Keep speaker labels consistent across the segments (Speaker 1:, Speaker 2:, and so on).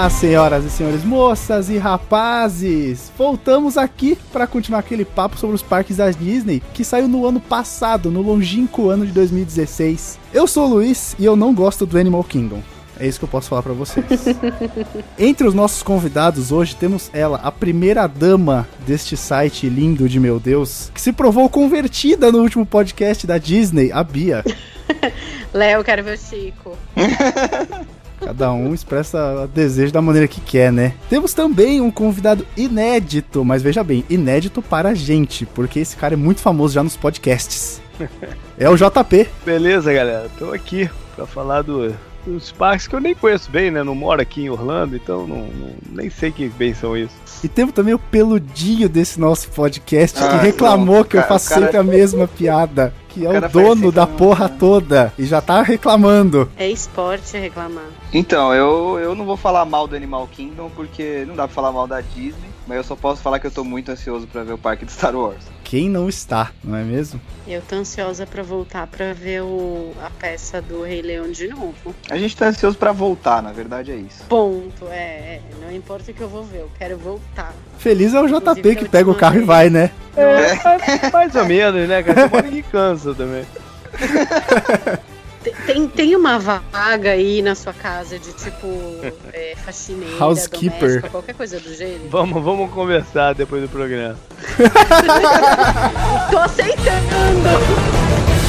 Speaker 1: Olá, senhoras e senhores, moças e rapazes! Voltamos aqui para continuar aquele papo sobre os parques da Disney que saiu no ano passado, no longínquo ano de 2016. Eu sou o Luiz e eu não gosto do Animal Kingdom. É isso que eu posso falar para vocês. Entre os nossos convidados hoje temos ela, a primeira dama deste site lindo de meu Deus, que se provou convertida no último podcast da Disney, a Bia.
Speaker 2: Léo, quero ver o Chico.
Speaker 1: Cada um expressa desejo da maneira que quer, né? Temos também um convidado inédito, mas veja bem, inédito para a gente, porque esse cara é muito famoso já nos podcasts. É o JP.
Speaker 3: Beleza, galera. Tô aqui pra falar do, dos parques que eu nem conheço bem, né? Não moro aqui em Orlando, então não, não nem sei que bem são isso.
Speaker 1: E temos também o peludinho desse nosso podcast ah, que reclamou não, que eu faço sempre a mesma piada. Que é o, o dono da porra toda. E já tá reclamando.
Speaker 2: É esporte reclamar.
Speaker 4: Então, eu, eu não vou falar mal do Animal Kingdom, porque não dá pra falar mal da Disney. Mas eu só posso falar que eu tô muito ansioso para ver o parque de Star Wars.
Speaker 1: Quem não está, não é mesmo?
Speaker 2: Eu tô ansiosa para voltar para ver o, a peça do Rei Leão de novo.
Speaker 4: A gente tá ansioso para voltar, na verdade é isso.
Speaker 2: Ponto, é, é, Não importa o que eu vou ver, eu quero voltar.
Speaker 1: Feliz é o JP que pega o carro e vai, né?
Speaker 3: É, é. mais ou menos, né, cara? Você ninguém cansa também.
Speaker 2: Tem, tem uma vaga aí na sua casa de tipo é, faxineira, Housekeeper. qualquer coisa do gênero?
Speaker 3: Vamos, vamos conversar depois do programa.
Speaker 2: Tô aceitando!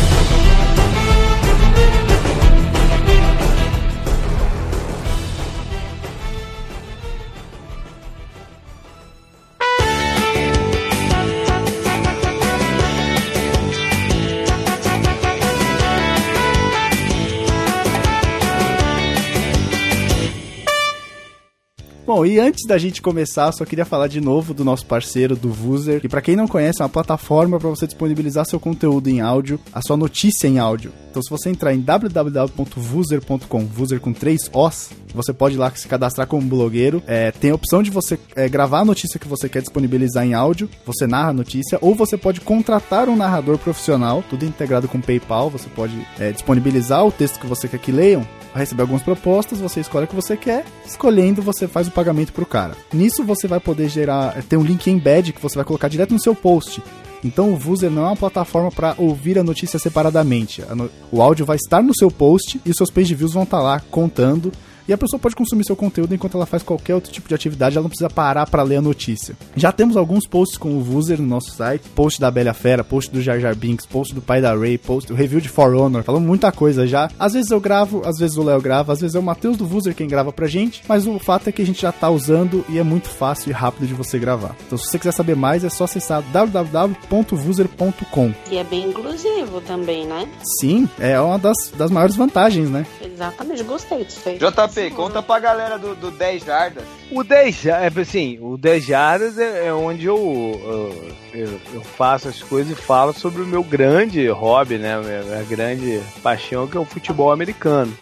Speaker 1: Bom, e antes da gente começar, só queria falar de novo do nosso parceiro, do Vuser, que para quem não conhece, é uma plataforma para você disponibilizar seu conteúdo em áudio, a sua notícia em áudio. Então, se você entrar em www.vuser.com, Vuser com três Os, você pode ir lá se cadastrar como blogueiro. É, tem a opção de você é, gravar a notícia que você quer disponibilizar em áudio, você narra a notícia, ou você pode contratar um narrador profissional, tudo integrado com PayPal. Você pode é, disponibilizar o texto que você quer que leiam receber algumas propostas, você escolhe o que você quer, escolhendo você faz o pagamento pro cara. Nisso você vai poder gerar, tem um link embed que você vai colocar direto no seu post. Então o Vuser não é uma plataforma para ouvir a notícia separadamente. O áudio vai estar no seu post e os seus page views vão estar lá contando e a pessoa pode consumir seu conteúdo enquanto ela faz qualquer outro tipo de atividade, ela não precisa parar para ler a notícia. Já temos alguns posts com o Vuser no nosso site, post da Bela Fera, post do Jar Jar Binks, post do pai da Ray, post, review de For Honor, falamos muita coisa já. Às vezes eu gravo, às vezes o Léo grava, às vezes é o Matheus do Vuser quem grava pra gente, mas o fato é que a gente já tá usando e é muito fácil e rápido de você gravar. Então se você quiser saber mais, é só acessar www.vuser.com.
Speaker 2: E é bem inclusivo também, né?
Speaker 1: Sim, é uma das, das maiores vantagens, né?
Speaker 2: Exatamente, gostei disso aí.
Speaker 4: JP, conta pra galera do, do 10 jardas.
Speaker 3: O 10 jardas, é assim, o 10 jardas é, é onde eu, eu, eu, faço as coisas e falo sobre o meu grande hobby, né? Minha, minha grande paixão, que é o futebol americano.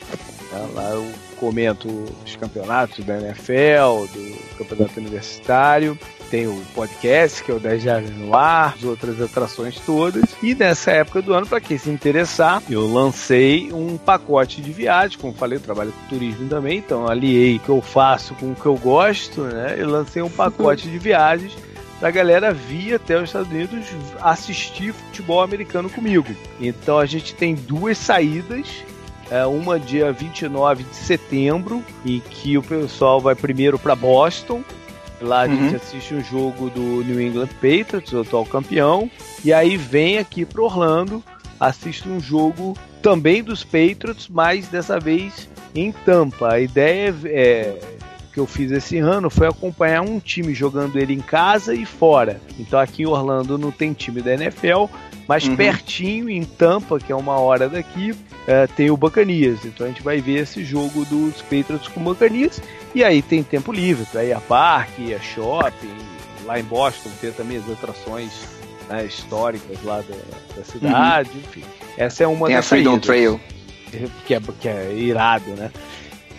Speaker 3: Lá eu comento os campeonatos da NFL, do campeonato universitário tem o podcast, que é o 10 Jardas no Ar, as outras atrações todas. E nessa época do ano, para quem se interessar, eu lancei um pacote de viagem. Como falei, eu trabalho com turismo também, então aliei o que eu faço com o que eu gosto, né? E lancei um pacote de viagens pra galera vir até os Estados Unidos assistir futebol americano comigo. Então a gente tem duas saídas é, uma dia 29 de setembro, em que o pessoal vai primeiro para Boston, Lá a uhum. gente assiste um jogo do New England Patriots, o atual campeão. E aí vem aqui pro Orlando, assiste um jogo também dos Patriots, mas dessa vez em Tampa. A ideia é, que eu fiz esse ano foi acompanhar um time jogando ele em casa e fora. Então aqui em Orlando não tem time da NFL, mas uhum. pertinho em Tampa, que é uma hora daqui, é, tem o Bacanias. Então a gente vai ver esse jogo dos Patriots com o Bacanias e aí tem tempo livre para ir a parque, a shopping. Lá em Boston tem também as atrações né, históricas lá da, da cidade, uhum. enfim. Essa é uma
Speaker 4: tem
Speaker 3: das
Speaker 4: a Freedom Trail.
Speaker 3: Que é, que é irado, né?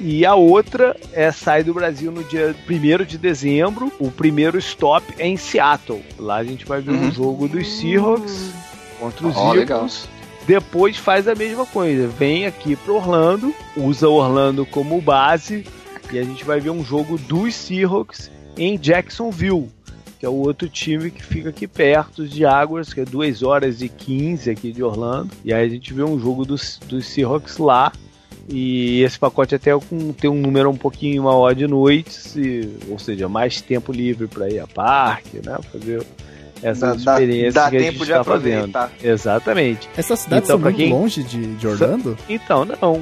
Speaker 3: E a outra é sai do Brasil no dia 1 de dezembro. O primeiro stop é em Seattle. Lá a gente vai ver uhum. um jogo dos Seahawks contra os oh, Eagles. Depois faz a mesma coisa. Vem aqui para Orlando, usa Orlando como base E a gente vai ver um jogo dos Seahawks em Jacksonville, que é o outro time que fica aqui perto de Águas, que é 2 horas e 15 aqui de Orlando. E aí a gente vê um jogo dos, dos Seahawks lá. E esse pacote até com, tem um número um pouquinho maior de noites, e, ou seja, mais tempo livre para ir a parque, né? Fazer essa experiência
Speaker 4: dá, dá
Speaker 3: que a
Speaker 4: gente
Speaker 3: está fazendo. Exatamente.
Speaker 1: Essas cidades
Speaker 3: Então,
Speaker 1: são muito
Speaker 3: quem-
Speaker 1: longe de, de Orlando?
Speaker 3: Então, não.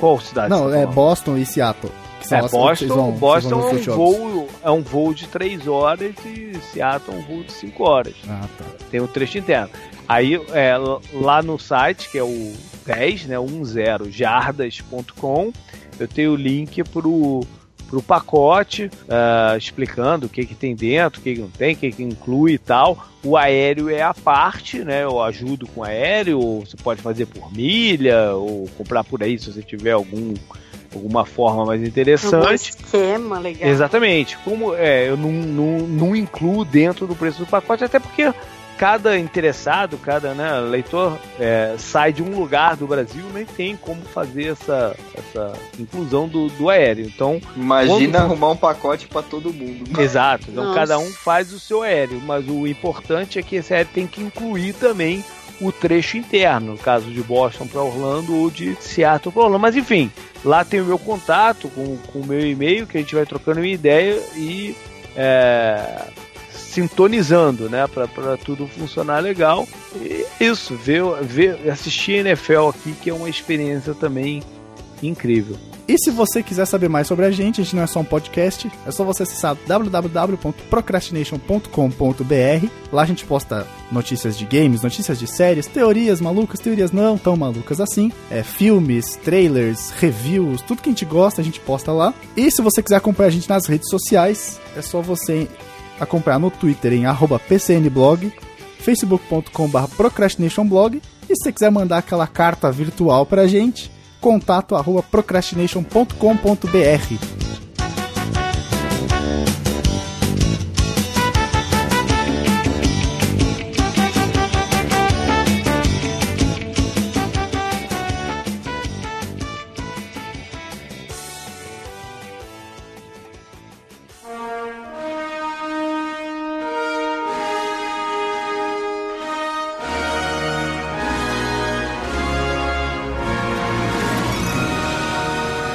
Speaker 3: Qual cidade?
Speaker 1: Não,
Speaker 3: tá
Speaker 1: é
Speaker 3: falando?
Speaker 1: Boston e Seattle.
Speaker 3: É, Boston,
Speaker 1: vão-
Speaker 3: Boston é, um voo, é um voo de 3 horas e Seattle é um voo de 5 horas.
Speaker 1: Ah, tá.
Speaker 3: Tem um trecho interno. Aí, é, lá no site, que é o 10, né, 10jardas.com, eu tenho o link pro, pro pacote, ah, explicando o que, que tem dentro, o que, que não tem, o que, que inclui e tal. O aéreo é a parte, né? Eu ajudo com aéreo, ou você pode fazer por milha, ou comprar por aí se você tiver algum, alguma forma mais interessante.
Speaker 2: esquema legal.
Speaker 3: Exatamente. Como é, eu não, não, não incluo dentro do preço do pacote, até porque cada interessado, cada né, leitor é, sai de um lugar do Brasil nem tem como fazer essa, essa inclusão do, do aéreo. Então,
Speaker 4: Imagina
Speaker 3: Quando-
Speaker 4: arrumar um pacote pra todo mundo.
Speaker 3: exato. Então
Speaker 2: Nossa.
Speaker 3: cada um faz o seu aéreo, mas o importante é que esse aéreo tem que incluir também o trecho interno, no caso de Boston para Orlando ou de Seattle para Orlando. Mas enfim, lá tem o meu contato com, com o meu e-mail, que a gente vai trocando uma ideia e é, sintonizando, né, para tudo funcionar legal. E é isso, ver, ver, assistir NFL aqui, que é uma experiência também incrível.
Speaker 1: E se você quiser saber mais sobre a gente, a gente não é só um podcast, é só você acessar www.procrastination.com.br. Lá a gente posta notícias de games, notícias de séries, teorias malucas, teorias não tão malucas assim, é, filmes, trailers, reviews, tudo que a gente gosta a gente posta lá. E se você quiser acompanhar a gente nas redes sociais, é só você acompanhar no Twitter em arroba pcnblog, facebook.com.br procrastinationblog e se você quiser mandar aquela carta virtual pra gente, contato procrastination.com.br.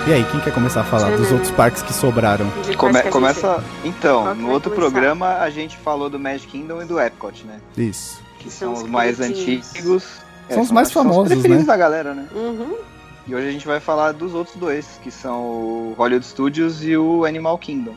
Speaker 1: E aí, quem quer começar a falar dos outros parques que sobraram?
Speaker 4: Come- começa. Então, no outro
Speaker 2: começar?
Speaker 4: programa a gente falou do Magic Kingdom e do Epcot, né?
Speaker 1: Isso.
Speaker 4: Que
Speaker 2: São
Speaker 4: são
Speaker 2: os
Speaker 4: os mais antigos.
Speaker 1: São os mais
Speaker 4: acho que
Speaker 1: famosos,
Speaker 4: preferidos
Speaker 1: né?
Speaker 4: da galera, né?
Speaker 2: Uhum.
Speaker 4: E hoje a gente vai falar dos outros dois, que são o Hollywood Studios e o Animal Kingdom.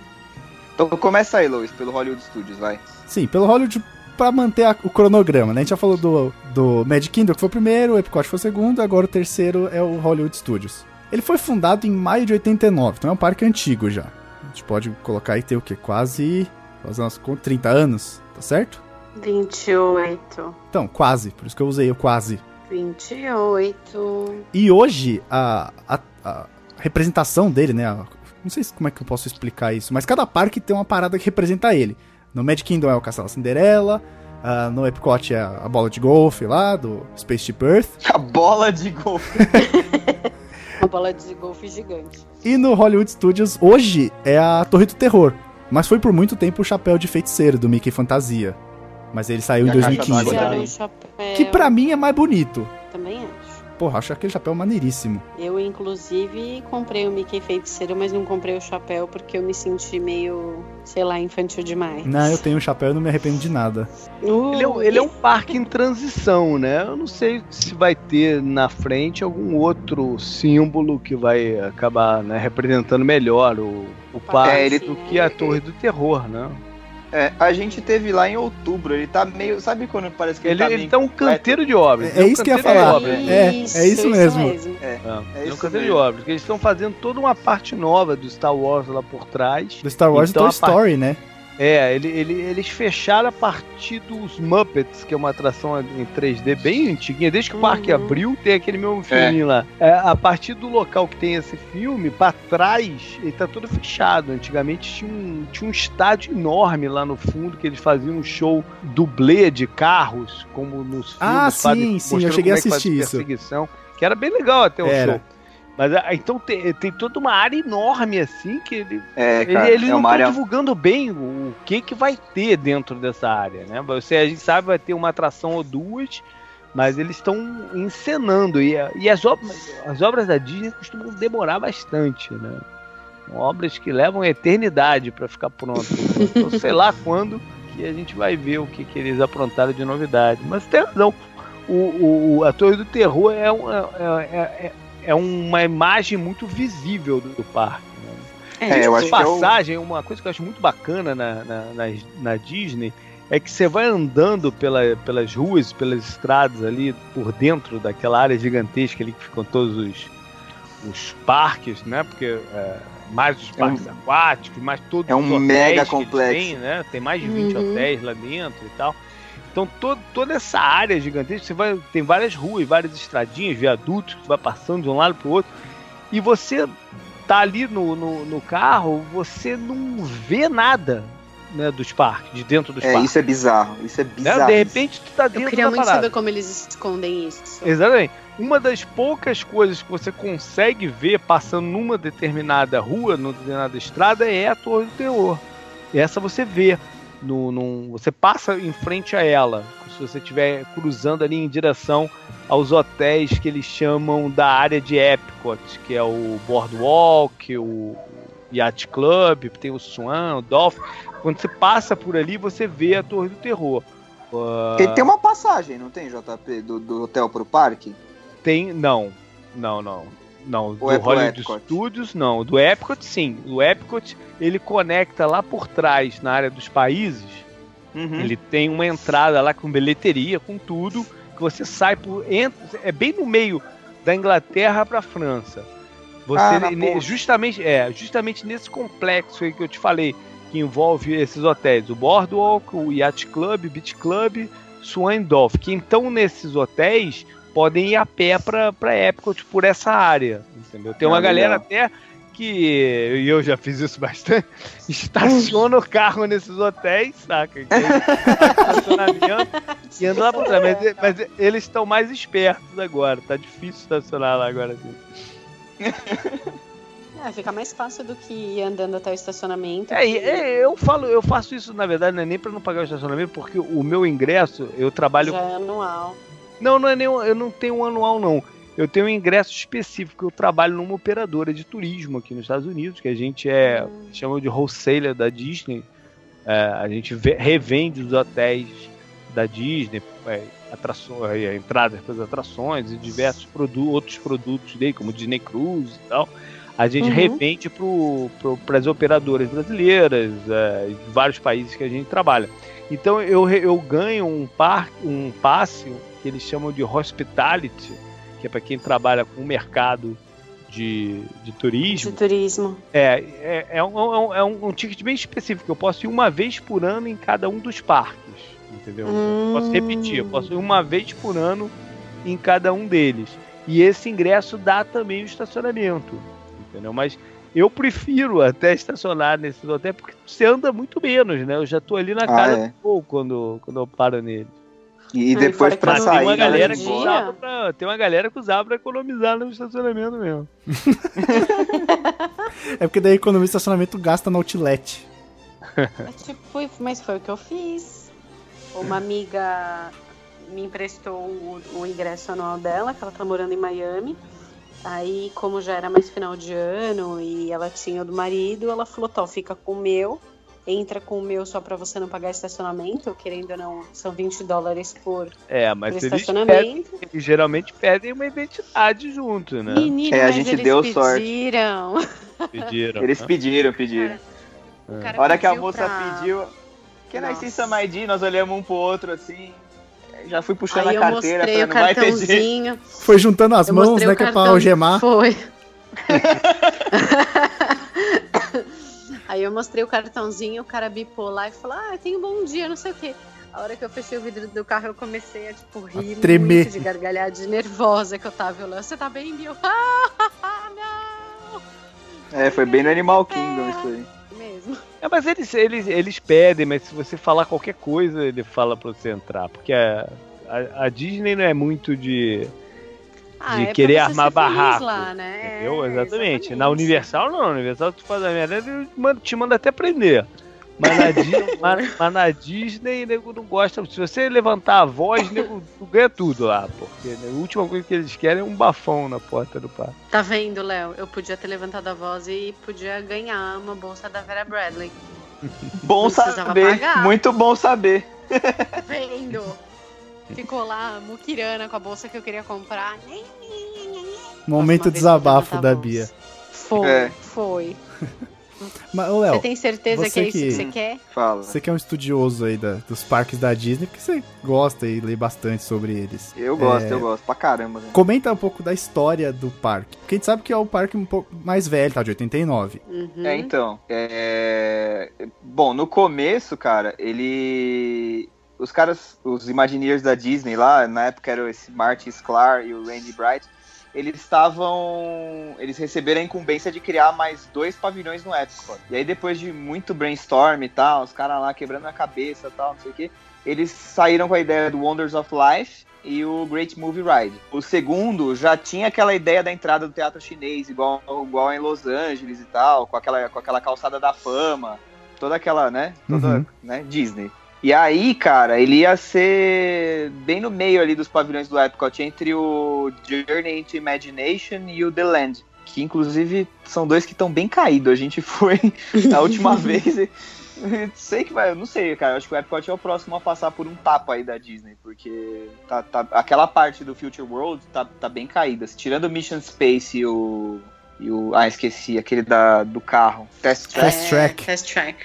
Speaker 4: Então começa aí, Lois, pelo Hollywood Studios, vai.
Speaker 1: Sim, pelo Hollywood pra manter a- o cronograma, né? A gente já falou do, do Magic Kingdom, que foi o primeiro, o Epcot foi o segundo, agora o terceiro é o Hollywood Studios. Ele foi fundado em maio de 89, então é um parque antigo já. A gente pode colocar aí, tem o quê? Quase, fazer umas contas, 30 anos, tá certo?
Speaker 2: 28.
Speaker 1: Então, quase, por isso que eu usei o quase.
Speaker 2: 28.
Speaker 1: E hoje, a, a, a representação dele, né? a- não sei se- como é que eu posso explicar isso, mas cada parque tem uma parada que representa ele. No Magic Kingdom é o Castelo Cinderela, ah, no Epcot é a bola de golfe lá, do Spaceship Earth.
Speaker 4: A bola de golfe.
Speaker 2: Uma bola de golfe gigante.
Speaker 1: E no Hollywood Studios, hoje, é a Torre do Terror. Mas foi por muito tempo o chapéu de feiticeiro do Mickey Fantasia. Mas ele saiu
Speaker 4: E
Speaker 1: em
Speaker 4: a caixa
Speaker 1: 2015.
Speaker 4: d'água
Speaker 2: Tiraram
Speaker 4: também.
Speaker 2: o chapéu.
Speaker 1: Que pra mim é mais bonito.
Speaker 2: Também acho.
Speaker 1: Porra, acho aquele chapéu maneiríssimo.
Speaker 2: Eu, inclusive, comprei o Mickey Feiticeiro, mas não comprei o chapéu porque eu me senti meio, sei lá, infantil demais.
Speaker 1: Não, eu tenho o chapéu e não me arrependo de nada.
Speaker 2: Uh,
Speaker 3: Ele é, ele é um parque em transição, né? Eu não sei se vai ter na frente algum outro símbolo que vai acabar né, representando melhor o, o parque
Speaker 4: É, ele-
Speaker 3: do que a Torre do Terror, né?
Speaker 4: É, a gente teve lá em outubro, ele tá meio. Sabe quando parece que ele,
Speaker 3: Ele,
Speaker 4: tá
Speaker 3: ele
Speaker 4: meio
Speaker 3: tá um canteiro de obras.
Speaker 1: É
Speaker 3: ele um
Speaker 1: isso que eu ia
Speaker 3: de
Speaker 1: falar.
Speaker 3: obras.
Speaker 1: É, é isso mesmo.
Speaker 3: É,
Speaker 4: É
Speaker 3: é um
Speaker 4: isso
Speaker 3: canteiro de
Speaker 4: mesmo.
Speaker 3: obras. Porque eles estão fazendo toda uma parte nova do Star Wars lá por trás.
Speaker 1: Do Star Wars
Speaker 3: Então,
Speaker 1: e Toy Story, né?
Speaker 3: É, ele, ele- eles fecharam a partir dos Muppets, que é uma atração em 3D bem antiguinha. Desde que o parque
Speaker 2: Uhum.
Speaker 3: abriu, tem aquele mesmo filminho lá. É, a partir do local que tem esse filme, pra trás, ele tá todo fechado. Antigamente tinha um, tinha um estádio enorme lá no fundo, que eles faziam um show dublê de carros, como nos filmes.
Speaker 1: Ah, sim, sim, eu cheguei a
Speaker 3: é
Speaker 1: assistir isso.
Speaker 3: Que era bem legal até o
Speaker 1: Era.
Speaker 3: show. Mas ah, então tem, tem toda uma área enorme assim que ele,
Speaker 4: É, cara,
Speaker 3: ele, eles
Speaker 4: é
Speaker 3: não estão
Speaker 4: área.
Speaker 3: divulgando bem o que que vai ter dentro dessa área, né? Você a gente sabe vai ter uma atração ou duas, mas eles estão encenando e, e as obras as obras da Disney costumam demorar bastante, né? Obras que levam eternidade para ficar pronto. Então, sei lá quando que a gente vai ver o que, que eles aprontaram de novidade. Mas tem razão. O, o, o- a Torre do Terror é, um- é, é, é- é uma imagem muito visível do, do parque. Né?
Speaker 4: É, eu
Speaker 3: De
Speaker 4: acho que é
Speaker 3: passagem, uma coisa que eu acho muito bacana na, na, na, na Disney é que você vai andando pela, pelas ruas, pelas estradas ali, por dentro daquela área gigantesca ali que ficam todos os, os parques, né? Porque é, mais os
Speaker 4: É
Speaker 3: parques aquáticos, mais todos
Speaker 4: é um
Speaker 3: os hotéis
Speaker 4: mega
Speaker 3: que eles
Speaker 4: complexo.
Speaker 3: têm, né? Tem mais de 20
Speaker 2: Uhum.
Speaker 3: hotéis lá dentro e tal. Então todo, toda essa área gigantesca, você vai, tem várias ruas, várias estradinhas, viadutos que vai passando de um lado para o outro. E você tá ali no, no, no carro, você não vê nada né, dos parques, de dentro dos
Speaker 4: É,
Speaker 3: parques.
Speaker 4: isso é bizarro. Isso é
Speaker 3: né?
Speaker 4: bizarro.
Speaker 3: De repente tu tá dentro
Speaker 2: Eu queria
Speaker 3: da
Speaker 2: muito
Speaker 3: parada.
Speaker 2: saber como eles escondem isso.
Speaker 3: Exatamente. Uma das poucas coisas que você consegue ver passando numa determinada rua, numa determinada estrada, é a Torre do Terror. E essa você vê. No, num- você passa em frente a ela. Se você estiver cruzando ali em direção aos hotéis que eles chamam da área de Epcot, que é o Boardwalk, o Yacht Club, tem o Swan, o Dolphin. Quando você passa por ali, você vê a Torre do Terror. Ah,
Speaker 4: Tem, tem uma passagem, não tem, JP, do, do hotel pro parque?
Speaker 3: Tem. Não. Não, não. Não, do
Speaker 4: Ou é pro
Speaker 3: Hollywood
Speaker 4: Epcot?
Speaker 3: Studios, não. Do Epcot, sim. O Epcot, ele conecta lá por trás, na área dos países.
Speaker 4: Uhum.
Speaker 3: Ele tem uma entrada lá com bilheteria, com tudo, que você sai por. Entra, é bem no meio da Inglaterra pra França. Você,
Speaker 4: Ah,
Speaker 3: ne- justamente, é, justamente nesse complexo aí que eu te falei, que envolve esses hotéis, o Boardwalk, o Yacht Club, Beach Club, Swan Dolphin, que então nesses hotéis podem ir a pé pra, pra Epcot por essa área, entendeu? Tem uma
Speaker 4: Ah,
Speaker 3: galera
Speaker 4: legal.
Speaker 3: até que, e eu já fiz isso bastante, estaciona o carro nesses hotéis, saca? Que é estacionamento e anda lá por trás. Mas, mas eles estão mais espertos agora, tá difícil estacionar lá agora. assim.
Speaker 2: É, fica mais fácil do que ir andando até o estacionamento.
Speaker 3: É, é, eu falo, eu faço isso na verdade, não é nem pra não pagar o estacionamento, porque o meu ingresso, eu trabalho.
Speaker 2: Já é anual.
Speaker 3: Não, não é nem, eu não tenho um anual, não. Eu tenho um ingresso específico, eu trabalho numa operadora de turismo aqui nos Estados Unidos, que a gente é.
Speaker 2: Hum.
Speaker 3: chama de wholesaler da Disney. É, a gente ve- revende os hotéis da Disney, é, atrações, é, entradas para as atrações e diversos produ outros produtos dele, como Disney Cruise e tal. A gente
Speaker 2: Uhum.
Speaker 3: revende para as operadoras brasileiras, é, de vários países que a gente trabalha. Então eu, eu ganho um, par, um passe que eles chamam de hospitality, que é para quem trabalha com o mercado de, de turismo.
Speaker 2: De turismo.
Speaker 3: É, é, é, um, é, um, é um- ticket bem específico. Eu posso ir uma vez por ano em cada um dos parques. Entendeu? Eu posso
Speaker 2: Hum.
Speaker 3: repetir, eu posso ir uma vez por ano em cada um deles. E esse ingresso dá também o estacionamento. Entendeu? Mas eu prefiro até estacionar nesses hotéis porque você anda muito menos, né? Eu já tô ali na
Speaker 4: Ah,
Speaker 3: cara
Speaker 4: é.
Speaker 3: do gol quando, quando eu paro nele.
Speaker 4: E depois pra
Speaker 3: Mas
Speaker 2: no-
Speaker 3: tem
Speaker 4: sair.
Speaker 3: uma
Speaker 4: né,
Speaker 3: galera que usava pra, tem uma galera que usava pra economizar no estacionamento mesmo.
Speaker 1: É porque daí economia de estacionamento gasta no outlet.
Speaker 2: É tipo, mas foi o que eu fiz. Uma amiga me emprestou o, o ingresso anual dela, que ela tá morando em Miami. Aí, como já era mais final de ano e ela tinha o do marido, ela falou: Tó, fica com o meu, entra com o meu só pra você não pagar estacionamento. Querendo ou não, são 20 dólares por,
Speaker 3: É,
Speaker 2: por
Speaker 3: mas eles, pedem,
Speaker 2: estacionamento.
Speaker 3: eles geralmente pedem uma identidade junto, né?
Speaker 2: Menino,
Speaker 4: É, a
Speaker 2: mas
Speaker 4: gente
Speaker 2: eles
Speaker 4: deu sorte.
Speaker 2: pediram.
Speaker 3: Pediram.
Speaker 4: Eles
Speaker 3: né?
Speaker 4: pediram, pediram.
Speaker 2: O cara
Speaker 4: A hora que a moça
Speaker 2: pra-
Speaker 4: pediu. Que
Speaker 2: Nossa.
Speaker 4: nice Samaidi, nós olhamos um pro outro assim. Já fui puxando
Speaker 2: Aí
Speaker 4: a
Speaker 2: eu
Speaker 4: carteira
Speaker 2: mostrei
Speaker 4: pra
Speaker 2: o
Speaker 4: não vai ter jeito.
Speaker 1: Foi juntando as
Speaker 2: Eu
Speaker 1: mãos, né?
Speaker 2: o
Speaker 1: Que é pra algemar.
Speaker 2: Foi. Aí eu mostrei o cartãozinho, o cara bipou lá e falou: Ah, tem um bom dia, não sei o quê. A hora que eu fechei o vidro do carro, eu comecei a, tipo, rir
Speaker 1: tremer.
Speaker 2: muito de gargalhar de nervosa que eu tava. Eu, você tá bem? E eu, ah, não!
Speaker 4: É, foi bem no Animal Kingdom isso aí.
Speaker 2: Mesmo.
Speaker 3: É, mas eles, eles, eles pedem, mas se você falar qualquer coisa, ele fala pra você entrar. Porque a, a, a Disney não é muito de.
Speaker 2: Ah,
Speaker 3: de
Speaker 2: é pra
Speaker 3: querer
Speaker 2: você
Speaker 3: armar
Speaker 2: ser feliz
Speaker 3: barraco.
Speaker 2: lá, né?
Speaker 3: Entendeu?
Speaker 2: É,
Speaker 3: exatamente. Na. Universal não, na Universal tu faz a merda ele manda- te manda até prender. Mas na, Di- mas- mas na Disney, nego não gosta. Se você levantar a voz, nego tu ganha tudo lá. Porque né, a última coisa que eles querem é um bafão na porta do parque.
Speaker 2: Tá vendo, Léo? Eu podia ter levantado a voz e podia ganhar uma bolsa da Vera Bradley.
Speaker 4: Bom
Speaker 2: Não
Speaker 4: saber,
Speaker 2: pagar.
Speaker 4: muito bom saber.
Speaker 2: Tá vendo? Ficou lá, muquirana com a bolsa que eu queria comprar.
Speaker 1: Momento desabafo da. Bia.
Speaker 2: Foi,
Speaker 4: É.
Speaker 2: foi.
Speaker 1: Mas, ô
Speaker 2: Você
Speaker 1: Léo,
Speaker 2: tem certeza
Speaker 1: você
Speaker 2: que é isso que
Speaker 1: que-
Speaker 2: você quer?
Speaker 4: Fala.
Speaker 1: você que é um estudioso aí da- dos parques da Disney, porque você gosta e lê bastante sobre eles.
Speaker 4: Eu gosto,
Speaker 1: É,
Speaker 4: eu gosto pra caramba. Né?
Speaker 1: Comenta um pouco da história do parque. Porque a gente sabe que é o parque um pouco mais velho, tá? De 89.
Speaker 2: Uhum.
Speaker 4: É, então. é, Bom, no começo, cara, ele. Os caras, os Imagineers da Disney lá, na época era esse Martin Sklar e o Randy Bright, eles estavam. Eles receberam a incumbência de criar mais dois pavilhões no Epcot. E aí, depois de muito brainstorm e tal, os caras lá quebrando a cabeça e tal, não sei o quê, eles saíram com a ideia do Wonders of Life e o Great Movie Ride. O segundo já tinha aquela ideia da entrada do teatro chinês, igual, igual em Los Angeles e tal, com aquela, com aquela calçada da fama, toda aquela, né? Toda,
Speaker 1: Uhum.
Speaker 4: né? Disney. E aí, cara, ele ia ser bem no meio ali dos pavilhões do Epcot, entre o Journey into Imagination e o The Land. Que inclusive são dois que estão bem caídos. A gente foi a última vez. e- Sei que vai, eu não sei, cara. Acho que o Epcot é o próximo a passar por um tapa aí da Disney, porque tá, tá- aquela parte do Future World tá, tá bem caída. Tirando o Mission Space e o. E o ah, esqueci, aquele da, do carro. Test Track.
Speaker 1: Fast Track.
Speaker 2: Fast Track.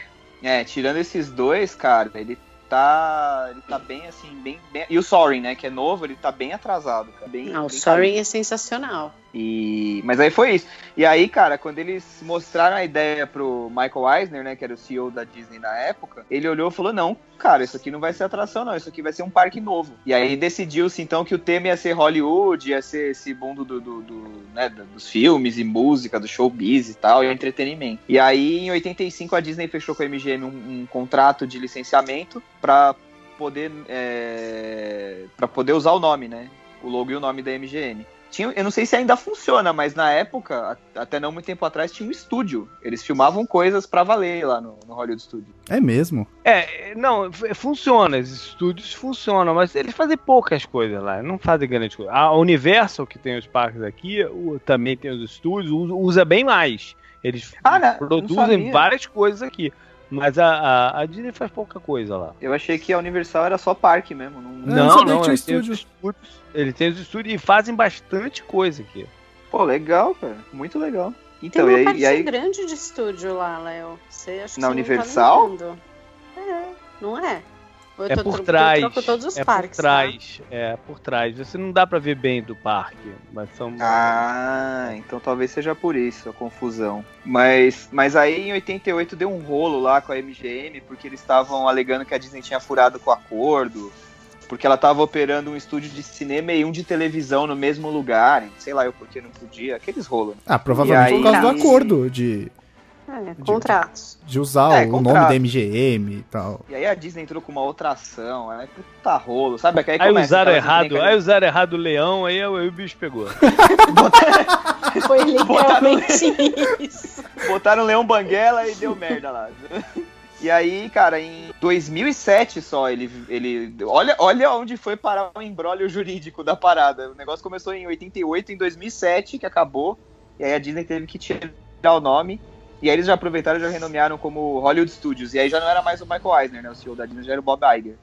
Speaker 4: É, tirando esses dois, cara, ele tá. Ele tá bem assim, bem. bem- E o Soaring, né? Que é novo, ele tá bem atrasado, cara. Bem,
Speaker 2: Não, o
Speaker 4: bem
Speaker 2: Soaring é sensacional.
Speaker 4: E... Mas aí foi isso. E aí, cara, quando eles mostraram a ideia pro Michael Eisner, né, que era o CEO da Disney na época, ele olhou e falou: Não, cara, isso aqui não vai ser atração, não. Isso aqui vai ser um parque novo. E aí decidiu-se então que o tema ia ser Hollywood, ia ser esse mundo do, do- do, né, do- dos filmes e música, do showbiz e tal, e entretenimento. E aí, em 85, a Disney fechou com a MGM um, um contrato de licenciamento pra poder, é, para poder usar o nome, né? O logo e o nome da MGM. Tinha, eu não sei se ainda funciona, mas na época, até não muito tempo atrás, tinha um estúdio. Eles filmavam coisas pra valer lá no, no Hollywood Studio.
Speaker 1: É mesmo.
Speaker 3: É, não, funciona, os estúdios funcionam, mas eles fazem poucas coisas lá, não fazem grande coisa. A Universal, que tem os parques aqui, o- também tem os estúdios, usa, bem mais. Eles
Speaker 4: Ah, né? Não
Speaker 3: produzem
Speaker 4: sabia.
Speaker 3: várias coisas aqui. Mas a, a, a Disney faz pouca coisa lá.
Speaker 4: Eu achei que a Universal era só parque mesmo. Não...
Speaker 1: Eu não sabia que tinha
Speaker 3: eles têm os
Speaker 1: estúdio.
Speaker 3: estúdios, eles têm os estúdios e fazem bastante coisa aqui.
Speaker 4: Pô, legal, cara. Muito legal.
Speaker 2: Tem
Speaker 4: Então,
Speaker 2: uma
Speaker 4: e aí,
Speaker 2: parte
Speaker 4: e aí
Speaker 2: grande de estúdio lá, Léo. Você acha que
Speaker 4: Na
Speaker 2: você
Speaker 4: Universal?
Speaker 2: Não tá é, não é? Ou eu
Speaker 3: É
Speaker 2: tô
Speaker 3: por
Speaker 2: eu
Speaker 3: trás.
Speaker 2: troco todos os
Speaker 3: é
Speaker 2: parques.
Speaker 3: por
Speaker 2: tá?
Speaker 3: trás. É, por trás. Você não dá pra ver bem do parque, mas são.
Speaker 4: Ah, então talvez seja por isso a confusão. Mas, mas aí em 88 deu um rolo lá com a MGM, porque eles estavam alegando que a Disney tinha furado com o acordo, porque ela estava operando um estúdio de cinema e um de televisão no mesmo lugar, sei lá eu porque não podia, aqueles rolos. né?
Speaker 1: Ah, provavelmente
Speaker 4: E
Speaker 1: por causa do
Speaker 4: aí-
Speaker 1: acordo de,
Speaker 2: É, contratos.
Speaker 1: de usar
Speaker 4: É,
Speaker 1: o nome
Speaker 4: contrato.
Speaker 1: da MGM e tal.
Speaker 4: E aí a Disney entrou com uma outra ação, aí puta rolo, sabe? Aí,
Speaker 3: Aí usaram errado, aí usaram errado o leão, aí, o- aí o bicho pegou.
Speaker 2: Foi literalmente isso.
Speaker 4: Botaram o Leão Banguela e deu merda lá. E aí, cara, em 2007 só, ele. ele olha, olha onde foi parar o embrólio jurídico da parada. O negócio começou em 88, em 2007, que acabou. E aí a Disney teve que tirar o nome. E aí eles já aproveitaram e já renomearam como Hollywood Studios. E aí já não era mais o Michael Eisner, né? O CEO da Disney já era o Bob Iger.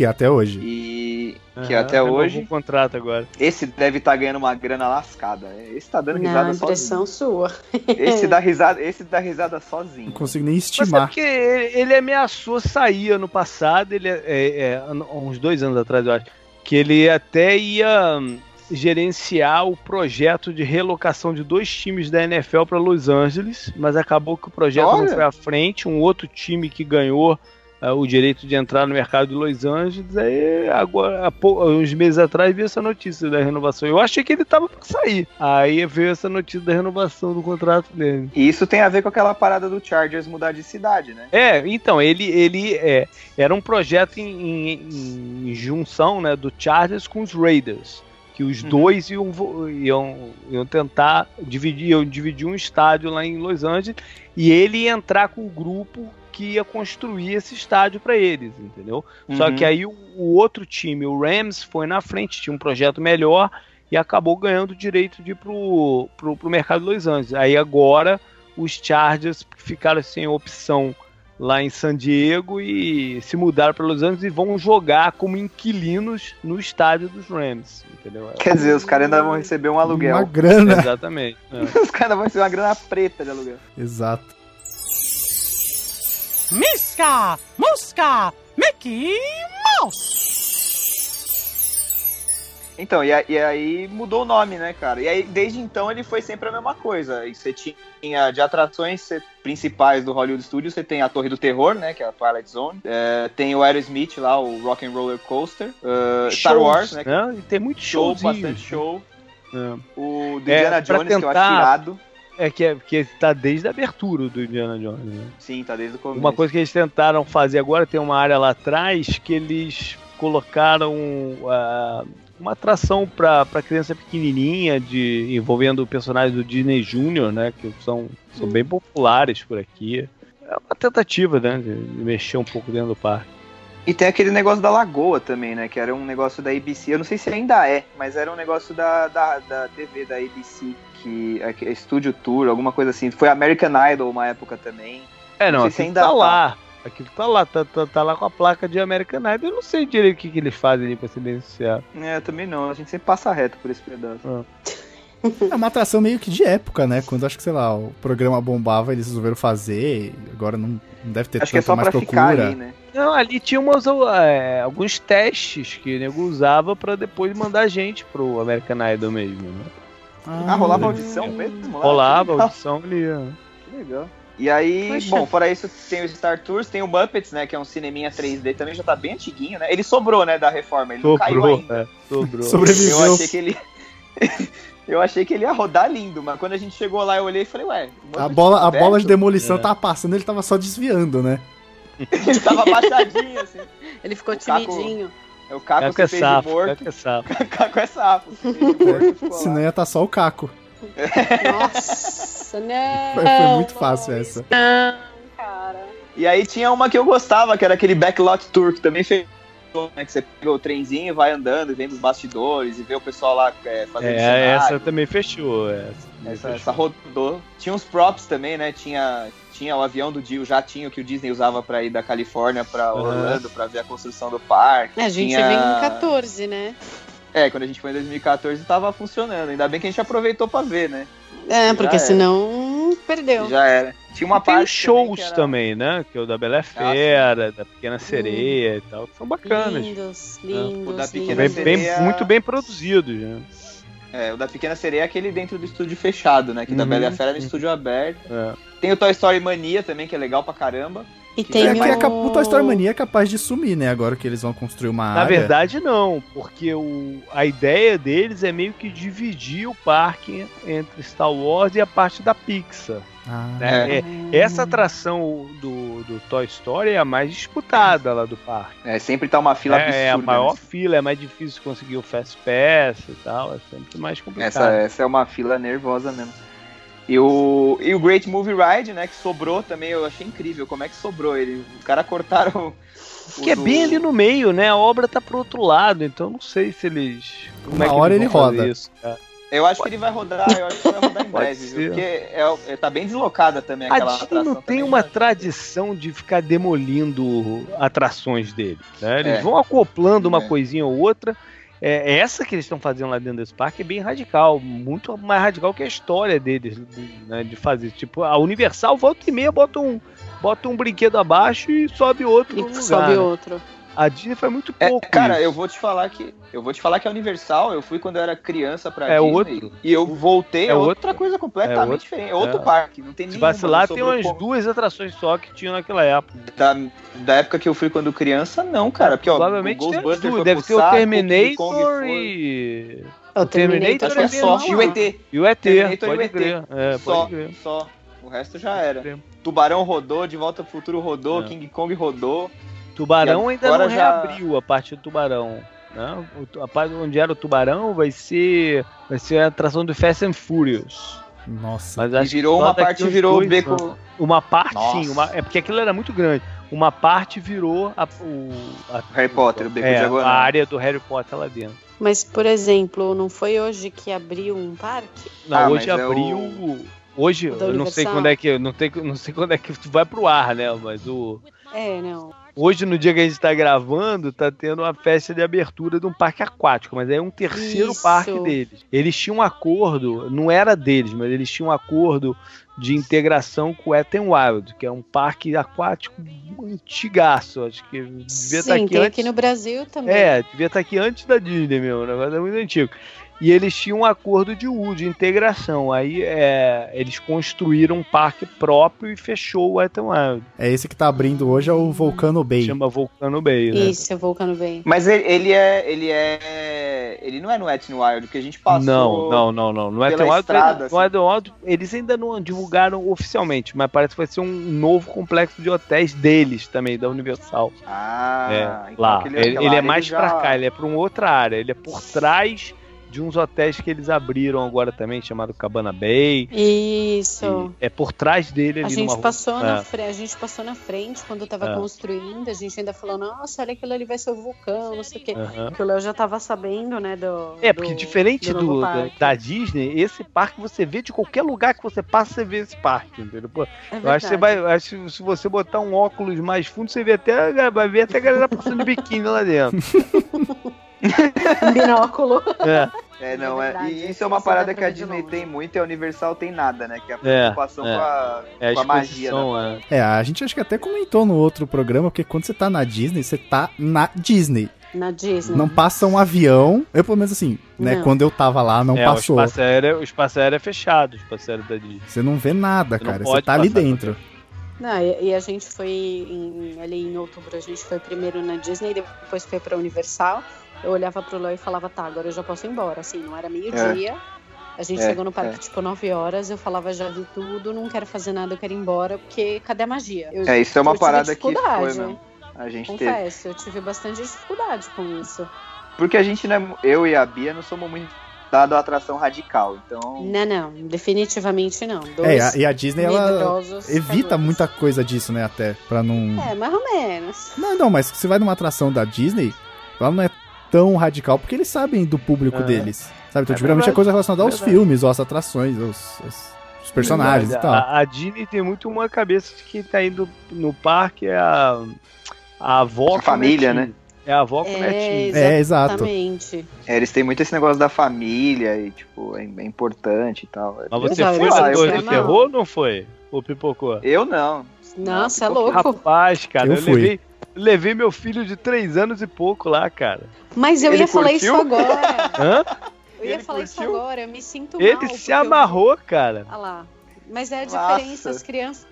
Speaker 1: Que até hoje.
Speaker 4: E. Que
Speaker 3: Aham,
Speaker 4: até hoje.
Speaker 3: o contrato agora.
Speaker 4: Esse deve estar ganhando uma grana lascada. Esse tá dando risada
Speaker 2: Não,
Speaker 4: sozinho.
Speaker 2: impressão sua.
Speaker 4: Esse dá risada, esse dá risada
Speaker 1: Não
Speaker 4: sozinho.
Speaker 1: consigo nem
Speaker 3: Mas é
Speaker 1: estimar.
Speaker 3: porque ele, ele ameaçou sair ano passado, ele é, é, é, uns dois anos atrás, eu acho, que ele até ia hum, gerenciar o projeto de relocação de dois times da NFL para Los Angeles, mas acabou que o projeto
Speaker 4: Olha.
Speaker 3: não foi à frente. Um outro time que ganhou o direito de entrar no mercado de Los Angeles, aí agora, há pou- uns meses atrás, veio essa notícia da renovação. Eu achei que ele tava para sair. Aí veio essa notícia da renovação do contrato dele.
Speaker 4: E isso tem a ver com aquela parada do Chargers mudar de cidade, né?
Speaker 3: É, então, ele, ele é, era um projeto em, em- em junção né, do Chargers com os Raiders. Que os dois iam, iam, iam tentar dividir, iam dividir um estádio lá em Los Angeles e ele ia entrar com o grupo que ia construir esse estádio para eles, entendeu? Só
Speaker 4: Uhum.
Speaker 3: que aí o, o outro time, o Rams, foi na frente, tinha um projeto melhor e acabou ganhando o direito de ir pro, pro, pro mercado de Los Angeles. Aí agora os Chargers ficaram sem opção lá em San Diego e se mudaram para Los Angeles e vão jogar como inquilinos no estádio dos Rams, entendeu?
Speaker 4: Quer dizer, os caras ainda vão receber um aluguel.
Speaker 1: Uma grana.
Speaker 3: Exatamente. é.
Speaker 4: Os caras vão receber uma grana preta de aluguel.
Speaker 1: Exato.
Speaker 5: Misca, Mosca, Mickey Mouse.
Speaker 4: Então, e, a- e aí mudou o nome, né, cara? E aí, desde então, ele foi sempre a mesma coisa. E você tinha, de atrações principais do Hollywood Studios, você tem a Torre do Terror, né, que é a Twilight Zone. É, tem o Aerosmith lá, o Rock and Roller Coaster. Uh, Star
Speaker 3: Shows,
Speaker 4: Wars, né,
Speaker 3: né? E tem muito
Speaker 4: show,
Speaker 3: show,
Speaker 4: bastante show.
Speaker 3: É.
Speaker 4: O
Speaker 3: É,
Speaker 4: Indiana
Speaker 3: pra
Speaker 4: Jones, que eu acho
Speaker 3: tentar-
Speaker 4: irado.
Speaker 3: É que, é que tá desde a abertura do Indiana Jones. Né?
Speaker 4: Sim, tá desde o começo.
Speaker 3: Uma coisa que eles tentaram fazer agora, tem uma área lá atrás que eles colocaram ah, uma atração para criança pequenininha, de, envolvendo personagens do Disney Junior, né? Que são, são bem populares por aqui. É uma tentativa, né? De mexer um pouco dentro do parque.
Speaker 4: E tem aquele negócio da lagoa também, né? Que era um negócio da ABC. Eu não sei se ainda é, mas era um negócio da, da, da TV da ABC, que é, que é Studio Tour, alguma coisa assim. Foi American Idol uma época também.
Speaker 3: É, não,
Speaker 4: Não sei se
Speaker 3: aquilo
Speaker 4: ainda
Speaker 3: tá
Speaker 4: tá.
Speaker 3: lá. Aquilo tá lá, tá, tá, tá lá com a placa de American Idol. Eu não sei direito o que, que eles fazem ali, pra bem sincero.
Speaker 4: É, eu também não. A gente sempre passa reto por esse pedaço.
Speaker 1: É uma atração meio que de época, né? Quando acho que, sei lá, o programa bombava, eles resolveram fazer. Agora não, não deve ter
Speaker 4: Acho que é
Speaker 1: tanta
Speaker 4: só
Speaker 1: mais
Speaker 4: pra
Speaker 1: procura.
Speaker 4: ficar ali, né?
Speaker 3: Não, ali tinha umas, é, alguns testes que o nego usava pra depois mandar gente pro American Idol mesmo, né?
Speaker 4: Ah, rolava audição mesmo? lá?
Speaker 3: Rolava
Speaker 4: Que
Speaker 3: audição ali. ó.
Speaker 4: Que legal. E aí,
Speaker 2: Poxa.
Speaker 4: bom, fora isso, tem o Star Tours, tem o Muppets, né? Que é um cineminha 3D, também já tá bem antiguinho, né? Ele sobrou, né, da reforma, ele não caiu
Speaker 3: Sobrou,
Speaker 4: ainda.
Speaker 3: é, sobrou.
Speaker 1: Sobreviveu.
Speaker 4: Eu achei que ele. eu achei que ele ia rodar lindo, mas quando a gente chegou lá, eu olhei e falei, ué.
Speaker 1: A bola, a
Speaker 4: aberto?
Speaker 1: bola de demolição
Speaker 3: É.
Speaker 1: tava passando, ele tava só desviando, né?
Speaker 4: Ele tava abaixadinho, assim.
Speaker 2: Ele ficou
Speaker 4: O Caco-
Speaker 2: timidinho.
Speaker 4: É o Caco
Speaker 3: Caco é safo,
Speaker 4: morto.
Speaker 3: Caco é safo.
Speaker 4: Caco é morto, lá.
Speaker 1: Senão ia estar só o caco.
Speaker 2: Nossa, não.
Speaker 1: Foi, foi muito fácil essa.
Speaker 2: Não, cara.
Speaker 4: E aí tinha uma que eu gostava, que era aquele Backlot Tour, que também fez. Né, que você pega o trenzinho, vai andando, vem dos bastidores e vê o pessoal lá é, fazendo
Speaker 3: É,
Speaker 4: cenário.
Speaker 3: essa também fechou. Essa, também
Speaker 4: Essa,
Speaker 3: fechou.
Speaker 4: essa rodou. Tinha uns props também, né? Tinha, tinha o avião do Dio, o jatinho que o Disney usava pra ir da Califórnia pra
Speaker 3: Uhum.
Speaker 4: Orlando, pra ver a construção do parque.
Speaker 2: É, a gente
Speaker 4: Tinha-
Speaker 2: vem em 14, né?
Speaker 4: É, quando a gente foi em 2014 tava funcionando. Ainda bem que a gente aproveitou pra ver, né?
Speaker 2: É, porque senão perdeu.
Speaker 4: Já era. Tinha uma
Speaker 3: E tem
Speaker 4: parte
Speaker 3: shows
Speaker 4: também.
Speaker 3: também,
Speaker 4: era-
Speaker 3: né? Que é o da Bela Fera, da Pequena Sereia e tal. que São bacanas.
Speaker 2: Lindos,
Speaker 4: O
Speaker 2: lindos,
Speaker 4: da
Speaker 3: São
Speaker 4: Pequena
Speaker 3: bem,
Speaker 2: lindos.
Speaker 3: bem-
Speaker 4: Sereia-
Speaker 3: muito bem produzidos, né?
Speaker 4: É, o da Pequena Sereia é aquele dentro do estúdio fechado, né? Que da
Speaker 3: Uhum.
Speaker 4: Bela e a Fera era no estúdio aberto.
Speaker 3: É.
Speaker 4: Tem o Toy Story Mania também, que é legal pra caramba.
Speaker 2: E
Speaker 4: Que
Speaker 2: tem
Speaker 1: É que a, cap-
Speaker 2: o...
Speaker 1: o Toy Story Mania é capaz de sumir, né? Agora que eles vão construir uma
Speaker 3: Na
Speaker 1: área.
Speaker 3: verdade, não, porque o, a ideia deles é meio que dividir o parque entre Star Wars e a parte da Pixar.
Speaker 1: Ah,
Speaker 3: né? É, essa atração do, do Toy Story é a mais disputada lá do parque.
Speaker 4: É, sempre tá uma fila absurda.
Speaker 3: É, é a maior
Speaker 4: né?
Speaker 3: fila, é mais difícil conseguir o Fast Pass e tal, é sempre mais complicado.
Speaker 4: Essa, essa é uma fila nervosa mesmo. E o, e o Great Movie Ride, né, que sobrou também, eu achei incrível como é que sobrou ele. Os caras cortaram. o-
Speaker 3: Que é
Speaker 4: o-
Speaker 3: bem ali no meio, né? A obra tá pro outro lado, então não sei se eles. Como
Speaker 1: Uma
Speaker 3: é que
Speaker 1: hora ele roda.
Speaker 3: Isso, cara.
Speaker 4: Eu acho que ele vai rodar, eu acho que vai rodar em
Speaker 3: Pode
Speaker 4: breve, viu? Porque é, é- tá bem deslocada também
Speaker 3: A
Speaker 4: aquela
Speaker 3: Disney
Speaker 4: atração.
Speaker 3: não tem uma
Speaker 4: né?
Speaker 3: tradição de ficar demolindo atrações dele. né? Eles
Speaker 4: É.
Speaker 3: vão acoplando uma
Speaker 4: É.
Speaker 3: coisinha ou outra. É, essa que eles estão fazendo lá dentro desse parque é bem radical, muito mais radical que a história deles, né, de fazer. Tipo, a Universal volta e meia bota um, bota um brinquedo abaixo e sobe outro
Speaker 2: E
Speaker 3: lugar.
Speaker 2: sobe
Speaker 3: né? A Disney faz muito
Speaker 4: É,
Speaker 3: pouco.
Speaker 4: cara,
Speaker 3: isso.
Speaker 4: eu vou te falar que eu vou te falar que a Universal, eu fui quando eu era criança pra
Speaker 3: É
Speaker 4: Disney
Speaker 3: outro.
Speaker 4: e eu voltei
Speaker 3: É
Speaker 4: é
Speaker 3: outro.
Speaker 4: outra coisa completamente
Speaker 3: É outro.
Speaker 4: diferente, é outro
Speaker 3: É.
Speaker 4: parque, não tem
Speaker 3: Se
Speaker 4: nenhuma
Speaker 3: vacilar, tem umas
Speaker 4: o-
Speaker 3: duas atrações só que tinham naquela época.
Speaker 4: da, da época que eu fui quando criança, não, cara, porque ó,
Speaker 3: Provavelmente
Speaker 4: o Ghostbusters foi
Speaker 3: Deve ter o Terminator e.
Speaker 2: O
Speaker 3: Terminator
Speaker 4: Acho que é
Speaker 3: é
Speaker 4: só. E o ET.
Speaker 3: E o ET,
Speaker 4: Terminator e o
Speaker 3: pode
Speaker 4: ET.
Speaker 3: crer. É,
Speaker 4: só,
Speaker 3: pode crer.
Speaker 4: só. O resto já era. Tubarão rodou, De Volta pro Futuro rodou,
Speaker 3: É.
Speaker 4: King Kong rodou.
Speaker 3: Tubarão ainda
Speaker 4: agora
Speaker 3: não
Speaker 4: já-
Speaker 3: reabriu a parte do tubarão. Né? O- A parte onde era o tubarão vai ser vai ser a atração do Fast and Furious.
Speaker 1: Nossa.
Speaker 3: Mas
Speaker 4: E
Speaker 3: acho
Speaker 4: virou uma parte, virou o beco.
Speaker 3: Uma parte
Speaker 4: Nossa.
Speaker 3: sim, uma- é porque aquilo era muito grande. Uma parte virou a, o a-
Speaker 4: Harry Potter, o beco
Speaker 3: é,
Speaker 4: diagonal.
Speaker 3: a área do Harry Potter lá dentro.
Speaker 2: Mas, por exemplo, não foi hoje que abriu um parque?
Speaker 3: Não,
Speaker 4: Ah,
Speaker 3: hoje
Speaker 4: mas é
Speaker 3: abriu.
Speaker 4: o-
Speaker 3: Hoje, eu não sei quando é que. Não, tem, não sei quando é que tu vai pro ar, né? Mas o.
Speaker 2: É, não.
Speaker 3: Hoje, no dia que a gente tá gravando, tá tendo uma festa de abertura de um parque aquático, mas é um terceiro
Speaker 2: Isso.
Speaker 3: parque deles. Eles tinham um acordo, não era deles, mas eles tinham um acordo de integração com o Wet n Wild, que é um parque aquático antigaço. Acho que devia estar
Speaker 2: Sim,
Speaker 3: aqui
Speaker 2: tem
Speaker 3: antes.
Speaker 2: aqui no Brasil também.
Speaker 3: É, devia estar aqui antes da Disney mesmo, o negócio é muito antigo. E eles tinham um acordo de uso, de integração. Aí é, eles construíram um parque próprio e fechou o Wet n Wild.
Speaker 1: É esse que tá abrindo hoje, é o Volcano Bay.
Speaker 3: Chama Volcano Bay, né?
Speaker 2: Isso, Vulcano Bay.
Speaker 4: Mas ele, ele é. Ele é. Ele não é no Wet n Wild, que a gente passou.
Speaker 3: Não, não, não, não. No Wet n Wild,
Speaker 4: estrada,
Speaker 3: no
Speaker 4: assim.
Speaker 3: Wild, eles ainda não divulgaram oficialmente, mas parece que vai ser um novo complexo de hotéis deles também, da Universal.
Speaker 4: Ah,
Speaker 3: é,
Speaker 4: então
Speaker 3: lá. Ele, ele é mais
Speaker 4: já-
Speaker 3: pra cá, ele é pra uma outra área. Ele é por trás de uns hotéis que eles abriram agora também, chamado Cabana Bay.
Speaker 2: Isso.
Speaker 3: E é por trás dele
Speaker 2: A
Speaker 3: ali
Speaker 2: gente,
Speaker 3: numa
Speaker 2: passou
Speaker 3: rua.
Speaker 2: na
Speaker 3: É.
Speaker 2: fre- a gente passou na frente quando tava
Speaker 3: É.
Speaker 2: construindo, a gente ainda falou, nossa, olha aquilo ali vai ser o vulcão, não sei o quê.
Speaker 3: Aham.
Speaker 2: Porque o Léo já tava sabendo, né, do...
Speaker 3: É, porque
Speaker 2: do-
Speaker 3: diferente
Speaker 2: do
Speaker 3: do, da, da Disney, esse parque você vê de qualquer lugar que você passa, você vê esse parque, entendeu? Pô,
Speaker 2: É
Speaker 3: eu acho que você vai, acho que se você botar um óculos mais fundo, você vê até, vai ver até a galera passando de biquíni lá dentro.
Speaker 2: Binóculo.
Speaker 3: É,
Speaker 4: É, não,
Speaker 2: É
Speaker 4: é.
Speaker 2: verdade,
Speaker 4: e isso é uma parada que a Disney tem muito e a Universal tem nada, né? Que é a
Speaker 3: É,
Speaker 4: preocupação
Speaker 3: é.
Speaker 4: com a,
Speaker 3: é a
Speaker 4: com a magia, né?
Speaker 3: é.
Speaker 1: É, a gente acho que até comentou no outro programa, porque quando você tá na Disney, você tá na Disney.
Speaker 2: Na Disney.
Speaker 1: Não passa um avião. Eu, pelo menos assim, né?
Speaker 2: Não.
Speaker 1: Quando eu tava lá, não
Speaker 3: é,
Speaker 1: passou.
Speaker 3: O espaço, aéreo, o espaço aéreo é fechado, o espaço aéreo da Disney.
Speaker 1: Você não vê nada,
Speaker 3: Você não
Speaker 1: cara. Você tá ali dentro.
Speaker 2: Não, e, e a gente foi em- ali em outubro, a gente foi primeiro na Disney, depois foi pra Universal. Eu olhava pro Léo e falava, tá, agora eu já posso ir embora. Assim, não era meio-dia. A gente
Speaker 4: É,
Speaker 2: chegou no parque
Speaker 4: é.
Speaker 2: tipo 9 horas, eu falava, já vi tudo, não quero fazer nada, eu quero ir embora, porque cadê a magia? Eu,
Speaker 4: É, isso é uma parada que
Speaker 2: dificuldade,
Speaker 4: foi mesmo. A gente teve.
Speaker 2: Confesso, eu tive bastante dificuldade com isso.
Speaker 4: Porque a gente, né, eu e a Bia não somos muito dado a atração radical, então.
Speaker 2: Não, não, definitivamente não. Dois
Speaker 1: É, e a, e a Disney, ela evita muita coisa disso, né? Até, pra não...
Speaker 2: É, mais ou menos.
Speaker 1: Não, não, mas você vai numa atração da Disney, ela não é tão radical, porque eles sabem do público
Speaker 3: É.
Speaker 1: deles. Sabe? Então,
Speaker 3: É
Speaker 1: geralmente é coisa relacionada aos
Speaker 3: verdade.
Speaker 1: filmes, ou às atrações, aos, aos- os personagens e
Speaker 3: Verdade.
Speaker 1: tal.
Speaker 3: A, a Disney tem muito uma cabeça de que tá indo no parque é a, a avó
Speaker 4: A família, né?
Speaker 3: É a avó com o
Speaker 2: É,
Speaker 3: netinho.
Speaker 1: É, exato.
Speaker 2: Exatamente.
Speaker 4: É, eles têm muito esse negócio da família e, tipo, é, é importante e tal.
Speaker 3: Mas você
Speaker 2: Não,
Speaker 3: foi
Speaker 2: eu
Speaker 3: na
Speaker 2: sei,
Speaker 3: Torre
Speaker 2: eu
Speaker 3: do. Terror ou não foi? Ou pipocou?
Speaker 4: Eu não.
Speaker 2: Nossa, é louco.
Speaker 3: Rapaz, cara,
Speaker 1: Eu
Speaker 3: eu,
Speaker 1: fui.
Speaker 3: levei, levei meu filho de 3 anos e pouco lá, cara.
Speaker 2: Mas eu
Speaker 4: Ele
Speaker 2: ia falar
Speaker 4: curtiu?
Speaker 2: isso agora.
Speaker 3: Hã?
Speaker 2: Eu ia
Speaker 4: Ele
Speaker 2: falar isso
Speaker 4: curtiu?
Speaker 2: agora. Eu me sinto
Speaker 3: Ele
Speaker 2: mal.
Speaker 3: se
Speaker 2: porque eu-
Speaker 3: amarrou, cara.
Speaker 2: Olha lá. Mas é a
Speaker 4: Nossa.
Speaker 2: diferença. As crianças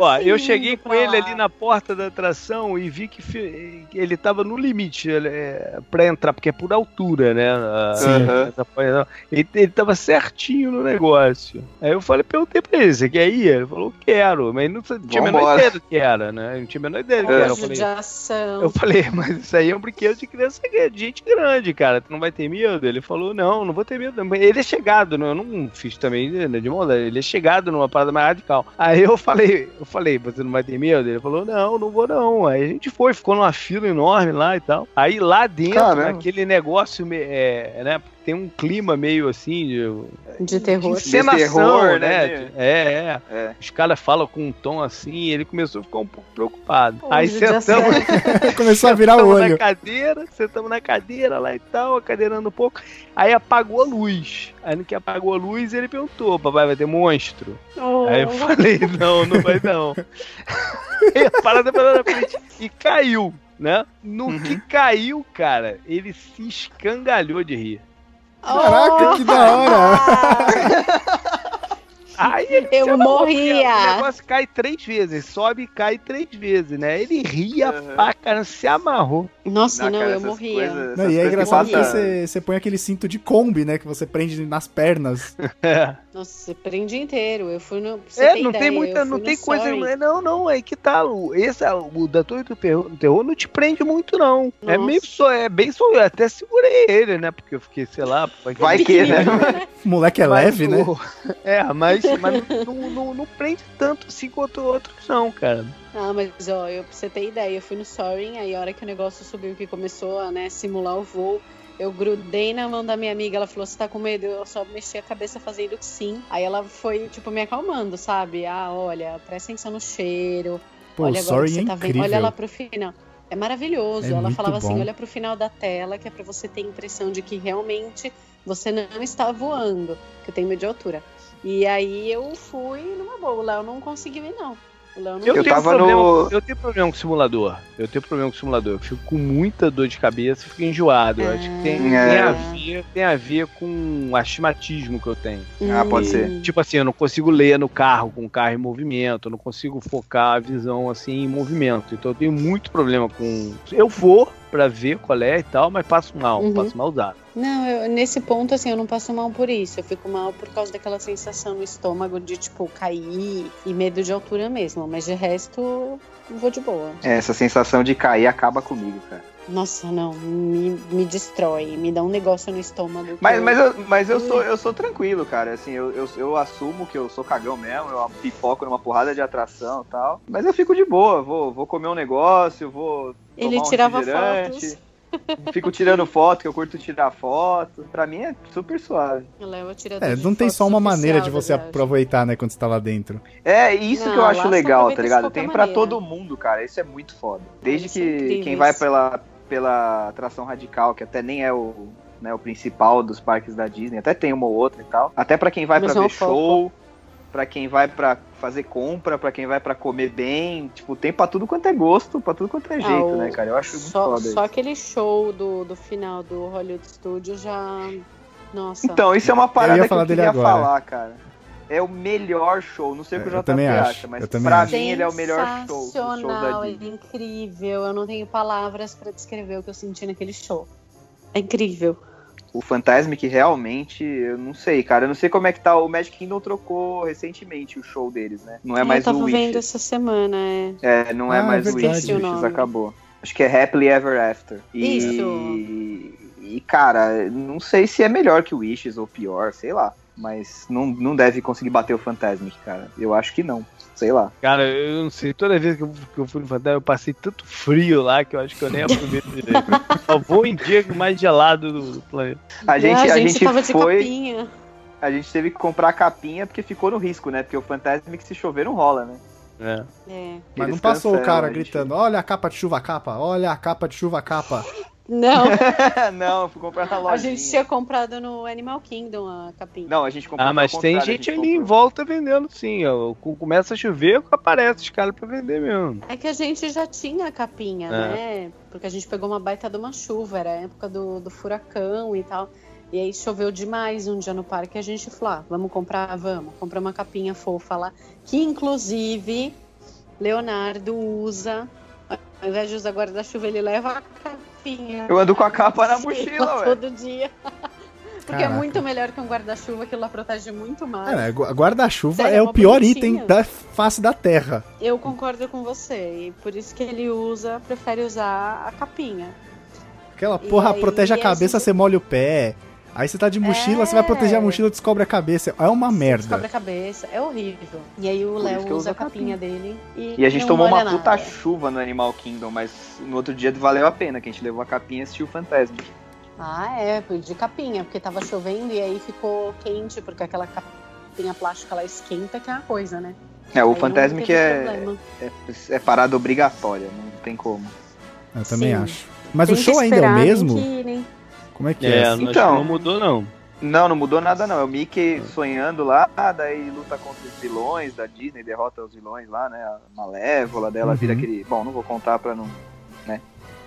Speaker 3: Ó, eu cheguei com ele
Speaker 2: lá.
Speaker 3: ali na porta da atração e vi que ele tava no limite é, pra entrar, porque é por altura, né? a- coisa. Ele, ele tava certinho no negócio. Aí eu falei, perguntei pra ele, você quer ir? Ele falou, quero, mas não tinha a menor ideia do que era, né? Não tinha a menor ideia do que era. Eu falei, eu falei, mas isso aí é um brinquedo de criança de gente grande, cara. Tu não vai ter medo? Ele falou, não, não vou ter medo. Ele é chegado, né? Eu não fiz também né, de maldade. Ele é chegado numa parada mais radical. Aí eu falei, eu falei, você não vai ter medo? Ele falou, não, não vou não. Aí a gente foi, ficou numa fila enorme lá e tal. Aí lá dentro,
Speaker 4: Caramba.
Speaker 3: naquele negócio, é, né? Tem um clima meio assim de,
Speaker 2: De terror.
Speaker 3: de encenação,
Speaker 4: terror,
Speaker 3: né?
Speaker 4: né?
Speaker 3: É, é.
Speaker 4: É.
Speaker 3: Os caras falam com um tom assim, e ele começou a ficar um pouco preocupado.
Speaker 2: Pô,
Speaker 3: Aí sentamos,
Speaker 1: Começou a virar o
Speaker 3: sentamos
Speaker 1: olho.
Speaker 3: na cadeira, sentamos na cadeira lá e tal, cadeirando um pouco. Aí apagou a luz. Aí no que apagou a luz, ele perguntou: Papai, vai ter monstro?
Speaker 2: Oh.
Speaker 3: Aí eu falei: Não, não vai não. Aí a parada na frente e caiu, né? No
Speaker 4: Uhum.
Speaker 3: que caiu, cara, ele se escangalhou de rir.
Speaker 1: Caraca, que da hora!
Speaker 3: Aí ele
Speaker 2: Eu morria.
Speaker 3: O negócio cai três vezes, sobe e cai três vezes, né? Ele ria
Speaker 4: Uhum.
Speaker 3: pra cara, se amarrou.
Speaker 2: Nossa,
Speaker 4: Não,
Speaker 2: não,
Speaker 4: cara,
Speaker 2: eu morria.
Speaker 4: coisas-
Speaker 1: Não, e é engraçado que você, você põe aquele cinto de Kombi, né? Que você prende nas pernas.
Speaker 3: É.
Speaker 2: Nossa, você prende inteiro. Eu fui no. você
Speaker 3: É, não
Speaker 2: ideia,
Speaker 3: tem muita, não
Speaker 2: no
Speaker 3: tem coisa.
Speaker 2: Soaring.
Speaker 3: Não, não, é que tá. O, esse, o da Torre do Terror, não te prende muito, não. É
Speaker 2: Nossa.
Speaker 3: meio só, é bem só. Eu até segurei ele, né? Porque eu fiquei, sei lá.
Speaker 4: Vai que, né?
Speaker 1: Moleque é
Speaker 3: Mas
Speaker 1: leve, né?
Speaker 3: É, mas, mas não, não, não- não prende tanto assim quanto outros, não, cara.
Speaker 2: Ah, mas ó, eu, pra você ter ideia, eu fui no Soaring, aí a hora que o negócio subiu, que começou a né, simular o voo, eu grudei na mão da minha amiga, ela falou, você tá com medo? Eu só mexi a cabeça fazendo que sim. Aí ela foi, tipo, me acalmando, sabe? Ah, olha, presta atenção no cheiro,
Speaker 1: Pô,
Speaker 2: olha agora que
Speaker 1: Soaring
Speaker 2: você
Speaker 1: é
Speaker 2: tá vendo,
Speaker 1: incrível.
Speaker 2: olha lá pro final. É maravilhoso.
Speaker 1: É
Speaker 2: ela falava assim,
Speaker 1: bom.
Speaker 2: olha pro final da tela, que é pra você ter a impressão de que realmente você não está voando, que eu tenho medo de altura. E aí eu fui numa boa, o Léo não conseguiu ir, não.
Speaker 3: Eu,
Speaker 4: Eu
Speaker 3: tenho
Speaker 4: tava
Speaker 3: problema,
Speaker 4: no-
Speaker 3: eu tenho problema com simulador. Eu tenho problema com simulador. Eu fico com muita dor de cabeça e fico enjoado. Eu acho que tem,
Speaker 4: É.
Speaker 3: tem, a ver, tem a ver com o astigmatismo que eu tenho.
Speaker 4: Ah, pode ser.
Speaker 3: Tipo assim, eu não consigo ler no carro com o carro em movimento, eu não consigo focar a visão assim em movimento. Então eu tenho muito problema com. Eu vou pra ver qual é e tal, mas passo mal,
Speaker 2: Uhum.
Speaker 3: passo mal usado.
Speaker 2: Não, eu- nesse ponto, assim, eu não passo mal por isso. Eu fico mal por causa daquela sensação no estômago de, tipo, cair e medo de altura mesmo. Mas de resto, eu vou de boa.
Speaker 4: Essa sensação de cair acaba comigo, cara.
Speaker 2: Nossa, não, me, me destrói, me dá um negócio no estômago.
Speaker 4: Mas,
Speaker 2: eu-
Speaker 4: mas, eu, mas eu, sou, eu sou tranquilo, cara. Assim, eu, eu, eu assumo que eu sou cagão mesmo, eu pipoco numa porrada de atração e tal. Mas eu fico de boa, vou, vou comer um negócio, vou.
Speaker 2: Ele
Speaker 4: tomar um
Speaker 2: tirava
Speaker 4: refrigerante,
Speaker 2: fotos.
Speaker 4: Fico tirando foto, que eu curto tirar foto. Pra mim é super suave.
Speaker 2: É
Speaker 1: não tem só uma maneira de você aproveitar, né, quando você tá lá dentro.
Speaker 4: É isso
Speaker 2: Não,
Speaker 4: que eu acho legal, tá ligado? Tem pra
Speaker 2: maneira.
Speaker 4: todo mundo, cara. Isso é muito foda. Desde
Speaker 2: isso é
Speaker 4: que quem vai pela, pela atração radical, que até nem é o, né, o principal dos parques da Disney, até tem uma ou outra e tal. Até pra quem vai ver
Speaker 2: é foco.
Speaker 4: show, pra quem vai pra fazer compra, pra quem vai pra comer bem, tipo, tem pra tudo quanto é gosto, pra tudo quanto é
Speaker 2: Ah,
Speaker 4: jeito,
Speaker 2: o-
Speaker 4: né, cara? Eu acho muito
Speaker 2: Só,
Speaker 4: foda
Speaker 2: só
Speaker 4: isso.
Speaker 2: aquele show do, do final do Hollywood Studio já. Nossa.
Speaker 4: Então, isso é uma parada que eu queria falar, cara. É o melhor show, não sei o que
Speaker 1: É,
Speaker 4: o
Speaker 1: eu
Speaker 4: JP
Speaker 1: também acho,
Speaker 4: acha, mas
Speaker 1: eu também
Speaker 4: pra
Speaker 1: acho.
Speaker 4: mim ele é o melhor show. do show da
Speaker 2: Sensacional, é
Speaker 4: Disney.
Speaker 2: incrível. Eu não tenho palavras pra descrever o que eu senti naquele show. É incrível.
Speaker 4: O Fantasmic realmente, eu não sei, cara. Eu não sei como é que tá. O Magic Kingdom trocou recentemente o show deles, né? Não é mais
Speaker 2: eu tava
Speaker 4: o
Speaker 2: vendo
Speaker 4: Wishes.
Speaker 2: essa semana, é.
Speaker 4: É, não é
Speaker 1: Ah, é
Speaker 4: mais o. Wishes,
Speaker 2: o
Speaker 4: Wishes acabou. Acho que é Happily Ever After. E,
Speaker 2: Isso.
Speaker 4: E, cara, não sei se é melhor que o Wishes ou pior, sei lá. Mas não, não deve conseguir bater o Fantasmic, cara. Eu acho que não. Sei lá.
Speaker 3: Cara, eu não sei, toda vez que eu, que eu fui no Fantasma, eu passei tanto frio lá que eu acho que eu nem aproveito direito. Só vou em dia mais gelado do, planeta.
Speaker 4: A gente,
Speaker 2: Ah,
Speaker 4: a gente
Speaker 2: tava de
Speaker 4: foi.
Speaker 2: capinha.
Speaker 4: A gente teve que comprar a capinha porque ficou no risco, né? Porque o Fantasmic se chover não rola, né?
Speaker 3: É.
Speaker 2: É.
Speaker 1: Mas não passou o cara
Speaker 4: a gente-
Speaker 1: gritando, olha a capa de chuva capa, olha a capa de chuva capa.
Speaker 2: Não,
Speaker 4: não, fui comprar na loja.
Speaker 2: a gente tinha comprado no Animal Kingdom a capinha.
Speaker 4: Não, a gente comprou
Speaker 3: Ah, mas tem gente
Speaker 4: gente
Speaker 3: ali em
Speaker 4: comprou.
Speaker 3: volta vendendo sim. ó. Começa a chover, aparece os caras pra vender mesmo.
Speaker 2: É que a gente já tinha a capinha,
Speaker 3: É.
Speaker 2: né? Porque a gente pegou uma baita de uma chuva, era a época do, do furacão e tal. E aí choveu demais um dia no parque e a gente falou: ah, vamos comprar, vamos, comprar uma capinha fofa lá. Que inclusive Leonardo usa, ao invés de usar guarda-chuva, ele leva a capinha.
Speaker 4: Eu ando com a capa na
Speaker 2: Mochila
Speaker 4: mochila, ué.
Speaker 2: todo dia. Porque é
Speaker 1: Caraca.
Speaker 2: muito melhor que um guarda-chuva, aquilo lá protege muito mais.
Speaker 1: É, né, gu- guarda-chuva é
Speaker 2: uma
Speaker 1: o pior
Speaker 2: bonitinha.
Speaker 1: item da face da Terra.
Speaker 2: Eu concordo com você, e por isso que ele usa, prefere usar a capinha.
Speaker 1: Aquela porra
Speaker 2: aí
Speaker 1: protege a
Speaker 2: a
Speaker 1: cabeça,
Speaker 2: gente-
Speaker 1: você molha o pé. Aí você tá de mochila,
Speaker 2: É.
Speaker 1: você vai proteger a mochila, descobre a cabeça. É uma
Speaker 2: Descobre
Speaker 1: merda.
Speaker 2: a cabeça, é horrível. E aí o
Speaker 4: que
Speaker 2: Léo
Speaker 4: eu
Speaker 2: usa a
Speaker 4: uso a
Speaker 2: capinha dele e,
Speaker 4: E a gente tomou uma puta
Speaker 2: nada.
Speaker 4: chuva no Animal Kingdom, mas no outro dia valeu a pena, que a gente levou a capinha e assistiu o Fantasmic.
Speaker 2: Ah, é, de capinha, porque tava chovendo e aí ficou quente, porque aquela capinha plástica ela esquenta, que é uma coisa, né?
Speaker 4: É, o Fantasmic
Speaker 2: teve
Speaker 4: é,
Speaker 2: problema.
Speaker 4: é, é parada obrigatória, não tem como.
Speaker 1: Eu também
Speaker 2: Sim.
Speaker 1: acho. Mas
Speaker 2: Tem
Speaker 1: o
Speaker 2: que
Speaker 1: show ainda é o mesmo?
Speaker 2: que né?
Speaker 1: Como é que é?
Speaker 3: É,
Speaker 1: assim?
Speaker 3: não,
Speaker 4: Então.
Speaker 3: não mudou não.
Speaker 4: Não, não mudou nada não. É o Mickey sonhando lá, daí luta contra os vilões da Disney, derrota os vilões lá, né? A Malévola dela vira
Speaker 1: Uhum.
Speaker 4: aquele. Bom, não vou contar pra não.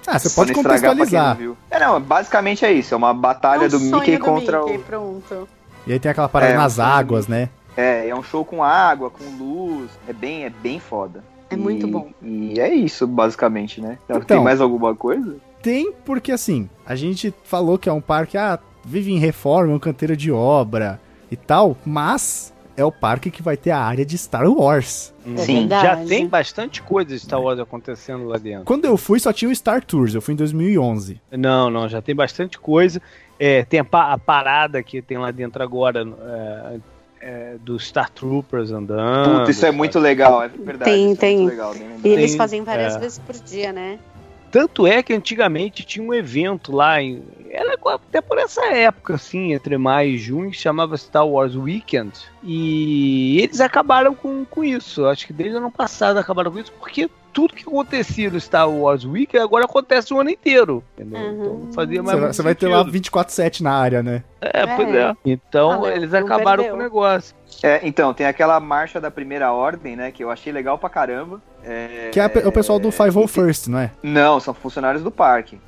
Speaker 1: Ah, você pode
Speaker 4: não estragar pra quem não
Speaker 1: contextualizar.
Speaker 4: viu. É, não, basicamente é isso. É uma batalha
Speaker 2: É um
Speaker 4: do
Speaker 2: sonho
Speaker 4: Mickey
Speaker 2: do
Speaker 4: contra
Speaker 2: Mickey,
Speaker 4: o.
Speaker 2: pronto.
Speaker 1: E aí tem aquela parada
Speaker 4: É, um
Speaker 1: nas águas, né?
Speaker 4: É, é um show com água, com luz. É bem, é bem foda.
Speaker 2: É
Speaker 4: E-
Speaker 2: muito bom.
Speaker 4: E é isso, basicamente, né?
Speaker 1: Então.
Speaker 4: Tem mais alguma coisa?
Speaker 1: Tem, porque assim, a gente falou que é um parque, ah, vive em reforma, é um canteiro de obra. e tal, mas é o parque que vai ter a área de Star Wars.
Speaker 2: É
Speaker 4: Sim.
Speaker 2: verdade.
Speaker 3: Já tem bastante coisa de Star Wars acontecendo lá dentro.
Speaker 1: Quando eu fui, só tinha o Star Tours, eu fui em 2011.
Speaker 3: Não, não, já tem bastante coisa. É, tem a, pa- a parada que tem lá dentro agora é, é, dos Star Troopers andando.
Speaker 4: Puta, isso é muito legal, é verdade.
Speaker 2: Tem,
Speaker 4: isso é
Speaker 2: tem.
Speaker 4: muito legal.
Speaker 2: E eles fazem várias
Speaker 3: é.
Speaker 2: vezes por dia, né?
Speaker 3: Tanto é que antigamente tinha um evento lá, em, era até por essa época, assim, entre maio e junho, que chamava Star Wars Weekend. E eles acabaram com, com isso. Acho que desde o ano passado acabaram com isso, porque tudo que acontecia no Star Wars Weekend agora acontece o ano inteiro. Entendeu?
Speaker 2: Uhum.
Speaker 3: Então não fazia
Speaker 1: Você
Speaker 3: mais
Speaker 1: você vai ter lá
Speaker 3: sentido.
Speaker 1: 24-7 na área, né?
Speaker 3: É, pois
Speaker 2: É.
Speaker 3: é. Então
Speaker 2: Ah,
Speaker 3: eles acabaram
Speaker 2: perdeu.
Speaker 3: com o negócio.
Speaker 4: É, então, tem aquela marcha da primeira ordem, né? Que eu achei legal pra caramba. É,
Speaker 1: Que é o pessoal do 501st, não é?
Speaker 4: Não, são funcionários do parque.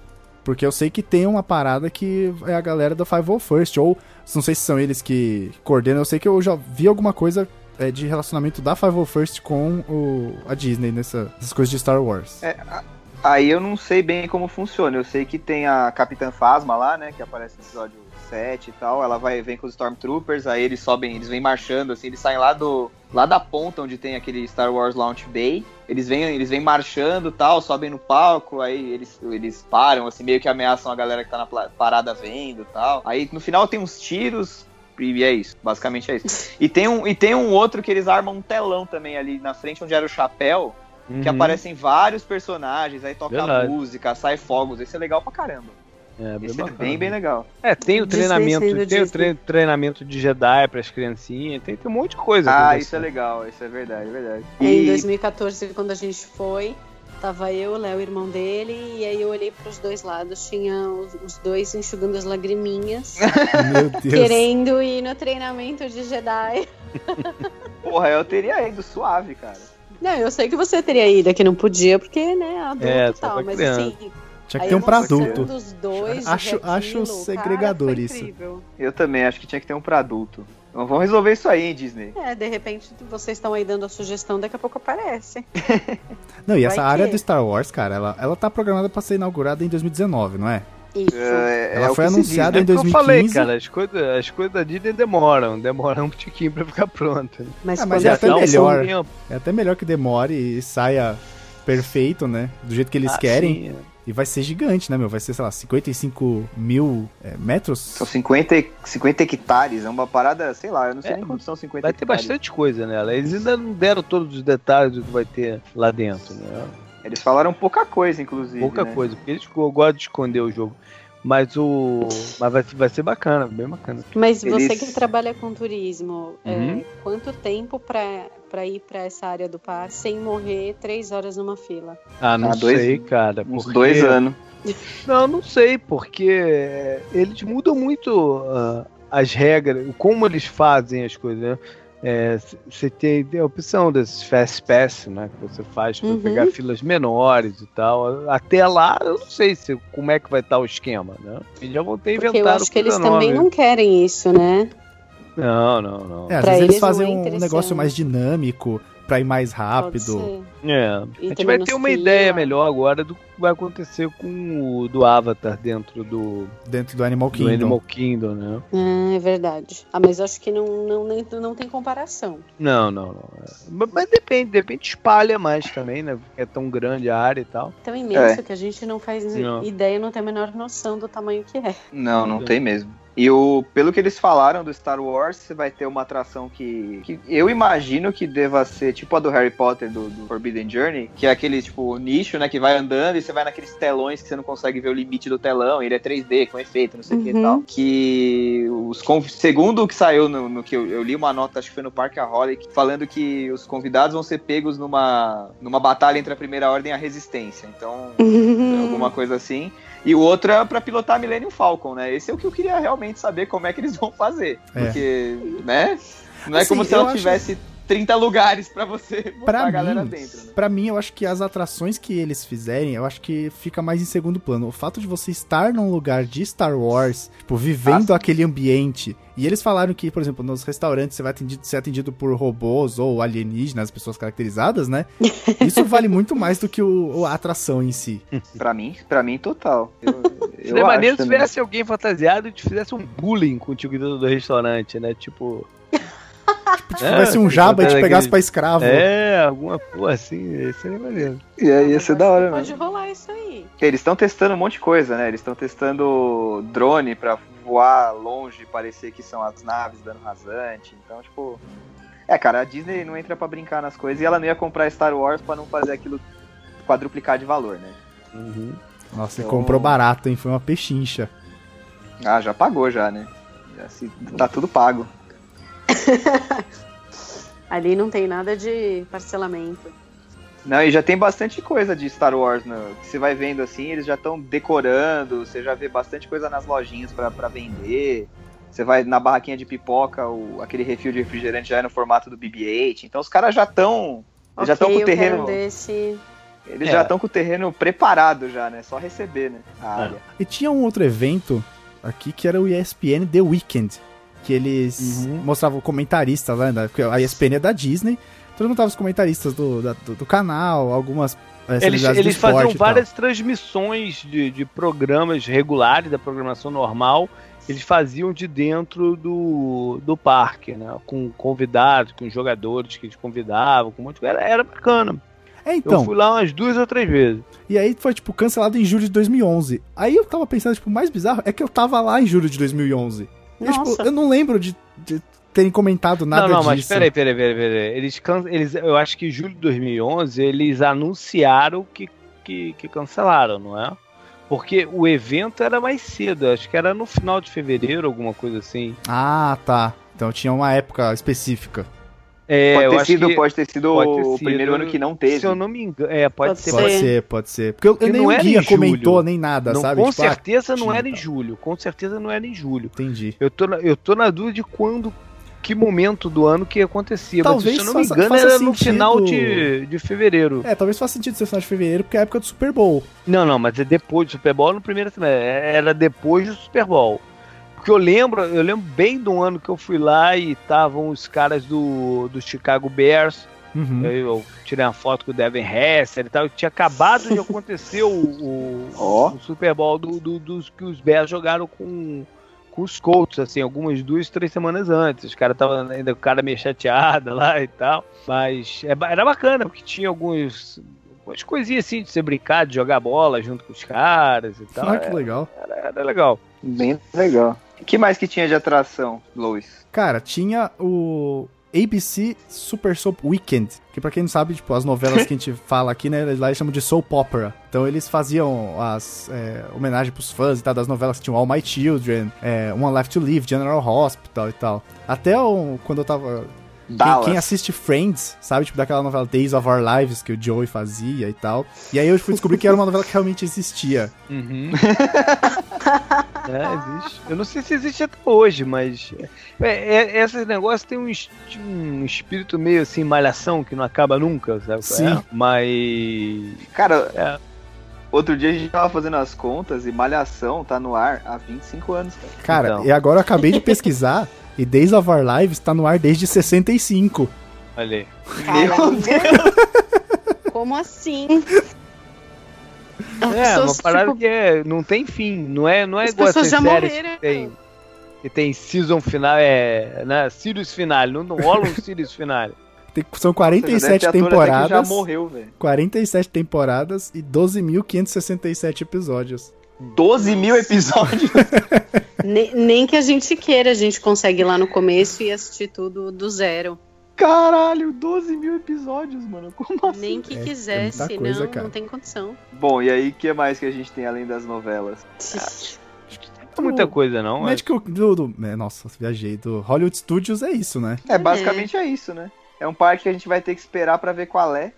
Speaker 1: Porque eu sei que tem uma parada que é a galera da 501st, ou não sei se são eles que coordenam, eu sei que eu já vi alguma coisa é, de relacionamento da 501st com o, a Disney nessa- nessas coisas de Star Wars.
Speaker 4: É, aí eu não sei bem como funciona. Eu sei que tem a Capitã Phasma lá, né? Que aparece no episódio 7 e tal. Ela vai vem com os Stormtroopers, aí eles sobem, eles vêm marchando, assim, eles saem lá do. Lá da ponta onde tem aquele Star Wars Launch Bay. Eles vêm, eles vêm marchando tal, sobem no palco, aí eles, eles param, assim, meio que ameaçam a galera que tá na parada vendo tal. Aí no final tem uns tiros. E é isso, basicamente é isso. E tem, um, e tem um outro que eles armam um telão também ali na frente, onde era o chapéu, que
Speaker 3: Uhum.
Speaker 4: aparecem vários personagens, aí toca
Speaker 3: Verdade.
Speaker 4: música, sai fogos, esse é legal pra caramba.
Speaker 3: É, bem
Speaker 4: Esse é
Speaker 3: bacana.
Speaker 4: bem, bem legal.
Speaker 3: É, tem o treinamento, tem o tre- treinamento de Jedi pras criancinhas, tem, tem um monte de coisa.
Speaker 4: Ah, isso é legal, isso é verdade, é verdade.
Speaker 2: Em
Speaker 4: E
Speaker 2: 2014, quando a gente foi, tava eu, o Léo, o irmão dele, e aí eu olhei pros dois lados, tinha os, os dois enxugando as lagriminhas,
Speaker 1: Meu Deus.
Speaker 2: querendo ir no treinamento de Jedi.
Speaker 4: porra, eu teria ido suave, cara.
Speaker 2: Não, eu sei que você teria ido, é que não podia, porque, né, adulto
Speaker 3: É,
Speaker 2: e tal, mas
Speaker 3: criança.
Speaker 2: assim...
Speaker 1: Tinha que ter um pra adulto.
Speaker 2: dos dois,
Speaker 1: Acho-
Speaker 2: de
Speaker 1: acho segregador
Speaker 2: cara, foi
Speaker 1: isso.
Speaker 4: Eu também acho que tinha que ter um pra adulto. Então, vamos resolver isso aí, hein, Disney.
Speaker 2: É, de repente vocês estão aí dando a sugestão, daqui a pouco aparece.
Speaker 1: Não, e
Speaker 2: Vai
Speaker 1: essa área
Speaker 2: que-
Speaker 1: do Star Wars, cara, ela, ela tá programada pra ser inaugurada em 2019, não é?
Speaker 2: Isso.
Speaker 4: É,
Speaker 1: Ela
Speaker 4: é o
Speaker 1: foi
Speaker 4: que se
Speaker 1: anunciada
Speaker 4: diz,
Speaker 1: em
Speaker 3: É o que eu falei,
Speaker 1: 2015.
Speaker 3: cara, as coisas as coisas da Disney demoram, demoram um tiquinho pra ficar pronta.
Speaker 2: Mas,
Speaker 1: Ah,
Speaker 2: quando
Speaker 1: mas é até
Speaker 3: um
Speaker 1: melhor. É até melhor que demore e saia perfeito, né? Do jeito que eles
Speaker 3: Ah,
Speaker 1: querem.
Speaker 3: sim, é.
Speaker 1: E vai ser gigante, né, meu? Vai ser, sei lá, 55 mil é, metros?
Speaker 4: São 50, e- 50 hectares, é uma parada, sei lá, eu não sei
Speaker 3: É,
Speaker 4: nem quantos são 50
Speaker 3: Vai ter
Speaker 4: hectares.
Speaker 3: bastante coisa nela. Eles ainda não deram todos os detalhes do que vai ter lá dentro, né?
Speaker 4: Eles falaram pouca coisa, inclusive.
Speaker 3: Pouca
Speaker 4: né?
Speaker 3: coisa, porque eles go- gostam de esconder o jogo. Mas o. Mas vai, vai ser bacana, bem bacana.
Speaker 2: Mas você
Speaker 4: Eles-
Speaker 2: que trabalha com turismo, é,
Speaker 3: Uhum.
Speaker 2: quanto tempo pra, pra ir pra essa área do parque sem morrer três horas numa fila?
Speaker 3: Ah, não
Speaker 4: Ah, dois-
Speaker 3: sei, cara.
Speaker 4: Uns
Speaker 3: porque-
Speaker 4: dois anos.
Speaker 3: Não, não sei, porque eles mudam muito ah, as regras, como eles fazem as coisas, né? Você tem a opção desses Fast Pass, né? Que você faz para
Speaker 2: Uhum.
Speaker 3: pegar filas menores e tal. Até lá, eu não sei se, como é que vai estar o esquema, né? Eles já vão ter
Speaker 2: Porque eu
Speaker 3: inventado
Speaker 2: acho que eles também não querem isso, né?
Speaker 3: Não, não, não.
Speaker 1: É, às
Speaker 2: Pra
Speaker 1: vezes eles
Speaker 2: eles é
Speaker 1: fazem um
Speaker 2: interessante.
Speaker 1: negócio mais dinâmico pra ir mais rápido.
Speaker 3: É, a
Speaker 2: E
Speaker 3: gente
Speaker 2: tem
Speaker 3: vai ter uma ideia melhor agora do que vai acontecer com o do Avatar dentro do,
Speaker 1: Dentro do Animal
Speaker 3: do
Speaker 1: Kingdom.
Speaker 3: Animal Kingdom, né?
Speaker 2: Ah, é verdade. Ah, mas eu acho que não, não, nem- não tem comparação.
Speaker 3: Não, não, não. É. Mas, mas depende, depende, espalha mais também, né? Porque é tão grande a área e tal.
Speaker 2: Tão imenso
Speaker 4: É.
Speaker 2: que a gente não faz
Speaker 3: Não.
Speaker 2: ideia, não tem a menor noção do tamanho que é.
Speaker 4: Não, não tem mesmo. E o, pelo que eles falaram do Star Wars, você vai ter uma atração que, que eu imagino que deva ser tipo a do Harry Potter do, do Forbidden Journey, que é aquele tipo nicho, né, que vai andando e você vai naqueles telões que você não consegue ver o limite do telão, ele é 3D com efeito, não sei o que e
Speaker 2: Uhum.
Speaker 4: tal. Que os segundo o que saiu no, no que eu, eu li uma nota, acho que foi no Parque Aholic, falando que os convidados vão ser pegos numa numa batalha entre a Primeira Ordem e a Resistência. Então,
Speaker 2: Uhum.
Speaker 4: alguma coisa assim. E o outro é pra pilotar a Millennium Falcon, né? Esse é o que eu queria realmente saber como é que eles vão fazer.
Speaker 1: É.
Speaker 4: Porque, né? Não é
Speaker 1: Assim,
Speaker 4: como se ela
Speaker 1: acho-
Speaker 4: tivesse 30 lugares pra você botar
Speaker 1: Pra
Speaker 4: a galera
Speaker 1: mim,
Speaker 4: dentro. Né?
Speaker 1: pra mim, eu acho que as atrações que eles fizerem, eu acho que fica mais em segundo plano. O fato de você estar num lugar de Star Wars, tipo, vivendo
Speaker 4: Ah,
Speaker 1: aquele ambiente. E eles falaram que, por exemplo, nos restaurantes você vai atendido- ser atendido por robôs ou alienígenas, pessoas caracterizadas, né? Isso vale muito mais do que o, a atração em si.
Speaker 4: Pra mim, pra mim, total. Eu, eu
Speaker 3: Seria maneiro se tivesse alguém fantasiado e te fizesse um bullying contigo dentro do restaurante, né? Tipo.
Speaker 1: Tipo, tivesse um jaba e te pegasse pra escravo.
Speaker 3: É, alguma porra assim, seria maneiro.
Speaker 4: E aí ia ser da hora,
Speaker 2: Pode
Speaker 4: mano.
Speaker 2: rolar isso aí.
Speaker 4: Eles estão testando um monte de coisa, né? Eles estão testando drone pra voar longe e parecer que são as naves dando rasante. Então, tipo. É, cara, a Disney não entra pra brincar nas coisas e ela não ia comprar Star Wars pra não fazer aquilo quadruplicar de valor, né?
Speaker 3: Uhum.
Speaker 1: Nossa, e
Speaker 4: Então-
Speaker 1: comprou barato, hein? Foi uma pechincha.
Speaker 4: Ah, já pagou já, né? Já se- tá tudo pago.
Speaker 2: Ali não tem nada de parcelamento.
Speaker 4: Não, e já tem bastante coisa de Star Wars, né? Que você vai vendo assim, eles já estão decorando, você já vê bastante coisa nas lojinhas pra, pra vender. Você vai na barraquinha de pipoca, o, aquele refil de refrigerante já é no formato do BB-8. Então os caras já estão. Eles já estão com o terreno.
Speaker 2: desse.
Speaker 4: Eles
Speaker 3: É.
Speaker 4: já estão com o terreno preparado já, né? Só receber, né? A
Speaker 3: É.
Speaker 4: área.
Speaker 1: E tinha um outro evento aqui que era o ESPN The Weekend. Que eles
Speaker 3: Uhum.
Speaker 1: mostravam comentaristas lá, né? Porque a ESPN é da Disney. Todo mundo tava os comentaristas do, da- do, do canal, algumas. eh,
Speaker 3: Eles, eles faziam várias transmissões de, de programas regulares, da programação normal. Eles faziam de dentro do, do parque, né? Com convidados, com jogadores que eles convidavam, com um monte de... Era, era bacana.
Speaker 1: É,
Speaker 3: Eu
Speaker 1: então.
Speaker 3: fui lá umas duas ou três vezes.
Speaker 1: E aí foi, tipo, cancelado em julho de 2011. Aí eu tava pensando, tipo, o mais bizarro é que eu tava lá em julho de 2011. Eu, tipo, eu não lembro de, de terem comentado nada
Speaker 3: não, não,
Speaker 1: disso.
Speaker 3: mas peraí, peraí, peraí, peraí. Eles, can... eles, eu acho que em julho de 2011 eles anunciaram que, que, que cancelaram, não é? Porque o evento era mais cedo, acho que era no final de fevereiro, alguma coisa assim.
Speaker 1: Ah, tá. Então tinha uma época específica.
Speaker 3: É,
Speaker 4: pode,
Speaker 3: eu
Speaker 4: ter
Speaker 3: acho
Speaker 4: sido,
Speaker 3: que,
Speaker 4: pode ter sido
Speaker 3: pode ter
Speaker 4: o
Speaker 3: sido.
Speaker 4: primeiro ano que não teve.
Speaker 3: se eu não me engano, é, pode,
Speaker 2: Pode
Speaker 3: ser.
Speaker 1: Pode ser, pode ser. Porque eu,
Speaker 3: Porque
Speaker 1: nem
Speaker 3: não
Speaker 1: o guia
Speaker 3: julho.
Speaker 1: comentou nem nada,
Speaker 3: Não,
Speaker 1: sabe?
Speaker 3: com
Speaker 1: Tipo, ah,
Speaker 3: certeza não
Speaker 1: tinha,
Speaker 3: era em julho. Com certeza não era em julho.
Speaker 1: entendi.
Speaker 3: Eu tô na, eu tô na dúvida de quando, que momento do ano que acontecia.
Speaker 1: Talvez
Speaker 3: mas se eu não me engano, era no
Speaker 1: sentido.
Speaker 3: final de, de fevereiro.
Speaker 1: É, talvez faça sentido ser final de fevereiro, porque é a época do Super Bowl.
Speaker 3: Não, não, mas é depois do Super Bowl no primeiro semestre. Era depois do Super Bowl. Porque eu lembro, eu lembro bem do ano que eu fui lá e estavam os caras do, do Chicago Bears.
Speaker 1: Uhum.
Speaker 3: Eu, eu tirei uma foto com o Devin Hester e tal. Tinha acabado de acontecer o, o,
Speaker 4: Ó.
Speaker 3: o Super Bowl do, do- dos que os Bears jogaram com, com os Colts, assim, algumas duas, três semanas antes. Os caras estavam ainda com o cara meio chateado lá e tal. Mas é era bacana, porque tinha alguns. Umas coisinhas assim de você brincar, de jogar bola junto com os caras e tal.
Speaker 1: Ah, que legal.
Speaker 3: Era, era legal.
Speaker 4: Bem legal. O que mais que tinha de atração, Lois?
Speaker 1: Cara, tinha o ABC Super Soap Weekend, que pra quem não sabe, tipo, as novelas que a gente fala aqui, né, lá eles chamam de soap opera. Então eles faziam as é, homenagem pros fãs e tal, das novelas que tinham All My Children, é, One Life to Live, General Hospital e tal. Até o- quando eu tava Quem,
Speaker 4: Dallas.
Speaker 1: quem assiste Friends, sabe? Tipo, daquela novela Days of Our Lives que o Joey fazia e tal. E aí eu fui descobrir que era uma novela que realmente existia.
Speaker 3: Uhum. é, existe. Eu não sei se existe até hoje, mas. É, é, esse negócio tem um, um espírito meio assim, malhação, que não acaba nunca, sabe? qual é?
Speaker 1: Sim.
Speaker 3: Mas.
Speaker 4: Cara,
Speaker 3: É.
Speaker 4: outro dia a gente tava fazendo as contas e Malhação tá no ar há 25 anos, cara.
Speaker 1: Cara,
Speaker 3: Então.
Speaker 1: e agora eu acabei de pesquisar e Days of Our Lives tá no ar desde 65.
Speaker 3: Olha aí.
Speaker 2: Caramba. Como assim? As
Speaker 3: É,
Speaker 2: pessoas,
Speaker 3: uma parada
Speaker 2: tipo,
Speaker 3: que é, não tem fim. Não é, não é
Speaker 2: As
Speaker 3: igual
Speaker 2: pessoas já morreram.
Speaker 3: que tem. Que tem season final, é. Né, series final. Não, não rola um series final.
Speaker 1: Tem- são
Speaker 4: Ou seja, deve
Speaker 1: 47
Speaker 4: ter ator até que
Speaker 1: temporadas.
Speaker 4: já morreu, velho.
Speaker 1: 47 temporadas e 12.567 episódios.
Speaker 4: 12 mil episódios.
Speaker 2: nem, nem que a gente queira, a gente consegue ir lá no começo e assistir tudo do zero.
Speaker 4: Caralho, 12 mil episódios, mano. Como assim?
Speaker 2: Nem que
Speaker 1: É- é
Speaker 2: quisesse,
Speaker 1: muita coisa,
Speaker 2: não,
Speaker 1: cara.
Speaker 2: não tem condição.
Speaker 4: Bom, e aí, o que mais que a gente tem além das novelas?
Speaker 3: Não é muita coisa, não.
Speaker 1: O
Speaker 3: mas-
Speaker 1: do, do- é, Nossa, viajei. Do Hollywood Studios é isso, né?
Speaker 4: É, basicamente é isso, né? É um parque que a gente vai ter que esperar pra ver qual é.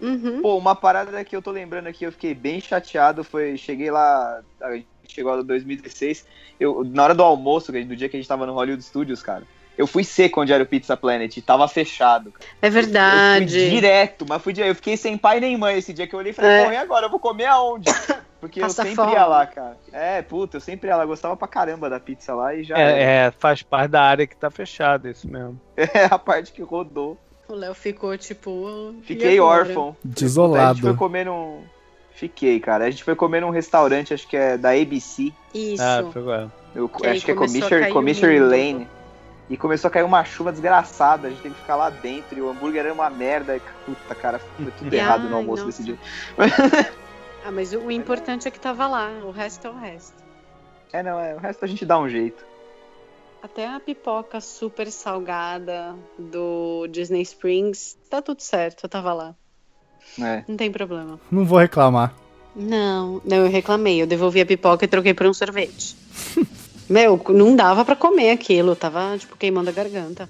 Speaker 2: Uhum.
Speaker 4: Pô, uma parada que eu tô lembrando aqui, eu fiquei bem chateado, foi, cheguei lá, a gente chegou em 2016, eu, na hora do almoço, do dia que a gente tava no Hollywood Studios, cara, Eu fui seco onde era o Pizza Planet, tava fechado.
Speaker 2: É
Speaker 4: Eu fui
Speaker 2: verdade.
Speaker 4: direto, mas fui direto. Eu fiquei sem pai nem mãe esse dia que eu olhei e falei,
Speaker 2: É.
Speaker 4: e agora? Eu vou comer aonde? Porque
Speaker 2: Passa
Speaker 4: eu sempre
Speaker 2: fome.
Speaker 4: ia lá, cara. É, puta, eu sempre ia lá. Gostava pra caramba da pizza lá e já era.
Speaker 3: É, é, faz parte da área que tá fechada, isso mesmo.
Speaker 4: É a parte que rodou.
Speaker 2: O Léo ficou tipo.
Speaker 4: Fiquei órfão. A gente foi
Speaker 1: Desolado.
Speaker 4: comer num. Fiquei, cara. A gente foi comer num restaurante, acho que é da ABC.
Speaker 2: Isso.
Speaker 3: Ah, foi agora.
Speaker 4: Eu,
Speaker 2: Que aí
Speaker 4: acho que é Commissioner. Lane. E começou a cair uma chuva desgraçada. A gente teve que ficar lá dentro. E o hambúrguer era uma merda. E, puta, cara, foi tudo errado no
Speaker 2: Ai,
Speaker 4: almoço
Speaker 2: nossa.
Speaker 4: desse dia.
Speaker 2: Ah, mas o, o importante é que tava lá. O resto é o resto.
Speaker 4: É, não, é. O resto a gente dá um jeito.
Speaker 2: Até a pipoca super salgada do Disney Springs. Tá tudo certo, eu tava lá.
Speaker 4: É.
Speaker 2: Não tem problema.
Speaker 1: Não vou reclamar.
Speaker 2: Não, não, eu reclamei. Eu devolvi a pipoca e troquei por um sorvete. Meu, não dava pra comer aquilo. Tava, tipo, queimando a garganta.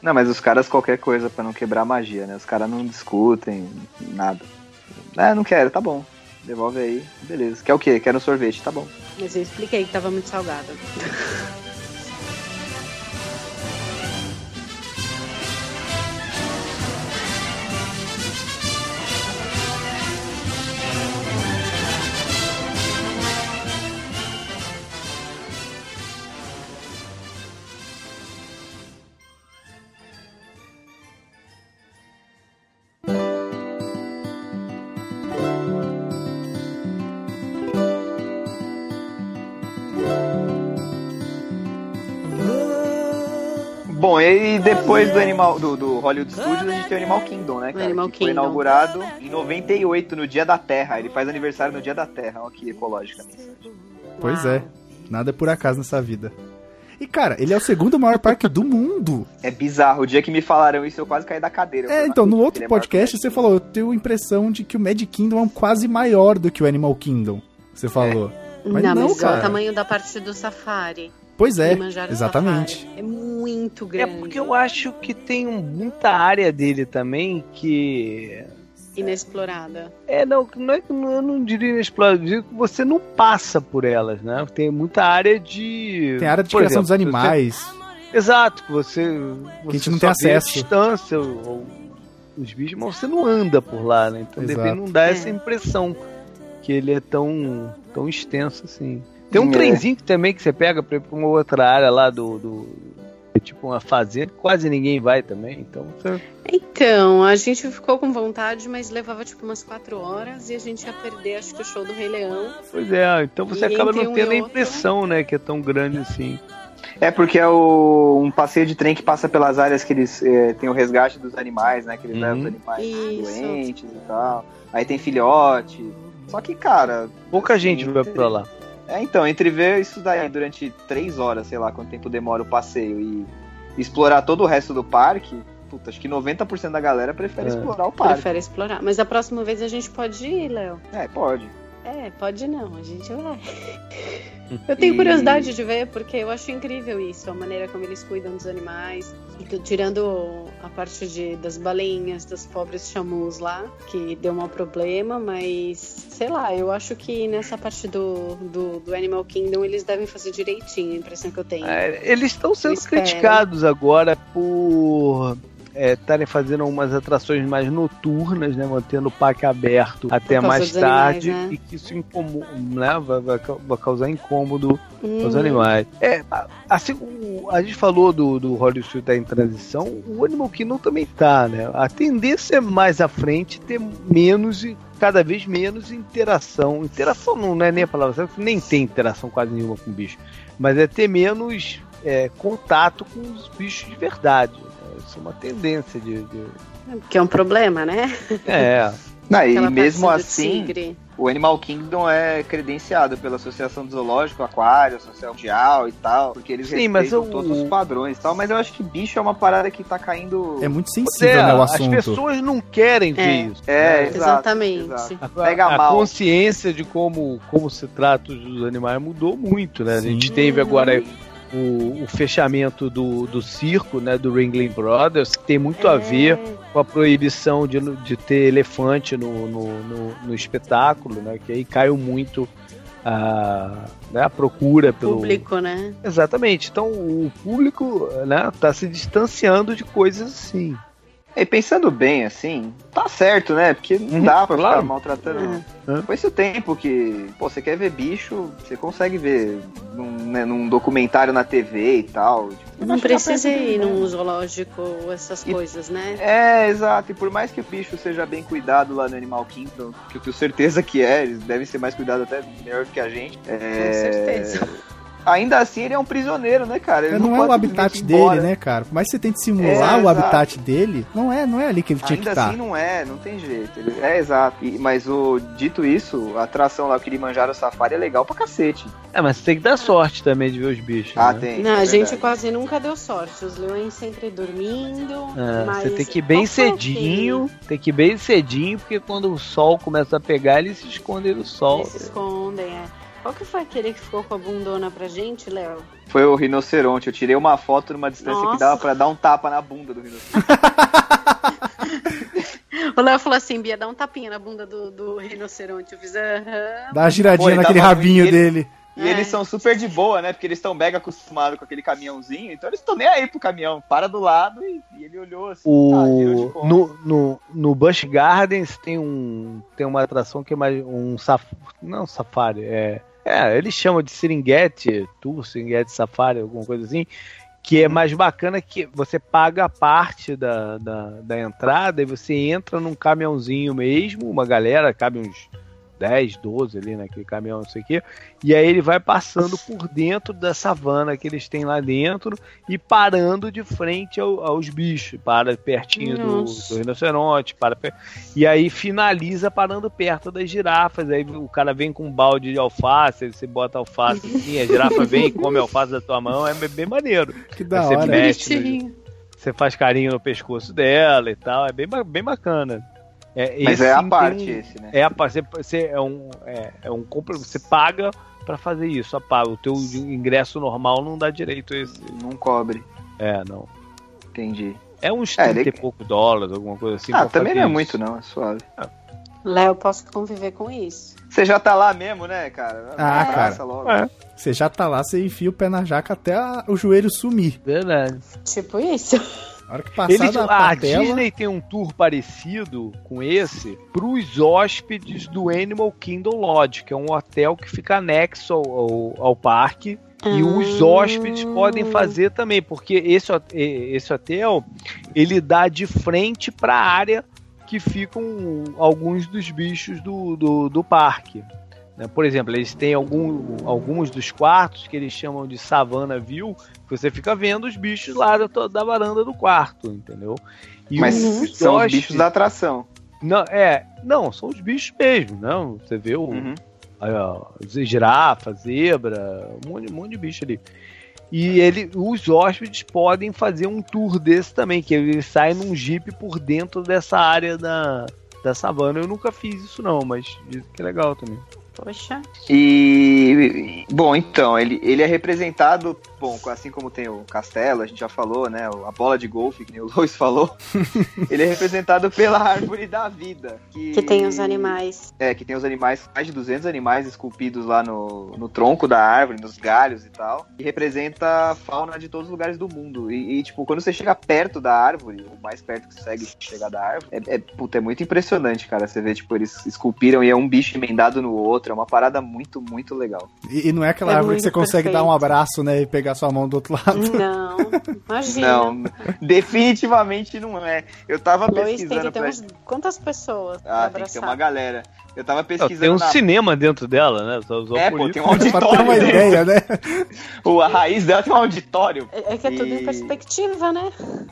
Speaker 4: Não, mas os caras qualquer coisa pra não quebrar a magia, né? Os caras não discutem nada. É, não quero, tá bom. Devolve aí, beleza. Quer o quê? Quero um sorvete, tá bom.
Speaker 2: Mas eu expliquei que tava muito salgada.
Speaker 4: Bom, e depois do Animal do, do Hollywood Studios, a gente tem o Animal Kingdom, né, cara?
Speaker 2: Animal
Speaker 4: que foi
Speaker 2: Kingdom.
Speaker 4: inaugurado em 98, no Dia da Terra. Ele faz aniversário no Dia da Terra. Olha que ecológica a mensagem.
Speaker 1: Pois é. Nada é por acaso nessa vida. E, cara, ele é o segundo maior parque do mundo.
Speaker 4: É bizarro. O dia que me falaram isso, eu quase caí da cadeira.
Speaker 1: É, então,
Speaker 4: "Não
Speaker 1: no outro
Speaker 4: é
Speaker 1: podcast
Speaker 4: que
Speaker 1: você falou, eu tenho a impressão de que o Magic Kingdom é quase maior do que o Animal Kingdom. Você falou. Mas
Speaker 2: não,
Speaker 1: não,
Speaker 2: mas
Speaker 1: cara.
Speaker 2: é o tamanho da parte do safari.
Speaker 1: Pois é, exatamente.
Speaker 2: Safari. É muito
Speaker 3: É
Speaker 2: grande.
Speaker 3: porque eu acho que tem muita área dele também que.
Speaker 2: Inexplorada.
Speaker 3: É, não, não é que não- eu não diria inexplorado, eu digo que você não passa por elas, né? Tem muita área de.
Speaker 1: Tem área de
Speaker 3: por
Speaker 1: criação
Speaker 3: exemplo,
Speaker 1: dos animais.
Speaker 3: você- exato, que você.
Speaker 1: a gente
Speaker 3: você
Speaker 1: não tem acesso.
Speaker 3: distância, ou, ou os bichos, mas você não anda por lá, né? Então de
Speaker 1: Exato.
Speaker 3: repente não dá
Speaker 2: É.
Speaker 3: essa impressão que ele é tão, tão extenso assim. Tem um
Speaker 4: É.
Speaker 3: trenzinho que também que você pega pra ir pra uma outra área lá do. do é tipo uma fazenda, quase ninguém vai também, então você
Speaker 2: Então, a gente ficou com vontade, mas levava tipo umas quatro horas e a gente ia perder, acho que o show do Rei Leão.
Speaker 3: Pois é, então você
Speaker 2: E
Speaker 3: acaba não
Speaker 2: um
Speaker 3: tendo a
Speaker 2: outro-
Speaker 3: impressão, né, que é tão grande assim.
Speaker 4: É porque é o, um passeio de trem que passa pelas áreas que eles é, tem o resgate dos animais, né? Que eles
Speaker 3: Uhum.
Speaker 4: levam os animais
Speaker 2: Isso.
Speaker 4: doentes e tal. Aí tem filhote. Só que, cara,
Speaker 3: Pouca gente vai pra lá.
Speaker 4: É então, entre ver isso daí durante três horas, sei lá quanto tempo demora o passeio, e explorar todo o resto do parque, puta, acho que 90% da galera prefere
Speaker 3: É.
Speaker 4: explorar o parque.
Speaker 2: Prefere explorar. Mas a próxima vez a gente pode ir, Léo.
Speaker 4: É, pode.
Speaker 2: É, pode não, a gente vai. Eu tenho curiosidade de ver, porque eu acho incrível isso, a maneira como eles cuidam dos animais. Tirando a parte de, das balinhas, dos pobres chamus lá, que deu um problema, mas sei lá, eu acho que nessa parte do, do, do Animal Kingdom eles devem fazer direitinho, a impressão que eu tenho.
Speaker 3: É, eles estão sendo criticados agora por estarem fazendo umas atrações mais noturnas, né, mantendo o parque aberto até mais tarde
Speaker 2: animais, né?
Speaker 3: e que isso incomo- né, vai, vai vai causar incômodo aos
Speaker 2: Uhum.
Speaker 3: animais. É, assim, o- a gente falou do, do Hollywood Studios tá em transição, o Animal Kingdom também tá, né? A tendência é mais à frente ter menos e cada vez menos interação. Interação não é nem a palavra certa, nem tem interação quase nenhuma com o bicho, mas é ter menos é, contato com os bichos de verdade. Isso é uma tendência de. de-
Speaker 2: Que é um problema, né?
Speaker 3: É.
Speaker 4: Não, e mesmo assim,
Speaker 2: tigre.
Speaker 4: o Animal Kingdom é credenciado pela Associação do Zoológico, Aquário, Associação Mundial e tal, porque eles
Speaker 3: Sim, mas
Speaker 4: respeitam
Speaker 3: o-
Speaker 4: todos os padrões e tal, mas eu acho que bicho é uma parada que tá caindo...
Speaker 1: É muito sensível, né, o
Speaker 3: as
Speaker 1: assunto.
Speaker 3: pessoas não querem ver
Speaker 2: É.
Speaker 3: isso.
Speaker 4: É,
Speaker 3: né?
Speaker 2: Exatamente.
Speaker 4: exato.
Speaker 3: A,
Speaker 4: Pega
Speaker 3: a
Speaker 4: mal.
Speaker 3: consciência de como, como se trata os animais mudou muito, né? A
Speaker 1: Sim.
Speaker 3: gente teve agora o, o fechamento do, do circo, né? Do Ringling Brothers, que tem muito a
Speaker 2: É.
Speaker 3: ver com a proibição de, de ter elefante no, no, no, no espetáculo, né? Que aí caiu muito a, né, a procura pelo.
Speaker 2: Público, né?
Speaker 3: Exatamente. Então o público né, tá se distanciando de coisas assim.
Speaker 4: E pensando bem, assim, tá certo, né? Porque não
Speaker 3: Uhum,
Speaker 4: dá pra
Speaker 3: claro.
Speaker 4: ficar maltratando.
Speaker 3: É.
Speaker 4: Foi esse o tempo que, pô, você quer ver bicho, você consegue ver num, né, num documentário na TV e tal. Tipo,
Speaker 2: Não precisa ir num zoológico, essas
Speaker 4: E-
Speaker 2: coisas, né?
Speaker 4: É, exato. E por mais que o bicho seja bem cuidado lá no Animal Kingdom, que eu tenho certeza que é, eles devem ser mais cuidados até melhor do que a gente. É...
Speaker 2: Com certeza.
Speaker 4: Ainda assim, ele é um prisioneiro, né, cara? Ele
Speaker 1: não, é
Speaker 4: pode
Speaker 1: o habitat
Speaker 4: ir embora.
Speaker 1: dele, né, cara? Por mais que você tente simular
Speaker 4: É,
Speaker 1: o habitat dele, não é, não é ali que ele tinha que
Speaker 4: Ainda
Speaker 1: estar.
Speaker 4: assim não é, não tem jeito. Ele- É exato. E- mas o dito isso, a atração lá, o Kilimanjaro Safari é legal pra cacete.
Speaker 3: É, mas você tem que dar sorte também de ver os bichos.
Speaker 4: Ah,
Speaker 3: né?
Speaker 4: tem.
Speaker 2: Não,
Speaker 4: é
Speaker 2: a gente quase nunca deu sorte. Os leões sempre dormindo.
Speaker 3: É,
Speaker 2: mas
Speaker 3: você tem que ir bem
Speaker 2: qual
Speaker 3: cedinho, tem que ir bem cedinho, porque quando o sol começa a pegar, eles se escondem do sol.
Speaker 2: Eles se escondem, é. Qual que foi aquele que ficou com a bundona pra gente, Léo?
Speaker 4: Foi o rinoceronte. Eu tirei uma foto numa distância que
Speaker 2: Nossa.
Speaker 4: dava pra dar um tapa na bunda do rinoceronte.
Speaker 2: O Léo falou assim, Bia, dá um tapinha na bunda do, do rinoceronte. Eu fiz, aham.
Speaker 1: Dá uma giradinha
Speaker 4: Pô, ele
Speaker 1: naquele rabinho
Speaker 4: ele-
Speaker 1: dele.
Speaker 4: E
Speaker 2: É.
Speaker 4: eles são super de boa, né? Porque eles estão mega acostumados com aquele caminhãozinho, então eles estão nem aí pro caminhão. Para do lado e, e ele olhou assim. tá,
Speaker 3: O,
Speaker 4: costas.
Speaker 3: no, no, no Busch Gardens tem um tem uma atração que é mais um saf, não safari, é, é eles chamam de Serengeti, Tour, Serengeti Safari, alguma coisa assim, que é mais bacana que você paga a parte da, da, da entrada e você entra num caminhãozinho mesmo, uma galera, cabe uns 10, 12 ali naquele caminhão, não sei o quê, e aí ele vai passando por dentro da savana que eles têm lá dentro e parando de frente ao- aos bichos, para pertinho do, do rinoceronte, para per- e aí finaliza parando perto das girafas. Aí o cara vem com um balde de alface, aí você bota alface assim, a girafa vem e come a alface da tua mão, é bem maneiro.
Speaker 1: Que da
Speaker 3: Você
Speaker 1: hora.
Speaker 3: mexe. Você faz carinho no pescoço dela e tal, é bem, bem bacana. É,
Speaker 4: Mas
Speaker 3: esse
Speaker 4: é a
Speaker 3: tem
Speaker 4: parte
Speaker 3: um-
Speaker 4: esse, né?
Speaker 3: é a parte, você, você é um é, é um compra- você paga pra fazer isso, a paga. O teu ingresso normal não dá direito a esse.
Speaker 4: Não cobre.
Speaker 3: É, não.
Speaker 4: Entendi.
Speaker 3: É uns
Speaker 4: É,
Speaker 3: 30 e poucos dólares, alguma coisa assim.
Speaker 4: ah, também não é
Speaker 3: isso.
Speaker 4: muito, não, é suave.
Speaker 2: Léo, posso conviver com isso.
Speaker 4: Você já tá lá mesmo, né, cara?
Speaker 1: Ah,
Speaker 4: Abraça
Speaker 1: cara.
Speaker 4: Logo.
Speaker 3: É.
Speaker 1: Você já tá lá, você enfia o pé na jaca até a- o joelho sumir.
Speaker 3: Verdade.
Speaker 2: Tipo isso.
Speaker 1: A hora que passar
Speaker 3: Eles,
Speaker 1: da
Speaker 3: a
Speaker 1: patela...
Speaker 3: Disney tem um tour parecido com esse pros hóspedes do Animal Kingdom Lodge, que é um hotel que fica anexo ao, ao, ao parque. E os
Speaker 2: Ah.
Speaker 3: hóspedes podem fazer também, porque esse, esse hotel ele dá de frente para a área que ficam alguns dos bichos do, do, do parque. Né? Por exemplo, eles têm algum, alguns dos quartos que eles chamam de Savana View, que você fica vendo os bichos lá da, da varanda do quarto, entendeu? E
Speaker 4: Mas
Speaker 3: os
Speaker 4: são os bichos da atração.
Speaker 3: Não, é, não, são os bichos mesmo, não. Você vê o,
Speaker 4: Uhum.
Speaker 3: Aí, ó, girafa, zebra, um monte, um monte de bicho ali. E ele, os hóspedes podem fazer um tour desse também, que ele sai num jeep por dentro dessa área da, da savana. Eu nunca fiz isso não, mas que é legal também.
Speaker 2: Poxa.
Speaker 4: E, bom, então, ele, ele é representado, bom, assim como tem o castelo, a gente já falou, né, a bola de golfe, que nem o Lois falou, ele é representado pela árvore da vida. Que,
Speaker 2: Que tem os animais.
Speaker 4: É, que tem os animais, mais de 200 animais esculpidos lá no, no tronco da árvore, nos galhos e tal, e representa a fauna de todos os lugares do mundo. E, e, tipo, quando você chega perto da árvore, o mais perto que você consegue chegar da árvore, é, é, puta, é muito impressionante, cara. Você vê, tipo, eles esculpiram e é um bicho emendado no outro, é uma parada muito, muito legal.
Speaker 1: E, e não é aquela
Speaker 2: É
Speaker 1: árvore que você consegue
Speaker 2: perfeito.
Speaker 1: dar um abraço, né? E pegar sua mão do outro lado.
Speaker 2: Não, imagina.
Speaker 4: Não, definitivamente não é. Eu tava
Speaker 2: Luiz tem
Speaker 4: pesquisando
Speaker 2: que ter
Speaker 4: pra...
Speaker 2: uns... Quantas pessoas pra
Speaker 4: Ah, tem que ter uma galera. Eu tava
Speaker 3: Tem
Speaker 4: pesquisando
Speaker 3: um
Speaker 4: na...
Speaker 3: cinema dentro dela, né? Só usou
Speaker 4: É,
Speaker 3: por
Speaker 4: pô,
Speaker 3: isso.
Speaker 4: tem um
Speaker 1: pra ter
Speaker 4: auditório.
Speaker 1: uma ideia, né?
Speaker 4: O- A raiz dela tem um auditório.
Speaker 2: É é que é tudo
Speaker 4: E-
Speaker 2: em perspectiva, né?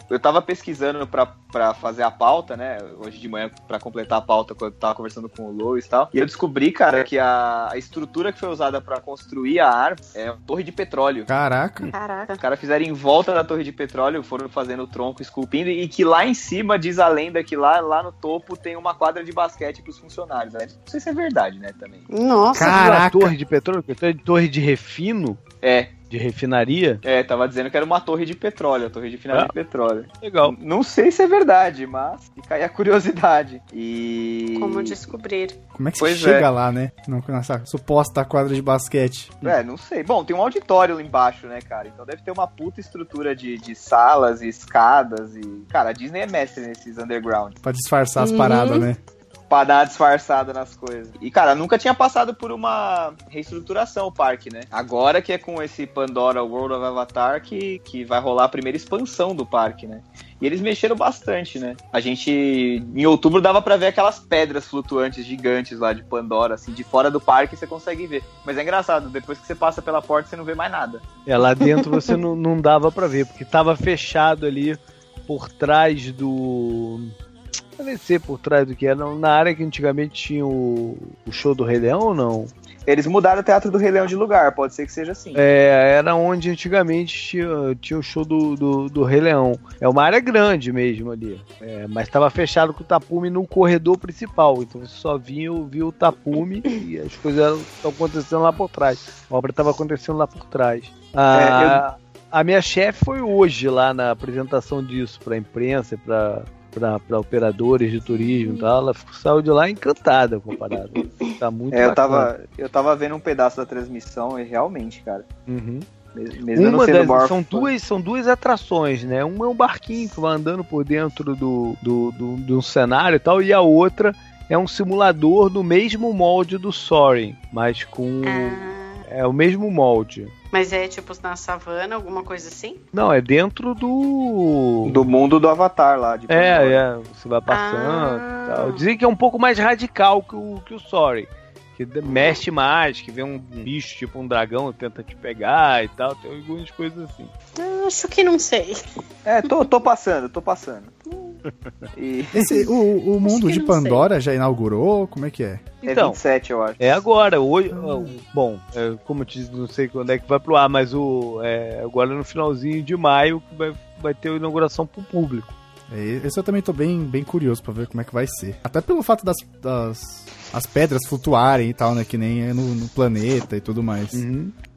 Speaker 4: Eu tava pesquisando pra, pra fazer a pauta, né? Hoje de manhã, pra completar a pauta, quando eu tava conversando com o Lois e tal. E eu descobri, cara, que a, a estrutura que foi usada pra construir a árvore é uma torre de petróleo.
Speaker 1: Caraca.
Speaker 2: Caraca.
Speaker 4: Os caras fizeram em volta da torre de petróleo, foram fazendo o tronco, esculpindo, e que lá em cima diz a lenda que lá, lá no topo tem uma quadra de basquete pros funcionários. Né? Não sei se é verdade, né, também.
Speaker 2: Nossa,
Speaker 1: Caraca.
Speaker 3: A torre de petróleo, é torre de refino,
Speaker 4: É,
Speaker 3: De refinaria?
Speaker 4: é, tava dizendo que era uma torre de petróleo, a torre de final
Speaker 3: Ah.
Speaker 4: de petróleo.
Speaker 3: Legal.
Speaker 4: Não sei se é verdade, mas fica aí a curiosidade. E.
Speaker 2: Como descobrir.
Speaker 1: Como é que
Speaker 4: Pois
Speaker 1: você chega
Speaker 4: é.
Speaker 1: lá, né? Não- Nessa suposta quadra de basquete.
Speaker 4: É, não sei. Bom, tem um auditório lá embaixo, né, cara? Então deve ter uma puta estrutura de, de salas e escadas e. Cara, a Disney é mestre nesses underground.
Speaker 1: Pra disfarçar as
Speaker 2: Uhum.
Speaker 1: paradas, né?
Speaker 4: Pra dar disfarçada nas coisas. E, cara, nunca tinha passado por uma reestruturação o parque, né? Agora que é com esse Pandora World of Avatar que, que vai rolar a primeira expansão do parque, né? E eles mexeram bastante, né? A gente, em outubro, dava pra ver aquelas pedras flutuantes gigantes lá de Pandora, assim, de fora do parque você consegue ver. Mas é engraçado, depois que você passa pela porta, você não vê mais nada.
Speaker 3: É, lá dentro você não, não dava pra ver, porque tava fechado ali por trás do. Ser por trás do que era. Na área que antigamente tinha o, o show do Rei Leão ou não?
Speaker 4: Eles mudaram o Teatro do Rei Leão de lugar, pode ser que seja assim.
Speaker 3: É, era onde antigamente tinha, tinha o show do, do, do Rei Leão. É uma área grande mesmo ali. É, mas estava fechado com o tapume no corredor principal. Então você só vinha, via o tapume e as coisas estão acontecendo lá por trás. A obra estava acontecendo lá por trás. A, a minha chefe foi hoje lá na apresentação disso para a imprensa, para para operadores de turismo e tal, ela saiu de lá encantada com a parada. Tá muito
Speaker 4: É, eu tava, eu tava vendo um pedaço da transmissão e realmente, cara.
Speaker 3: Uhum.
Speaker 4: Mesmo
Speaker 3: Uma
Speaker 4: sendo
Speaker 3: das,
Speaker 4: maior
Speaker 3: são duas são duas atrações, né? Uma é um barquinho que vai andando por dentro do, do, do, do cenário e tal, e a outra é um simulador do mesmo molde do Soaring, mas com
Speaker 2: Ah,
Speaker 3: é o mesmo molde.
Speaker 2: Mas é tipo na savana, alguma coisa assim?
Speaker 3: Não, é dentro do
Speaker 4: do mundo do Avatar lá. De Pandora.
Speaker 3: É, é, você vai passando
Speaker 2: Ah.
Speaker 3: e tal. Dizem que é um pouco mais radical que o, que o Sorry. Que de- mexe mais, que vem um bicho tipo um dragão tenta te pegar e tal. Tem algumas coisas assim.
Speaker 2: Acho que não sei.
Speaker 4: É, tô, tô passando, tô passando. E
Speaker 1: Esse, o, o mundo de Pandora já inaugurou? Como é que é?
Speaker 3: Então,
Speaker 4: é 27, eu acho.
Speaker 3: É agora, hoje. ó, Bom, é, como eu te disse, não sei quando é que vai pro ar, mas o, é, agora no finalzinho de maio que vai, vai ter a inauguração pro público.
Speaker 1: É, Esse eu também tô bem, bem curioso pra ver como é que vai ser. Até pelo fato das, das as pedras flutuarem e tal, né? Que nem é no, no planeta e tudo mais.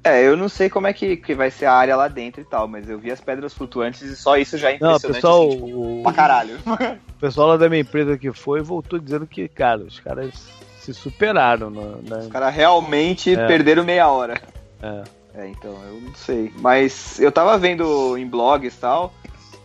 Speaker 4: É, eu não sei como é que, que vai ser a área lá dentro e tal, mas eu vi as pedras flutuantes e só isso já é
Speaker 3: Não, o
Speaker 4: impressionante.
Speaker 3: pessoal,
Speaker 4: assim, tipo,
Speaker 3: o,
Speaker 4: pra caralho.
Speaker 3: o pessoal lá da minha empresa que foi voltou dizendo que, cara, os caras se superaram na. na-
Speaker 4: Os caras realmente
Speaker 3: É.
Speaker 4: perderam meia hora.
Speaker 3: é.
Speaker 4: É, então, eu não sei. Mas eu tava vendo em blogs e tal.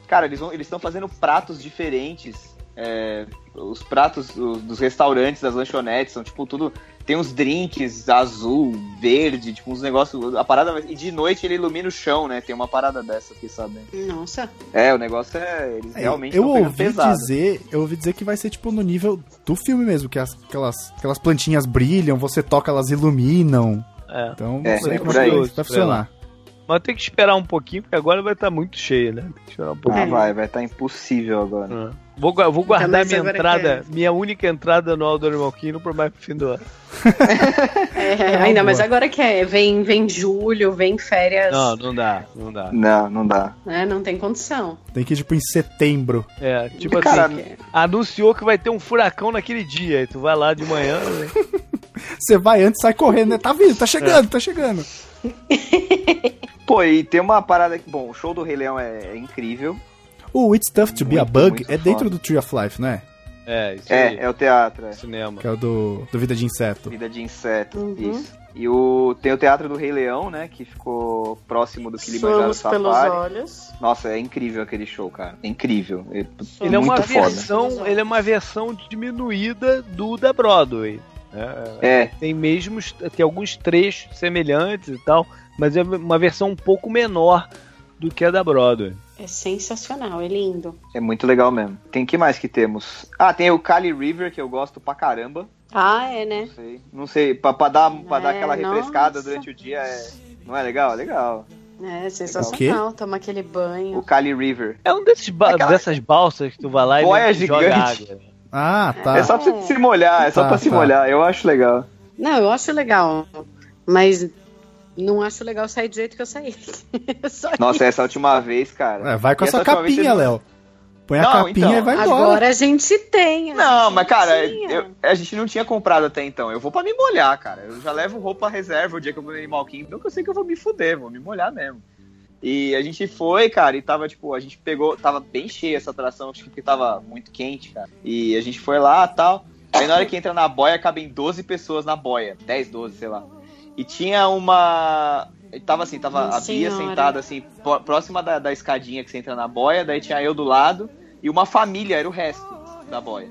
Speaker 4: Cara, eles vão- eles estão fazendo pratos diferentes. É, os pratos os- dos restaurantes, das lanchonetes, são tipo tudo. Tem uns drinks azul, verde, tipo uns negócios. A parada. E de noite ele ilumina o chão, né? Tem uma parada dessa, fiquei sabendo.
Speaker 2: Nossa.
Speaker 4: É, o negócio é. Eles
Speaker 1: É,
Speaker 4: realmente
Speaker 1: eu ouvi
Speaker 4: pesado.
Speaker 1: dizer, eu ouvi dizer que vai ser tipo no nível do filme mesmo, que as- aquelas, aquelas plantinhas brilham, você toca, elas iluminam.
Speaker 3: É.
Speaker 1: Então,
Speaker 4: É,
Speaker 1: não sei
Speaker 4: é
Speaker 1: como é que vai funcionar.
Speaker 3: Mas tem que esperar um pouquinho, porque agora vai estar muito cheio, né? Tem que esperar um
Speaker 4: Ah,
Speaker 3: pouquinho.
Speaker 4: vai, vai estar impossível agora.
Speaker 3: É. Vou, vou guardar
Speaker 2: mas
Speaker 3: minha entrada, minha única entrada no Aldo Animal Kingdom pro mais pro fim do ano.
Speaker 2: É,
Speaker 1: É uma
Speaker 2: ainda mais agora que é, vem, vem julho, vem férias.
Speaker 3: Não, não dá, não dá.
Speaker 4: Não, não dá.
Speaker 2: Né? Não tem condição.
Speaker 1: Tem que ir tipo em setembro.
Speaker 3: É, tipo
Speaker 4: Cara,
Speaker 3: assim, anunciou que vai ter um furacão naquele dia, aí tu vai lá de manhã, né?
Speaker 1: Você vai antes, sai correndo, né? Tá vindo, tá chegando, tá chegando.
Speaker 4: Pô, e tem uma parada que. Bom, o show do Rei Leão é, é incrível.
Speaker 1: O It's Tough to Be a Bug é dentro
Speaker 4: foda.
Speaker 1: do Tree of Life, não é?
Speaker 3: É, isso aí,
Speaker 4: É, é o teatro, é.
Speaker 3: cinema.
Speaker 1: Que é o do, do Vida de Inseto.
Speaker 4: Vida de inseto,
Speaker 2: Uhum.
Speaker 4: isso. E o, tem o Teatro do Rei Leão, né? Que ficou próximo do Kilimanjaro
Speaker 2: Somos pelos
Speaker 4: Safari.
Speaker 2: olhos.
Speaker 4: Nossa, é incrível aquele show, cara. É incrível. É,
Speaker 3: Ele é uma
Speaker 4: foda.
Speaker 3: versão, ele é uma versão diminuída do da Broadway. É,
Speaker 4: É,
Speaker 3: tem mesmo tem alguns trechos semelhantes e tal, mas é uma versão um pouco menor do que a da Broadway.
Speaker 2: É sensacional, é lindo.
Speaker 4: é muito legal mesmo. Tem que mais que temos? Ah, tem o Cali River, que eu gosto pra caramba.
Speaker 2: Ah, é, né?
Speaker 4: Não sei. Não sei, pra, pra dar, pra dar
Speaker 2: É,
Speaker 4: aquela refrescada
Speaker 2: nossa.
Speaker 4: durante o dia é. Não é legal? É legal.
Speaker 2: É sensacional. Toma aquele banho.
Speaker 4: O Cali River.
Speaker 3: É um desses ba-
Speaker 4: Aquela-
Speaker 3: dessas balsas que tu vai lá e
Speaker 4: Boia
Speaker 3: ele joga
Speaker 4: gigante.
Speaker 3: água.
Speaker 1: Ah, tá.
Speaker 4: É só pra você se molhar, é só
Speaker 1: Tá,
Speaker 4: pra se
Speaker 1: tá.
Speaker 4: molhar. Eu acho legal.
Speaker 2: Não, eu acho legal. Mas não acho legal sair do jeito que eu saí. Só
Speaker 4: Nossa, essa última vez, cara.
Speaker 1: É, vai com a sua
Speaker 4: essa
Speaker 1: capinha, Léo. Põe a
Speaker 4: Não,
Speaker 1: capinha
Speaker 4: então,
Speaker 1: e vai embora.
Speaker 2: Agora a gente tem. a
Speaker 4: Não,
Speaker 2: gente
Speaker 4: mas cara, eu- a gente não tinha comprado até então. Eu vou pra me molhar, cara. Eu já levo roupa reserva o dia que eu vou no Animal Kingdom, que eu sei que eu vou me fuder, vou me molhar mesmo. E a gente foi, cara, e tava, tipo, a gente pegou, tava bem cheia essa atração, acho que tava muito quente, cara. E a gente foi lá tal. Aí na hora que entra na boia, cabem 12 pessoas na boia. 10, 12, sei lá. E tinha uma. Tava assim, tava
Speaker 2: Minha
Speaker 4: a Bia
Speaker 2: senhora.
Speaker 4: sentada assim, pró- próxima da, da escadinha que você entra na boia, daí tinha eu do lado e uma família, era o resto da boia.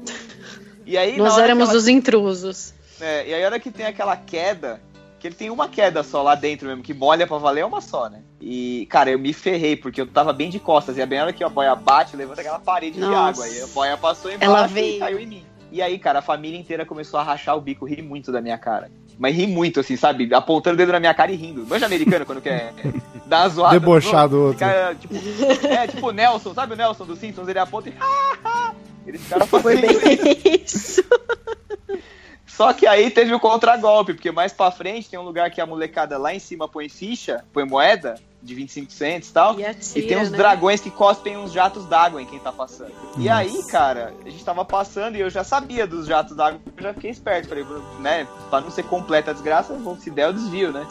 Speaker 4: E aí,
Speaker 2: Nós éramos
Speaker 4: ela-
Speaker 2: os intrusos.
Speaker 4: é, e aí a hora que tem aquela queda, que ele tem uma queda só lá dentro mesmo, que molha pra valer é uma só, né? E, cara, eu me ferrei, porque eu tava bem de costas, e a bem na hora que a boia bate, levanta aquela parede de
Speaker 2: Nossa.
Speaker 4: água, e a boia passou embaixo
Speaker 2: Ela
Speaker 4: e
Speaker 2: veio.
Speaker 4: caiu em mim. E aí, cara, a família inteira começou a rachar o bico, rir muito da minha cara. Mas ri muito, assim, sabe? Apontando o dedo na minha cara e rindo. Manja americano quando quer dar uma zoada.
Speaker 1: Debochar do outro.
Speaker 4: Fica, tipo, é, tipo o Nelson, sabe o Nelson dos Simpsons? Ele aponta e... Eles ficaram
Speaker 2: Foi
Speaker 4: fazendo
Speaker 2: bem isso.
Speaker 4: só que aí teve o contragolpe, porque mais pra frente tem um lugar que a molecada lá em cima põe ficha, põe moeda de 25 centos e tal.
Speaker 2: E
Speaker 4: E
Speaker 2: atira,
Speaker 4: tem uns
Speaker 2: né?
Speaker 4: dragões que cospem uns jatos d'água em quem tá passando. E
Speaker 1: Nossa.
Speaker 4: aí, cara, a gente tava passando e eu já sabia dos jatos d'água, eu já fiquei esperto. Falei, né, pra não ser completa a desgraça, vou- se der eu desvio, né?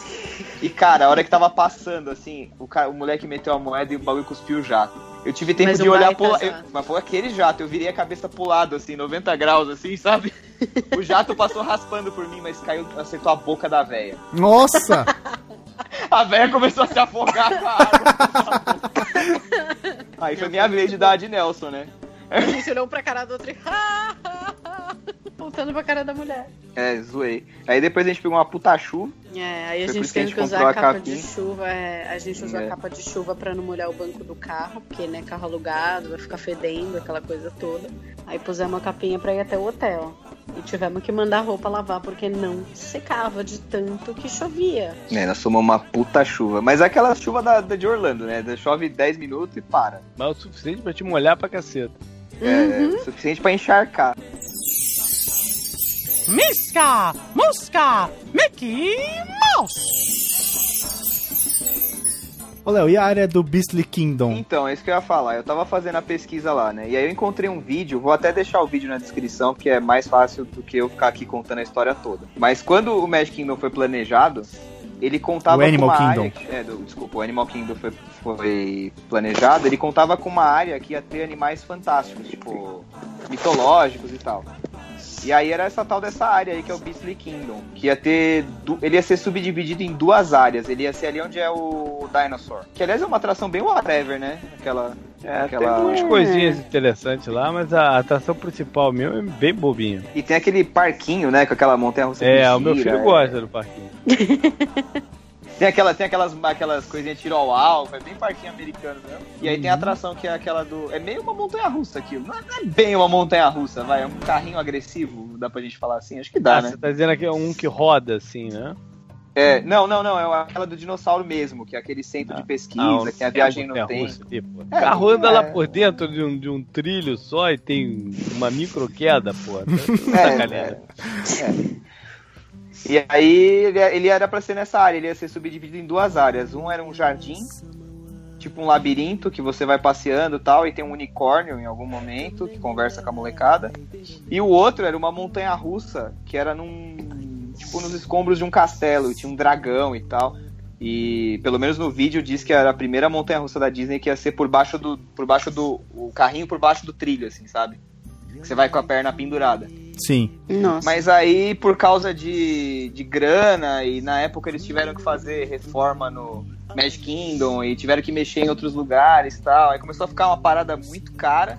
Speaker 4: E, cara, a hora que tava passando, assim, o, cara, o moleque meteu a moeda e o bagulho cuspiu o jato. Eu tive tempo
Speaker 2: Mas
Speaker 4: de olhar pro eu- Mas foi aquele jato, eu virei a cabeça pro lado, assim, 90 graus, assim, sabe? O jato passou raspando por mim, mas caiu, acertou a boca da véia.
Speaker 1: Nossa!
Speaker 4: A véia começou a se afogar com a água. Aí foi minha vez de dar a de Nelson, né?
Speaker 2: A gente olhou um pra cara do outro e. Voltando pra cara da mulher.
Speaker 4: É, zoei. Aí depois a gente pegou uma puta chuva.
Speaker 2: É, aí a gente
Speaker 4: que
Speaker 2: teve que usar a capa
Speaker 4: capinha.
Speaker 2: de chuva. é, a gente usou
Speaker 4: É.
Speaker 2: a capa de chuva pra não molhar o banco do carro, porque, né, carro alugado, vai ficar fedendo, aquela coisa toda. Aí pusemos a capinha pra ir até o hotel. E tivemos que mandar a roupa lavar, porque não secava de tanto que chovia.
Speaker 4: É, nós somos uma puta chuva. Mas é aquela chuva da, da de Orlando, né? Chove 10 minutos e para.
Speaker 3: Mas é o suficiente pra te molhar pra caceta.
Speaker 4: É suficiente pra encharcar.
Speaker 5: Misca, Musca, Mickey Mouse.
Speaker 1: Ô, Léo, e a área do Beastly Kingdom?
Speaker 4: Então, é isso que eu ia falar. Eu tava fazendo a pesquisa lá, né? E aí eu encontrei um vídeo, vou até deixar o vídeo na descrição, porque é mais fácil do que eu ficar aqui contando a história toda. Mas quando o Magic Kingdom foi planejado, ele contava
Speaker 1: O
Speaker 4: com
Speaker 1: Animal
Speaker 4: uma
Speaker 1: Kingdom.
Speaker 4: área. que- É, do- desculpa, o Animal Kingdom foi, foi planejado, ele contava com uma área que ia ter animais fantásticos, tipo, mitológicos e tal. E aí era essa tal dessa área aí que é o Beastly Kingdom, que ia ter, du- ele ia ser subdividido em duas áreas. Ele ia ser ali onde é o Dinosaur, que aliás é uma atração bem whatever, né? Aquela,
Speaker 3: É,
Speaker 4: aquela...
Speaker 3: tem umas coisinhas interessantes lá, mas a atração principal mesmo é bem bobinha.
Speaker 4: E tem aquele parquinho, né, com aquela montanha russa.
Speaker 3: É,
Speaker 4: que
Speaker 3: o meu filho
Speaker 4: é.
Speaker 3: gosta do parquinho.
Speaker 4: Tem, aquela, tem aquelas, aquelas coisinhas de tiro ao alvo, é bem parquinho americano mesmo. E aí tem a atração que é aquela do. É meio uma montanha russa aquilo. Não é, não é bem uma montanha russa, vai. É um carrinho agressivo, dá pra gente falar assim? Acho que dá,
Speaker 3: Ah,
Speaker 4: né?
Speaker 3: Você tá dizendo que é um que roda assim, né?
Speaker 4: É, não, não, não. É aquela do dinossauro mesmo, que é aquele centro de pesquisa,
Speaker 3: Ah,
Speaker 4: que tem a viagem no
Speaker 3: montanha
Speaker 4: tempo.
Speaker 3: russa ali, pô. O
Speaker 4: É,
Speaker 3: carro anda
Speaker 4: é.
Speaker 3: lá por dentro de um, de um trilho só e tem uma micro queda, pô.
Speaker 4: É,
Speaker 3: Sacanagem.
Speaker 4: E aí ele, era pra ser nessa área, ele ia ser subdividido em duas áreas. Um era um jardim, tipo um labirinto que você vai passeando e tal, e tem um unicórnio em algum momento que conversa com a molecada. E o outro era uma montanha russa que era num. tipo nos escombros de um castelo, tinha um dragão e tal. E pelo menos no vídeo diz que era a primeira montanha russa da Disney que ia ser por baixo do. por baixo do. o carrinho por baixo do trilho, assim, sabe? Que você vai com a perna pendurada.
Speaker 1: Sim.
Speaker 2: Nossa.
Speaker 4: Mas aí, por causa de, de grana, e na época eles tiveram que fazer reforma no Magic Kingdom e tiveram que mexer em outros lugares e tal. Aí começou a ficar uma parada muito cara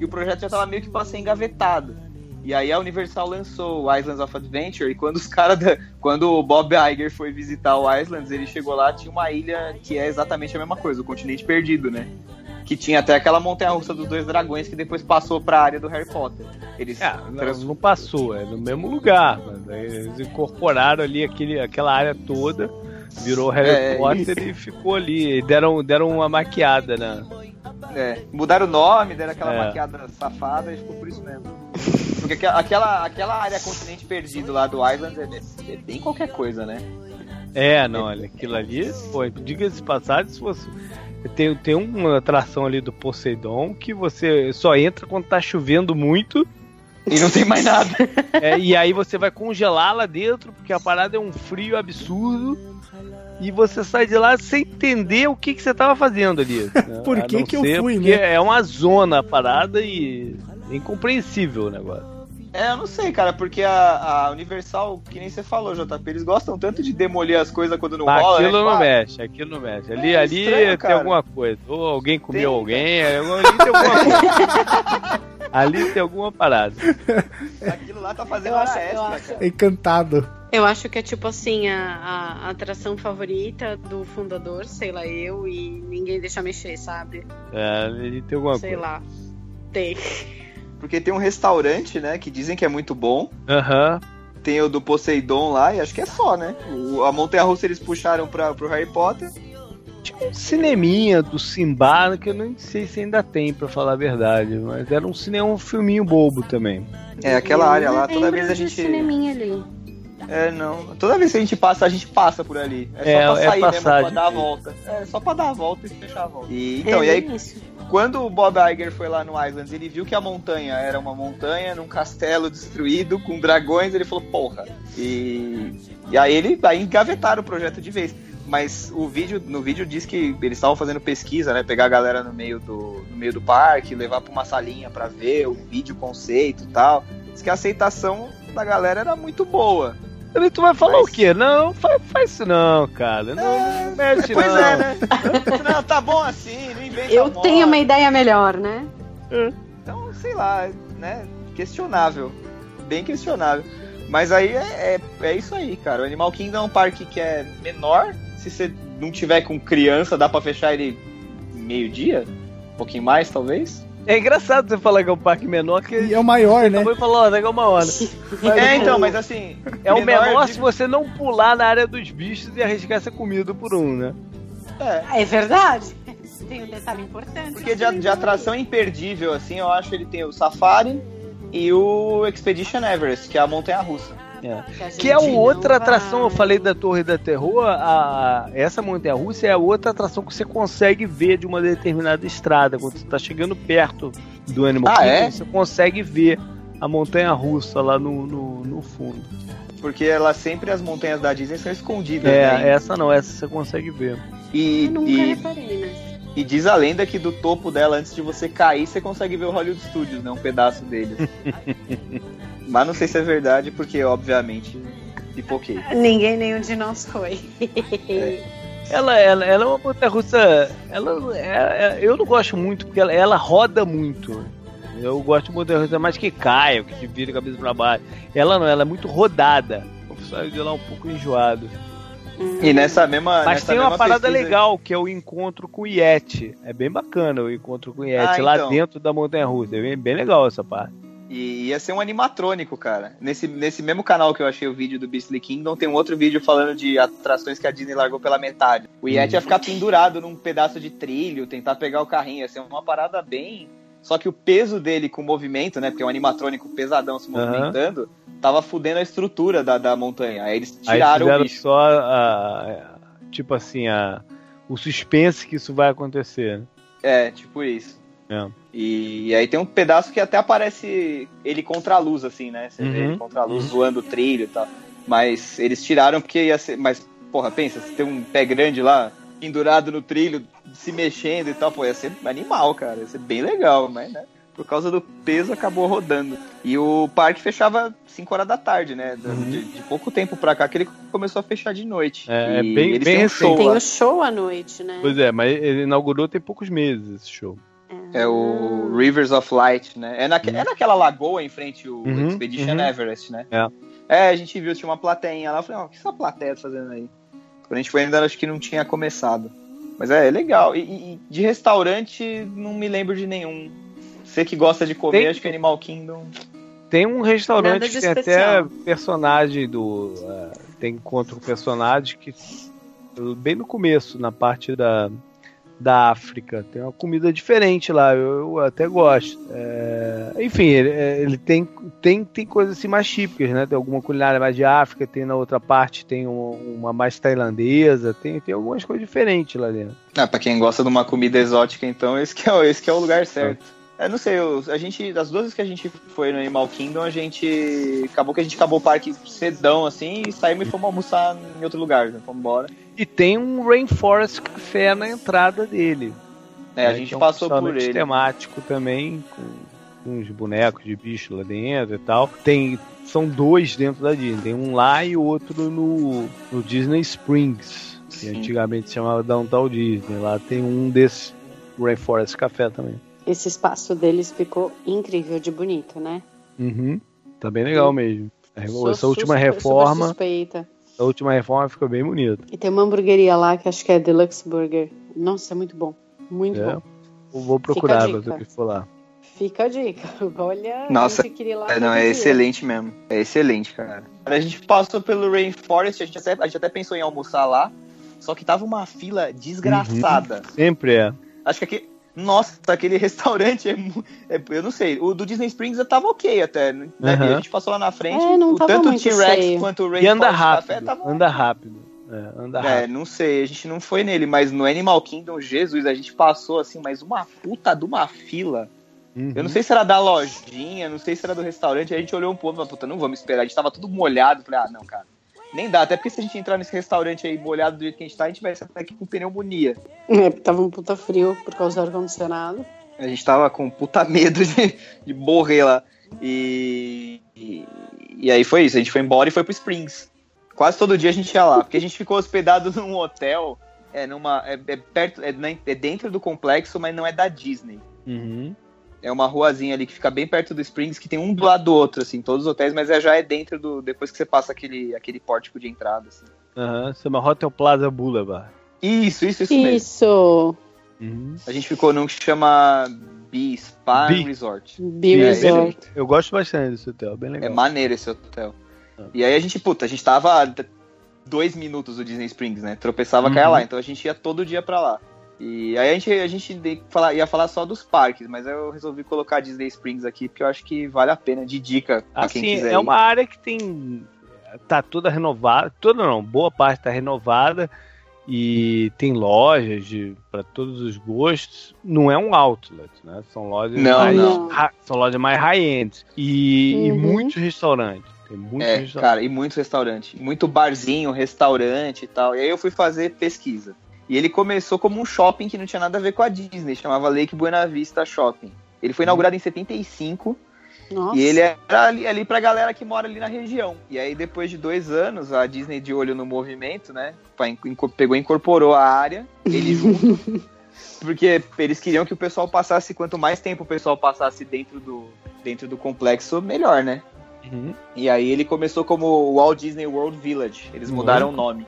Speaker 4: e o projeto já tava meio que pra ser engavetado. E aí a Universal lançou o Islands of Adventure e quando os caras da- quando o Bob Iger foi visitar o Islands, ele chegou lá, tinha uma ilha que é exatamente a mesma coisa, o continente perdido, né? Que tinha até aquela montanha russa dos dois dragões que depois passou pra área do Harry Potter. Eles
Speaker 3: É, não,
Speaker 4: trans-
Speaker 3: não passou, é no mesmo lugar, mas aí eles incorporaram ali aquele, aquela área toda, virou Harry
Speaker 4: É,
Speaker 3: Potter e ficou ali. E deram, deram uma maquiada, né?
Speaker 4: É, mudaram o nome, deram aquela
Speaker 3: É.
Speaker 4: maquiada safada e ficou por isso mesmo. Porque aquela, aquela área continente perdido lá do Island é, é bem qualquer coisa, né?
Speaker 3: É, não, olha, aquilo ali, pô, diga-se de passagem, se fosse. Tem, tem uma atração ali do Poseidon que você só entra quando tá chovendo muito.
Speaker 4: E não tem mais nada.
Speaker 3: É, e aí você vai congelar lá dentro, porque a parada é um frio absurdo. E você sai de lá sem entender o que, que você tava fazendo ali. né?
Speaker 1: Por que que eu fui,
Speaker 3: porque
Speaker 1: né?
Speaker 3: É uma zona a parada e é incompreensível o negócio.
Speaker 4: É, eu não sei, cara, porque a, a Universal, que nem você falou, JP, eles gostam tanto de demolir as coisas quando não
Speaker 3: Mas
Speaker 4: rola. né?
Speaker 3: aquilo
Speaker 4: Tipo,
Speaker 3: não
Speaker 4: ah,
Speaker 3: mexe, aquilo não mexe. Ali,
Speaker 4: É
Speaker 3: ali
Speaker 4: estranho,
Speaker 3: tem
Speaker 4: cara.
Speaker 3: alguma coisa. Ou alguém comeu
Speaker 4: Tem,
Speaker 3: alguém, é, ali tem alguma coisa. ali tem alguma parada.
Speaker 4: Aquilo lá tá fazendo
Speaker 2: Eu
Speaker 4: hora
Speaker 2: acho- eu
Speaker 4: extra,
Speaker 2: acho.
Speaker 4: cara.
Speaker 1: Encantado.
Speaker 2: Eu acho que é tipo assim, a, a atração favorita do fundador, sei lá, eu, e ninguém deixa mexer, sabe?
Speaker 3: É, ali tem alguma
Speaker 2: sei
Speaker 3: coisa.
Speaker 2: lá. Tem.
Speaker 4: Porque tem um restaurante, né, que dizem que é muito bom.
Speaker 3: Aham.
Speaker 4: Tem o do Poseidon lá, e acho que é só, né? O- a Montanha Russa eles puxaram pra, pro Harry Potter.
Speaker 3: Tinha um cineminha do Simba que eu não sei se ainda tem, pra falar a verdade. Mas era um cinema, um filminho bobo também.
Speaker 4: É, aquela
Speaker 2: Eu
Speaker 4: área lá, toda vez a gente.
Speaker 2: cineminha ali.
Speaker 4: É, não. Toda vez que a gente passa, a gente passa por ali. É só
Speaker 3: É,
Speaker 4: pra
Speaker 3: é
Speaker 4: sair mesmo, pra
Speaker 3: passagem.
Speaker 4: dar a volta. É, só pra dar a volta e fechar a volta. E, então,
Speaker 2: é
Speaker 4: e aí,
Speaker 2: isso.
Speaker 4: Quando o Bob Iger foi lá no Islands, ele viu que a montanha era uma montanha num castelo destruído com dragões, ele falou, porra. E, e aí ele aí engavetaram o projeto de vez. Mas o vídeo, no vídeo diz que eles estavam fazendo pesquisa, né? Pegar a galera no meio do, no meio do parque, levar pra uma salinha pra ver o vídeo conceito e tal. Diz que a aceitação da galera era muito boa.
Speaker 3: Aí tu vai falar
Speaker 4: Mas-
Speaker 3: o quê? Não, faz, faz isso não, cara. Não, não mexe
Speaker 4: Pois
Speaker 3: não.
Speaker 4: é, né? Não, tá bom assim, não inventa
Speaker 2: Eu
Speaker 4: moda.
Speaker 2: tenho uma ideia melhor, né?
Speaker 4: Então, sei lá, né? Questionável. Bem questionável. Mas aí é, é, é isso aí, cara. O Animal Kingdom é um parque que é menor. Se você não tiver com criança, dá pra fechar ele meio-dia? Um pouquinho mais, talvez?
Speaker 3: É engraçado você falar que é um parque menor que
Speaker 1: E é o maior, né?
Speaker 3: acabou de falar, ó, daqui a uma hora.
Speaker 4: É, então, mas assim.
Speaker 3: É o menor
Speaker 4: de-
Speaker 3: se você não pular na área dos bichos e arriscar ser comido por um, né?
Speaker 4: É,
Speaker 2: É verdade. Tem um detalhe importante.
Speaker 4: porque de, de atração imperdível, assim, eu acho que ele tem o Safari e o Expedition Everest, que é a montanha russa.
Speaker 3: Que é outra atração, eu falei da Torre da Terror, a, essa montanha russa é a outra atração que você consegue ver de uma determinada estrada. Quando você tá chegando perto do Animal
Speaker 4: Ah,
Speaker 3: Kingdom,
Speaker 4: é?
Speaker 3: você consegue ver a montanha russa lá no, no, no fundo.
Speaker 4: Porque ela sempre, as montanhas da Disney são escondidas,
Speaker 3: É,
Speaker 4: né?
Speaker 3: essa não, essa você consegue ver.
Speaker 4: E,
Speaker 2: Eu nunca
Speaker 4: e,
Speaker 2: reparei, né?
Speaker 4: e diz a lenda que do topo dela, antes de você cair, você consegue ver o Hollywood Studios, né? Um pedaço deles. Mas não sei se é verdade, porque, obviamente, pipoquei.
Speaker 2: Ninguém nenhum de nós foi.
Speaker 3: Ela, ela, ela é uma montanha russa. Ela, é- é- eu não gosto muito, porque ela, ela roda muito. Eu gosto de montanha russa mais que caia, que te vira a cabeça pra baixo. Ela não, ela é muito rodada. Eu saio de lá um pouco enjoado.
Speaker 4: E nessa mesma.
Speaker 3: Mas
Speaker 4: nessa
Speaker 3: tem uma
Speaker 4: mesma
Speaker 3: parada legal, que é o encontro com o Yeti. É bem bacana o encontro com o Yeti
Speaker 4: Ah,
Speaker 3: lá
Speaker 4: então.
Speaker 3: dentro da montanha russa. É bem, bem legal essa parte.
Speaker 4: E ia ser um animatrônico, cara. Nesse, nesse mesmo canal que eu achei o vídeo do Beastly Kingdom, tem um outro vídeo falando de atrações que a Disney largou pela metade. O Yeti ia ficar pendurado num pedaço de trilho, tentar pegar o carrinho. Ia ser uma parada bem. Só que o peso dele com o movimento, né? Porque é um animatrônico pesadão se movimentando, tava fudendo a estrutura da, da montanha. Aí eles
Speaker 3: Aí
Speaker 4: tiraram o
Speaker 3: fizeram
Speaker 4: bicho.
Speaker 3: só a, a- tipo assim, a, o suspense que isso vai acontecer. né?
Speaker 4: É, tipo isso.
Speaker 3: É.
Speaker 4: E, e aí tem um pedaço que até aparece ele contra a luz, assim, né? Você vê
Speaker 3: Uhum.
Speaker 4: ele contra a luz voando o trilho e tal. Mas eles tiraram porque ia ser. Mas, porra, pensa, se tem um pé grande lá, pendurado no trilho, se mexendo e tal, pô, ia ser animal, cara. Ia ser bem legal, mas, né? Por causa do peso acabou rodando. E o parque fechava 5 horas da tarde, né? De,
Speaker 3: Uhum.
Speaker 4: de- de pouco tempo pra cá que ele começou a fechar de noite.
Speaker 3: É, é
Speaker 4: E
Speaker 3: bem- bem
Speaker 4: um
Speaker 3: recente.
Speaker 2: Tem o show à noite, né?
Speaker 3: Pois é, mas ele inaugurou tem poucos meses esse show.
Speaker 4: É o Rivers of Light, né? É, naque- é naquela lagoa em frente ao
Speaker 3: Uhum,
Speaker 4: Expedition
Speaker 3: uhum.
Speaker 4: Everest, né?
Speaker 3: É.
Speaker 4: É, a gente viu, tinha uma plateia lá. Eu falei, ó, o que essa plateia tá fazendo aí? Quando a gente foi ainda, acho que não tinha começado. Mas é, é legal. E, e de restaurante, não me lembro de nenhum. Você que gosta de comer,
Speaker 3: Tem-
Speaker 4: acho que Animal Kingdom.
Speaker 3: Tem um restaurante que tem
Speaker 2: especial.
Speaker 3: até personagem do. eh, tem encontro com personagem que. Bem no começo, na parte da, da África. Tem uma comida diferente lá, eu, eu até gosto. É, enfim, ele, é, ele, tem, tem, tem coisas assim mais típicas, né? Tem alguma culinária mais de África, tem na outra parte tem uma, uma mais tailandesa, tem, tem algumas coisas diferentes lá dentro.
Speaker 4: Ah, pra quem gosta de uma comida exótica, então, esse que é, esse que é o lugar certo. É, não sei, eu, a gente, das duas vezes que a gente foi no Animal Kingdom, a gente acabou que a gente acabou o parque cedão, assim, e saímos e fomos almoçar em outro lugar, né? Fomos embora.
Speaker 3: E tem um Rainforest Café na entrada dele.
Speaker 4: É, a né, gente é um passou por ele.
Speaker 3: temático também, com uns bonecos de bicho lá dentro e tal. Tem, são dois dentro da Disney, tem um lá e outro no, no Disney Springs, que Sim. antigamente se chamava Downtown Disney. Lá tem um desses Rainforest Café também
Speaker 2: esse espaço deles ficou incrível de bonito, né?
Speaker 3: Uhum. Tá bem legal mesmo. Sou Essa última reforma.
Speaker 2: Suspeita.
Speaker 3: A última reforma ficou bem bonita.
Speaker 2: E tem uma hamburgueria lá que acho que é Deluxe Burger. Nossa, é muito bom. Muito é. bom.
Speaker 3: Eu vou procurar quando for lá.
Speaker 2: Fica a dica. Olha,
Speaker 4: Nossa, lá é, não, é excelente mesmo. É excelente, cara. A gente passou pelo Rainforest, a gente, até, a gente até pensou em almoçar lá, só que tava uma fila desgraçada.
Speaker 3: Uhum. Sempre é.
Speaker 4: Acho que aqui, nossa, aquele restaurante é, é, Eu não sei. O do Disney Springs tava ok até. Né? Uhum. A gente passou lá na frente. É,
Speaker 2: não o, tanto
Speaker 4: o T-Rex quanto o Ray
Speaker 3: E anda rápido. Café, tava... Anda rápido. É, anda é, rápido.
Speaker 4: É, não sei. A gente não foi nele, mas no Animal Kingdom, Jesus, a gente passou assim, mas uma puta de uma fila. Uhum. Eu não sei se era da lojinha, não sei se era do restaurante. A gente olhou um pouco e falou, puta, não vamos esperar. A gente tava tudo molhado. Falei, ah, não, cara. Nem dá, até porque se a gente entrar nesse restaurante aí molhado do jeito que a gente tá, a gente vai sair aqui com pneumonia.
Speaker 2: É, tava um puta frio por causa do ar-condicionado.
Speaker 4: A gente tava com puta medo de, de morrer lá. E, e, e, aí foi isso, a gente foi embora e foi pro Springs. Quase todo dia a gente ia lá, porque a gente ficou hospedado num hotel, é, numa, é, é perto, é, é, dentro do complexo, mas não é da Disney.
Speaker 3: Uhum.
Speaker 4: É uma ruazinha ali que fica bem perto do Springs, que tem um do lado do outro, assim, todos os hotéis, mas é, já é dentro do. Depois que você passa aquele, aquele pórtico de entrada, assim.
Speaker 3: Aham, uhum, chama Hotel Plaza Boulevard.
Speaker 4: Isso, isso, isso,
Speaker 2: isso.
Speaker 4: mesmo. Uhum. A gente ficou num que chama B Spa
Speaker 2: B.
Speaker 4: Resort.
Speaker 2: B é, Resort.
Speaker 3: Eu gosto bastante desse hotel, bem legal.
Speaker 4: É maneiro esse hotel. Ah. E aí a gente, puta, a gente tava dois minutos do Disney Springs, né? Tropeçava, uhum. caia lá. Então a gente ia todo dia pra lá. E aí a gente, a gente ia falar só dos parques, mas eu resolvi colocar Disney Springs aqui porque eu acho que vale a pena de dica pra assim, quem quiser.
Speaker 3: É ir. uma área que tem. tá toda renovada. Toda não, boa parte tá renovada e tem lojas para todos os gostos. Não é um outlet, né? São lojas
Speaker 4: não,
Speaker 3: mais,
Speaker 4: não.
Speaker 3: são lojas mais high-end e, uhum. e, muitos restaurantes. Tem muitos
Speaker 4: é,
Speaker 3: restaurantes.
Speaker 4: cara, e muitos restaurantes, muito barzinho, restaurante e tal. E aí eu fui fazer pesquisa. E ele começou como um shopping que não tinha nada a ver com a Disney, chamava Lake Buena Vista Shopping. Ele foi inaugurado em 75 Nossa. e ele era ali, ali pra galera que mora ali na região. E aí, depois de dois anos, a Disney de olho no movimento, né? Pegou e incorporou a área, ele junto. porque eles queriam que o pessoal passasse, quanto mais tempo o pessoal passasse dentro do, dentro do complexo, melhor, né?
Speaker 3: Uhum.
Speaker 4: E aí ele começou como Walt Disney World Village. Eles mudaram o nome.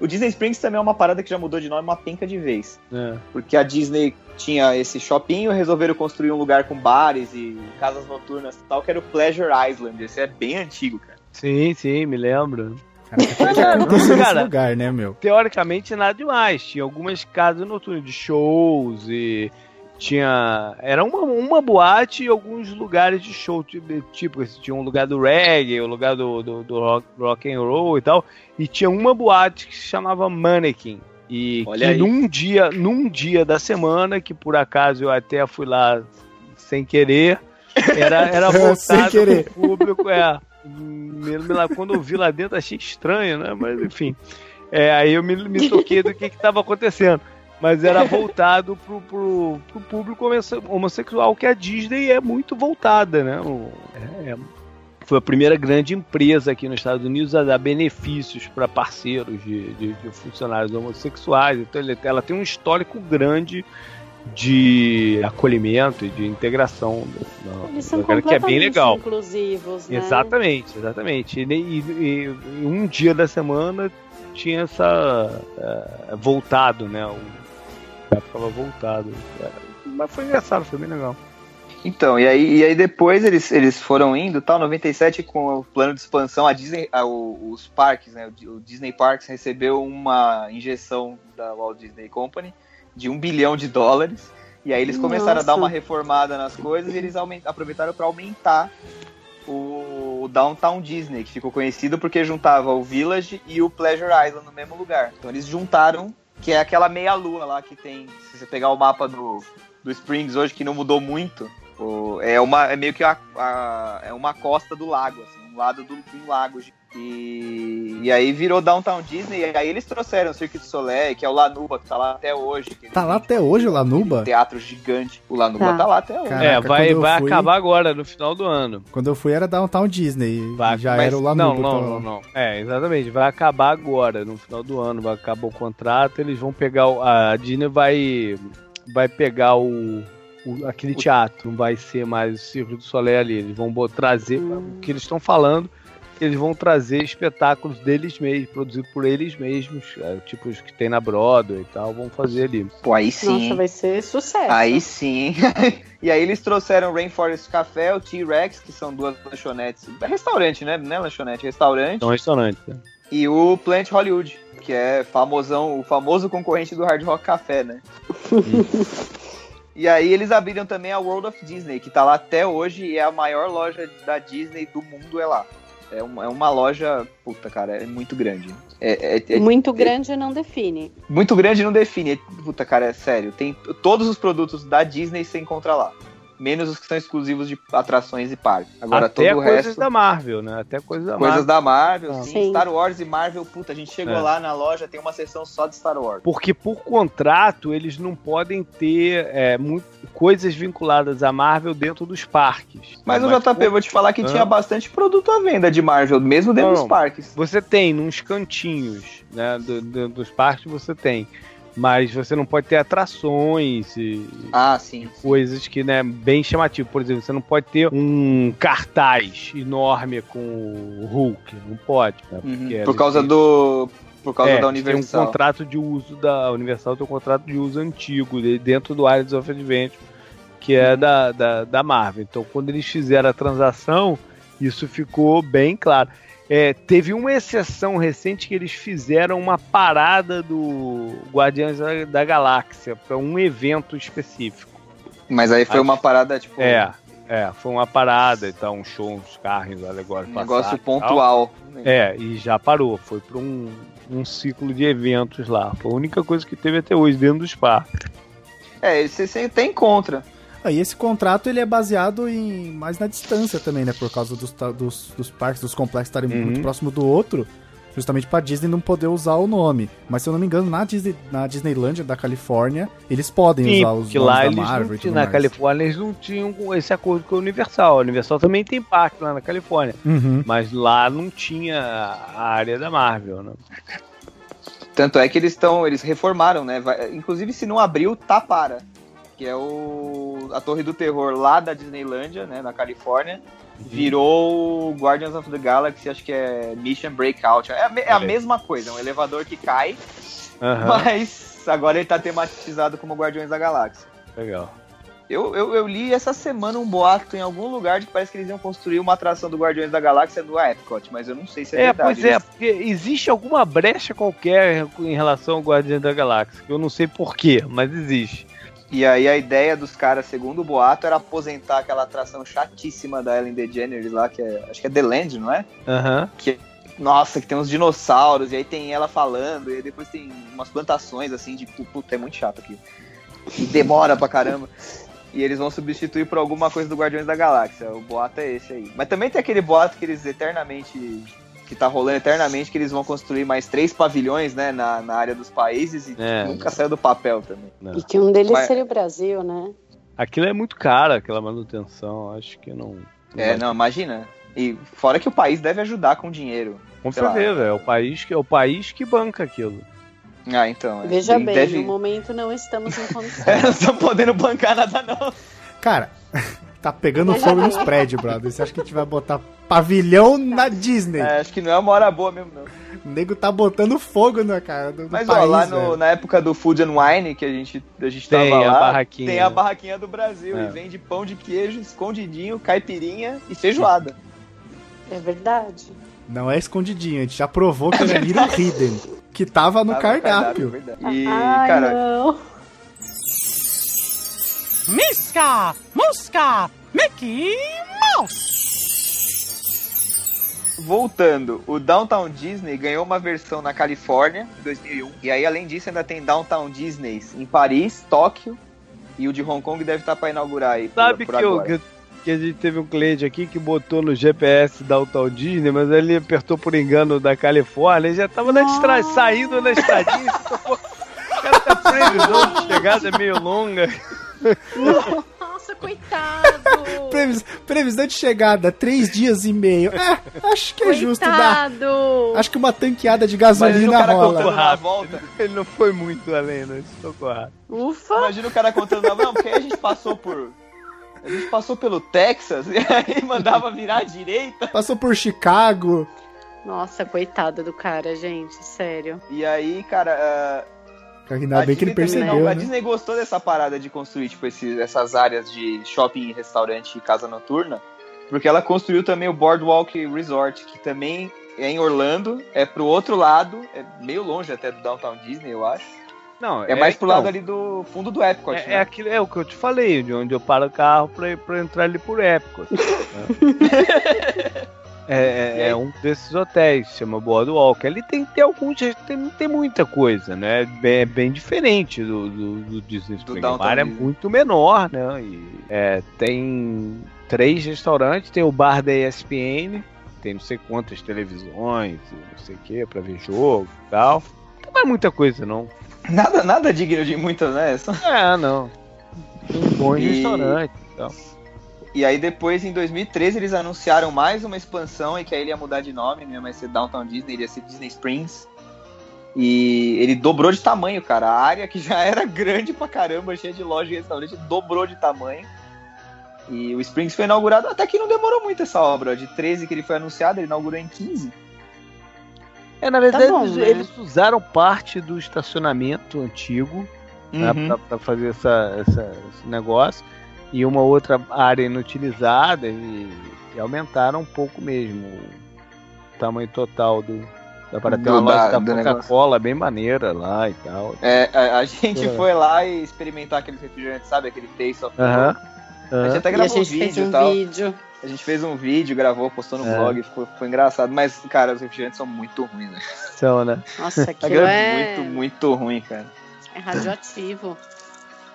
Speaker 4: O Disney Springs também é uma parada que já mudou de nome uma penca de vez.
Speaker 3: É.
Speaker 4: Porque a Disney tinha esse shopping, resolveram construir um lugar com bares e casas noturnas e tal, que era o Pleasure Island. Esse é bem antigo, cara.
Speaker 3: Sim, sim, me lembro.
Speaker 1: Cara, lugar, né, meu?
Speaker 3: Teoricamente nada demais. Tinha algumas casas noturnas de shows e tinha. Era uma, uma boate e alguns lugares de show. Tipo, tipo tinha um lugar do reggae, o um lugar do, do, do, rock, rock and roll e tal. E tinha uma boate que se chamava Mannequin. E Olha que aí. num dia, num dia da semana, que por acaso eu até fui lá sem querer, era, era voltado pro público. É, quando eu vi lá dentro achei estranho, né? Mas enfim. É, aí eu me, me toquei do que estava acontecendo mas era voltado pro, pro, pro, público homossexual, que a Disney é muito voltada, né? É, é, foi a primeira grande empresa aqui nos Estados Unidos a dar benefícios para parceiros de, de, de, funcionários homossexuais. Então ela tem um histórico grande de acolhimento e de integração.
Speaker 2: Eles são que é bem legal. inclusivos, né?
Speaker 3: Exatamente, exatamente. E, e, e, um dia da semana tinha essa uh, voltado, né? O, ficava voltado. Mas foi engraçado, foi bem legal.
Speaker 4: Então, e aí, e aí depois eles, eles foram indo, tal, 97 com o plano de expansão, a Disney, a, os parques, né, o Disney Parks recebeu uma injeção da Walt Disney Company de um bilhão de dólares. E aí eles começaram a dar
Speaker 2: Nossa.
Speaker 4: uma reformada nas coisas e eles aument- aproveitaram para aumentar o, o Downtown Disney, que ficou conhecido porque juntava o Village e o Pleasure Island no mesmo lugar. Então eles juntaram, que é aquela meia-lua lá que tem. Se você pegar o mapa do, do Springs hoje, que não mudou muito, o- é, uma, é meio que a, a- é uma costa do lago, assim, um lado do, de um lago. E, e aí virou Downtown Disney, e aí eles trouxeram o Cirque du Soleil, que é o Lanuba, que tá lá até hoje. que
Speaker 1: Tá lá
Speaker 4: tem,
Speaker 1: até hoje o Lanuba?
Speaker 4: Teatro gigante. O Lanuba
Speaker 2: Tá.
Speaker 4: tá, lá até hoje.
Speaker 1: Caraca,
Speaker 3: é, vai, vai
Speaker 1: fui-
Speaker 3: acabar agora, no final do ano.
Speaker 1: Quando eu fui era Downtown Disney.
Speaker 3: Vai,
Speaker 1: já
Speaker 4: mas-
Speaker 1: era o Lanuba.
Speaker 3: Não, não,
Speaker 1: tava
Speaker 3: não, não. É, exatamente. Vai acabar agora, no final do ano. Vai acabar o contrato. Eles vão pegar. o- A Disney vai. Vai pegar o. o- aquele teatro. Não vai ser mais o Circo do Soleil ali. Eles vão trazer. O que eles estão falando. Eles vão trazer espetáculos deles mesmos, produzidos por eles mesmos, é, tipo os que tem na Broadway e tal, vão fazer ali.
Speaker 4: Pô, aí sim.
Speaker 2: Nossa, vai ser sucesso.
Speaker 4: Aí sim. e aí eles trouxeram o Rainforest Café, o T-Rex, que são duas lanchonetes. É restaurante, né? Não é lanchonete, é restaurante.
Speaker 3: Então, restaurante. né?
Speaker 4: E o Plant Hollywood, que é famosão, o famoso concorrente do Hard Rock Café, né? e aí eles abriram também a World of Disney, que tá lá até hoje e é a maior loja da Disney do mundo, é lá. É uma, é uma loja, puta, cara, é muito grande. É, é- é
Speaker 2: Muito grande não define.
Speaker 4: muito grande não define. Puta, cara, é sério. Tem todos os produtos da Disney você encontra lá. Menos os que são exclusivos de atrações e parques. Agora
Speaker 3: Até
Speaker 4: todo o
Speaker 3: coisas
Speaker 4: resto.
Speaker 3: da Marvel, né? Até coisas da
Speaker 4: Coisas
Speaker 3: Marvel.
Speaker 4: da Marvel,
Speaker 3: Ah.
Speaker 4: sim.
Speaker 2: Sim.
Speaker 4: Star Wars e Marvel, puta, a gente chegou
Speaker 3: É.
Speaker 4: lá na loja, tem uma seção só de Star Wars.
Speaker 3: Porque por contrato eles não podem ter é, muito, coisas vinculadas à Marvel dentro dos parques.
Speaker 4: Mas o JP, eu vou te falar que
Speaker 3: Ah.
Speaker 4: tinha bastante produto à venda de Marvel, mesmo dentro
Speaker 3: Não.
Speaker 4: dos parques.
Speaker 3: Você tem nos cantinhos né, do- do- dos parques, você tem. Mas você não pode ter atrações e
Speaker 4: Ah, sim.
Speaker 3: coisas que, né, bem chamativo. Por exemplo, você não pode ter um cartaz enorme com o Hulk. Não pode. Né,
Speaker 4: Uhum.
Speaker 3: porque
Speaker 4: Por causa
Speaker 3: eles-
Speaker 4: do. Por causa
Speaker 3: é,
Speaker 4: da
Speaker 3: Tem um
Speaker 4: Universal.
Speaker 3: contrato de uso da Universal, tem um contrato de uso antigo de- dentro do Islands of Adventure, que é da, da, da Marvel. Então, quando eles fizeram a transação, isso ficou bem claro. É, teve uma exceção recente que eles fizeram uma parada do Guardiões da, da Galáxia para um evento específico.
Speaker 4: Mas aí foi
Speaker 3: Acho-
Speaker 4: uma parada, tipo,
Speaker 3: É, é, foi uma parada, então, um show, uns carros alegóricos.
Speaker 4: um negócio
Speaker 3: tal.
Speaker 4: pontual.
Speaker 3: É, e já parou. Foi para um, um ciclo de eventos lá. Foi a única coisa que teve até hoje dentro dos parques.
Speaker 4: É, você você até encontra.
Speaker 1: Ah, e esse contrato ele é baseado em mais na distância também, né? Por causa dos, dos, dos parques, dos complexos estarem
Speaker 3: Uhum.
Speaker 1: muito próximo do outro, justamente pra Disney não poder usar o nome. Mas se eu não me engano, na, Disney, na Disneylandia da Califórnia, eles podem
Speaker 3: Sim,
Speaker 1: usar os nomes
Speaker 3: lá
Speaker 1: da Marvel e tudo
Speaker 3: na
Speaker 1: mais.
Speaker 3: Califórnia eles não tinham esse acordo com a Universal. A Universal também tem parque lá na Califórnia.
Speaker 1: Uhum.
Speaker 3: Mas lá não tinha a área da Marvel, né?
Speaker 4: Tanto é que eles estão, eles reformaram, né? Vai- inclusive, se não abriu, tá para. Que é o a Torre do Terror lá da Disneylândia, né, na Califórnia, virou o Guardians of the Galaxy, acho que é Mission Breakout. É a, é a mesma coisa, é um elevador que cai,
Speaker 3: Aham,
Speaker 4: mas agora ele tá tematizado como Guardiões da Galáxia.
Speaker 3: legal.
Speaker 4: Eu, eu, eu li essa semana um boato em algum lugar de que parece que eles iam construir uma atração do Guardiões da Galáxia no Epcot, mas eu não sei se é,
Speaker 3: É,
Speaker 4: verdade.
Speaker 3: pois é, porque existe alguma brecha qualquer em relação ao Guardião da Galáxia. que Eu não sei porquê, mas existe.
Speaker 4: E aí a ideia dos caras, segundo o boato, era aposentar aquela atração chatíssima da Ellen DeGeneres lá, que é, acho que é The Land, não é?
Speaker 3: Aham.
Speaker 4: Nossa, que tem uns dinossauros, e aí tem ela falando, e aí depois tem umas plantações, assim, de pu- puta, é muito chato aqui. E demora pra caramba. E eles vão substituir por alguma coisa do Guardiões da Galáxia. O boato é esse aí. Mas também tem aquele boato que eles eternamente. Que tá rolando eternamente, que eles vão construir mais três pavilhões, né, na, na área dos países, e
Speaker 3: É.
Speaker 4: nunca saiu do papel também.
Speaker 3: Não.
Speaker 2: E que um deles
Speaker 4: Mas-
Speaker 2: seria o Brasil, né?
Speaker 3: Aquilo é muito caro, aquela manutenção. Acho que não.
Speaker 4: É, não, imagina. E fora que o país deve ajudar com dinheiro.
Speaker 3: Com
Speaker 4: lá.
Speaker 3: certeza, é o país que é o país que banca aquilo.
Speaker 4: Ah, então. é.
Speaker 2: Veja
Speaker 4: Ele
Speaker 2: bem,
Speaker 4: deve-
Speaker 2: no momento não estamos em condições.
Speaker 4: É, não estão podendo bancar nada, não.
Speaker 1: Cara, tá pegando fogo nos prédios, brother. Você acha que a gente vai botar pavilhão na Disney?
Speaker 4: É, acho que não é uma hora boa mesmo, não.
Speaker 1: O nego tá botando fogo na cara do, do
Speaker 4: Mas
Speaker 1: país,
Speaker 4: ó, lá no- na época do Food and Wine, que a gente, a gente
Speaker 3: Tem
Speaker 4: tava
Speaker 3: a
Speaker 4: lá,
Speaker 3: barraquinha.
Speaker 4: tem a barraquinha do Brasil.
Speaker 3: É.
Speaker 4: E vende pão de queijo, escondidinho, caipirinha e feijoada.
Speaker 2: É verdade.
Speaker 1: Não é escondidinho, a gente já provou que era Little Hidden, que tava no
Speaker 4: Tá
Speaker 1: cardápio.
Speaker 4: verdade. E,
Speaker 2: Ai,
Speaker 4: cara,
Speaker 2: não.
Speaker 5: Misca, Mosca, Mickey Mouse.
Speaker 4: Voltando, o Downtown Disney ganhou uma versão na Califórnia em 2001. E aí, além disso, ainda tem Downtown Disney em Paris, Tóquio. E o de Hong Kong deve estar para inaugurar aí. por-
Speaker 3: Sabe
Speaker 4: por
Speaker 3: que, eu,
Speaker 4: agora.
Speaker 3: que, que a gente teve um cliente aqui que botou no GPS da Downtown Disney, mas ele apertou por engano da Califórnia e já tava na estra... saindo na estradinha. O cara tá previsão de chegada meio longa.
Speaker 2: Nossa, coitado!
Speaker 1: Previs- previsão de chegada, três dias e meio. É, acho que é justo dar.
Speaker 2: Coitado!
Speaker 1: Acho que uma tanqueada de
Speaker 4: Imagina o
Speaker 1: gasolina
Speaker 4: cara
Speaker 1: rola.
Speaker 4: na volta.
Speaker 3: Ele não foi muito além, tocou errado.
Speaker 2: Ufa!
Speaker 4: Imagina o cara contando na Não, porque aí a gente passou por. A gente passou pelo Texas e aí mandava virar à direita.
Speaker 1: Passou por Chicago.
Speaker 2: Nossa, coitada do cara, gente, sério.
Speaker 4: E aí, cara.
Speaker 1: Ainda
Speaker 4: a
Speaker 1: bem que ele
Speaker 4: Disney também-
Speaker 1: percebeu,
Speaker 4: A
Speaker 1: né?
Speaker 4: Disney gostou dessa parada de construir, tipo, esses- essas áreas de shopping, restaurante e casa noturna. Porque ela construiu também o Boardwalk Resort, que também é em Orlando, é pro outro lado, é meio longe até do Downtown Disney, eu acho.
Speaker 3: Não,
Speaker 4: É, mais pro
Speaker 3: então,
Speaker 4: lado ali do fundo do Epcot,
Speaker 3: É,
Speaker 4: né?
Speaker 3: é, aquilo, é o que eu te falei, de onde eu paro o carro pra, pra entrar ali por Epcot. é, é-
Speaker 4: aí?
Speaker 3: é um desses hotéis, chama Boardwalk. Ali tem, tem alguns, tem, tem muita coisa, né? É bem, é bem diferente do, do, do Disney Springs. A área é muito menor, né? E, é, tem três restaurantes, tem o bar da ESPN, tem não sei quantas televisões, e não sei o que, pra ver jogo e tal. Não é muita coisa, não.
Speaker 4: Nada, nada digno de muitas, né?
Speaker 3: É, não. Tem um bom
Speaker 4: E-
Speaker 3: restaurante e tal.
Speaker 4: E aí depois, em 2013, eles anunciaram mais uma expansão e que aí ele ia mudar de nome, não ia mais ser Downtown Disney, ele ia ser Disney Springs. E ele dobrou de tamanho, cara. A área que já era grande pra caramba, cheia de loja e restaurante, dobrou de tamanho. E o Springs foi inaugurado, até que não demorou muito essa obra. De 13 que ele foi anunciado, ele inaugurou em 15.
Speaker 3: É, na verdade,
Speaker 2: bom,
Speaker 3: eles,
Speaker 2: né?
Speaker 3: eles usaram parte do estacionamento antigo né,
Speaker 4: Uhum.
Speaker 3: pra, pra fazer essa, essa- esse negócio e uma outra área inutilizada e, e aumentaram um pouco mesmo o tamanho total do. Dá para ter uma loja
Speaker 4: da-
Speaker 3: da. Coca-Cola bem maneira lá e tal.
Speaker 4: É, a, a gente
Speaker 3: É.
Speaker 4: foi lá e experimentar aqueles refrigerantes, sabe? Aquele Taste of the
Speaker 3: Aham.
Speaker 4: World. A gente até
Speaker 2: E a
Speaker 4: gravou
Speaker 2: gente
Speaker 4: vídeo
Speaker 2: fez
Speaker 4: e
Speaker 2: um
Speaker 4: tal.
Speaker 2: vídeo.
Speaker 4: A gente fez um vídeo, gravou, postou no
Speaker 3: É.
Speaker 4: blog, ficou, ficou engraçado. Mas, cara, os refrigerantes são muito ruins, né?
Speaker 3: São, né?
Speaker 2: Nossa, aquilo
Speaker 4: Aquilo
Speaker 2: é,
Speaker 4: muito, muito ruim, cara.
Speaker 2: é radioativo.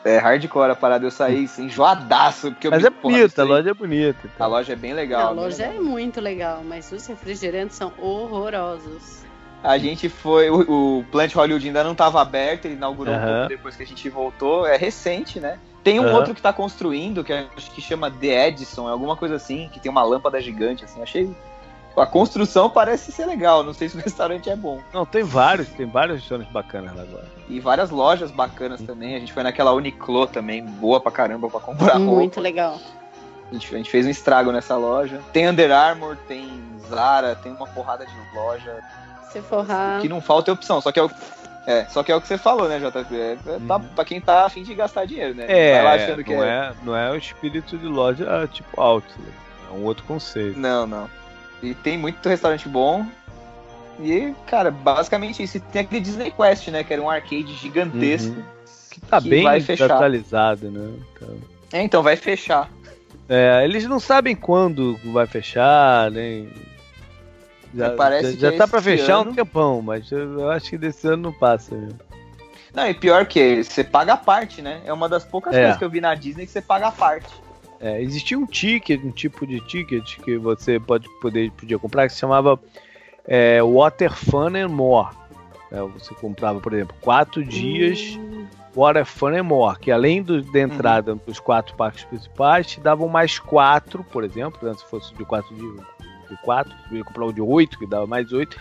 Speaker 4: É hardcore a parada, eu saí assim, enjoadaço. Porque eu
Speaker 3: Mas
Speaker 4: vi,
Speaker 3: é bonita, a loja é bonita. e
Speaker 4: A loja é bem legal.
Speaker 2: a
Speaker 4: bem
Speaker 2: loja é muito legal, mas os refrigerantes são horrorosos.
Speaker 4: A gente foi. O, o Plant Hollywood ainda não estava aberto, ele inaugurou um
Speaker 3: Aham.
Speaker 4: pouco depois que a gente voltou. É recente, né? Tem um
Speaker 3: Aham.
Speaker 4: outro que tá construindo, que acho que chama The Edison, é alguma coisa assim, que tem uma lâmpada gigante, assim. Achei. A construção parece ser legal, não sei se o restaurante é bom.
Speaker 3: Não, tem vários, tem vários restaurantes bacanas lá agora.
Speaker 4: E várias lojas bacanas também. A gente foi naquela Uniqlo também, boa pra caramba pra comprar roupa.
Speaker 2: Muito legal.
Speaker 4: A gente, a gente fez um estrago nessa loja. Tem Under Armour, tem Zara, tem uma porrada de loja.
Speaker 2: Se forrar.
Speaker 4: O que não falta é opção. Só que é o, é, só que, é o que você falou, né, JP? É, tá, pra quem tá afim de gastar dinheiro, né?
Speaker 3: É,
Speaker 4: Vai lá achando que
Speaker 3: não,
Speaker 4: é...
Speaker 3: é, não é o espírito de loja tipo outlet. É um outro conceito.
Speaker 4: Não, não. E tem muito restaurante bom. E, cara, basicamente isso. Tem aquele Disney Quest, né? Que era um arcade gigantesco.
Speaker 3: Uhum. Que tá
Speaker 4: Que
Speaker 3: bem
Speaker 4: vai
Speaker 3: atualizado, né? Então,
Speaker 4: É, então vai fechar.
Speaker 3: é, eles não sabem quando vai fechar, nem. Já,
Speaker 4: Parece
Speaker 3: já, já
Speaker 4: é
Speaker 3: tá pra
Speaker 4: esse
Speaker 3: fechar
Speaker 4: ano.
Speaker 3: um tempão, mas eu, acho que desse ano não passa. Né?
Speaker 4: Não, e pior que você paga a parte, né? É uma das poucas
Speaker 3: É.
Speaker 4: coisas que eu vi na Disney que você paga a parte.
Speaker 3: É, existia um ticket, um tipo de ticket que você pode poder, podia comprar que se chamava é, Water Fun and More. É, você comprava, por exemplo, quatro dias
Speaker 2: Hum,
Speaker 3: Water Fun and More, que além do, da entrada dos quatro parques principais, te davam mais quatro, por exemplo, né, se fosse de quatro dias, de quatro, você ia comprar o de oito, que dava mais oito,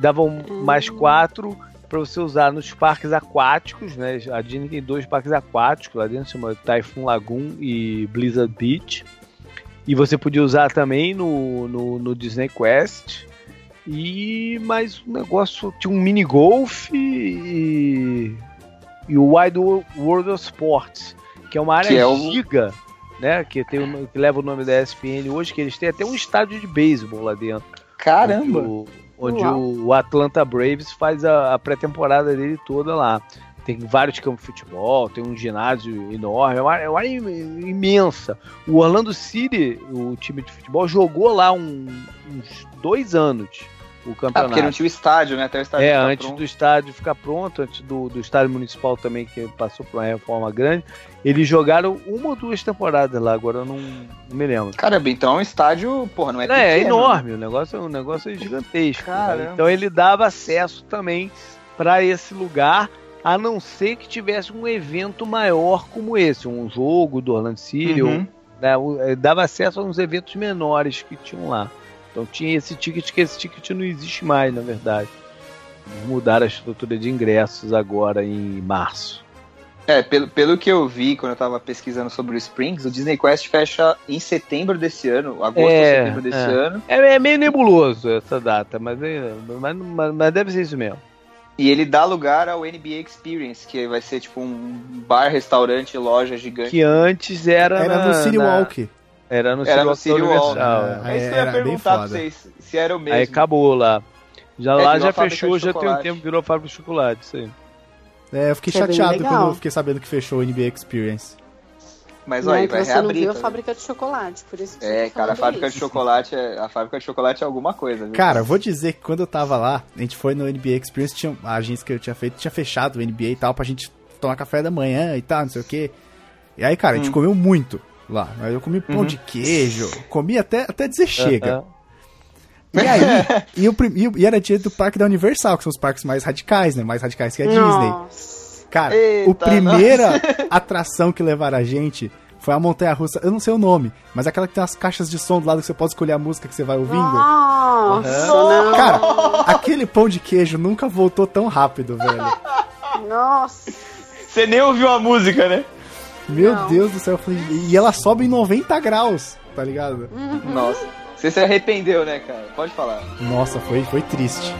Speaker 3: davam mais quatro para você usar nos parques aquáticos, né? A Disney tem dois parques aquáticos lá dentro, chama Typhoon Lagoon e Blizzard Beach. E você podia usar também no, no, no Disney Quest. E mais um negócio, tinha um mini golf e, e o Wide World of Sports, que é uma área
Speaker 4: Que é
Speaker 3: giga, né? Que, tem o- que leva o nome da ESPN hoje, que eles têm até um estádio de beisebol lá dentro.
Speaker 4: Caramba!
Speaker 3: Onde
Speaker 2: Uau.
Speaker 3: o Atlanta Braves faz a, a pré-temporada dele toda lá. tem vários campos de futebol, tem um ginásio enorme, é uma, é uma imensa. O Orlando City, o time de futebol, jogou lá um, uns dois anos o campeonato. Ah,
Speaker 4: porque não tinha o estádio, né? Até o estádio
Speaker 3: É, antes pronto. do estádio ficar pronto, antes do, do estádio municipal também, que passou por uma reforma grande, eles jogaram uma ou duas temporadas lá, agora eu não, não me lembro.
Speaker 4: Caramba, então é um estádio, porra, não é, é
Speaker 3: pequeno. É, enorme, o negócio, o negócio é gigantesco. Né? Então ele dava acesso também para esse lugar, a não ser que tivesse um evento maior como esse, um jogo do Orlando City, uhum. né, dava acesso a uns eventos menores que tinham lá. Então tinha esse ticket que esse ticket não existe mais, na verdade. Mudaram a estrutura de ingressos agora em março.
Speaker 4: É, pelo, pelo que eu vi quando eu tava pesquisando sobre o Springs, o Disney Quest fecha em setembro desse ano, agosto é, ou setembro desse
Speaker 3: é.
Speaker 4: ano.
Speaker 3: É, é, meio nebuloso essa data, mas, é, mas, mas, mas, deve ser isso mesmo.
Speaker 4: E ele dá lugar ao NBA Experience, que vai ser tipo um bar, restaurante, loja gigante.
Speaker 3: Que antes era.
Speaker 1: Era
Speaker 3: na,
Speaker 1: no City na... Walk.
Speaker 3: Era no Era no City Walk.
Speaker 4: É, é isso que eu ia perguntar pra vocês, se era o mesmo.
Speaker 3: Aí acabou lá. Já é, lá já fechou, já tem um tempo, virou fábrica de chocolate, isso aí.
Speaker 1: É, eu fiquei é chateado quando eu fiquei sabendo que fechou o NBA Experience.
Speaker 4: Mas olha, aí, vai
Speaker 2: você
Speaker 4: reabrir.
Speaker 2: Você não viu a fábrica de chocolate, por isso que
Speaker 4: É, cara, a fábrica isso. de chocolate é, a fábrica de chocolate é alguma coisa, viu?
Speaker 1: Cara, vou dizer que quando eu tava lá, a gente foi no NBA Experience, tinha, a agência que eu tinha feito tinha fechado o NBA e tal, pra gente tomar café da manhã e tal, não sei o quê. E aí, cara, a gente hum. comeu muito lá. Eu comi pão uhum. de queijo, comi até, até dizer chega. Uhum. E aí, e, o, e, e era dia do parque da Universal, que são os parques mais radicais, né? Mais radicais que a Nossa. Disney. Cara, Eita, o primeira nossa. atração que levaram a gente foi a montanha russa, eu não sei o nome, mas aquela que tem as caixas de som do lado que você pode escolher a música que você vai ouvindo.
Speaker 2: Nossa,
Speaker 1: uhum. Cara, aquele pão de queijo nunca voltou tão rápido, velho.
Speaker 2: Nossa.
Speaker 4: Você nem ouviu a música, né?
Speaker 1: Meu não. Deus do céu. Falei, e ela sobe em 90 graus, tá ligado?
Speaker 4: Uhum. Nossa. Você se arrependeu, né, cara? Pode falar.
Speaker 1: Nossa, foi, foi triste.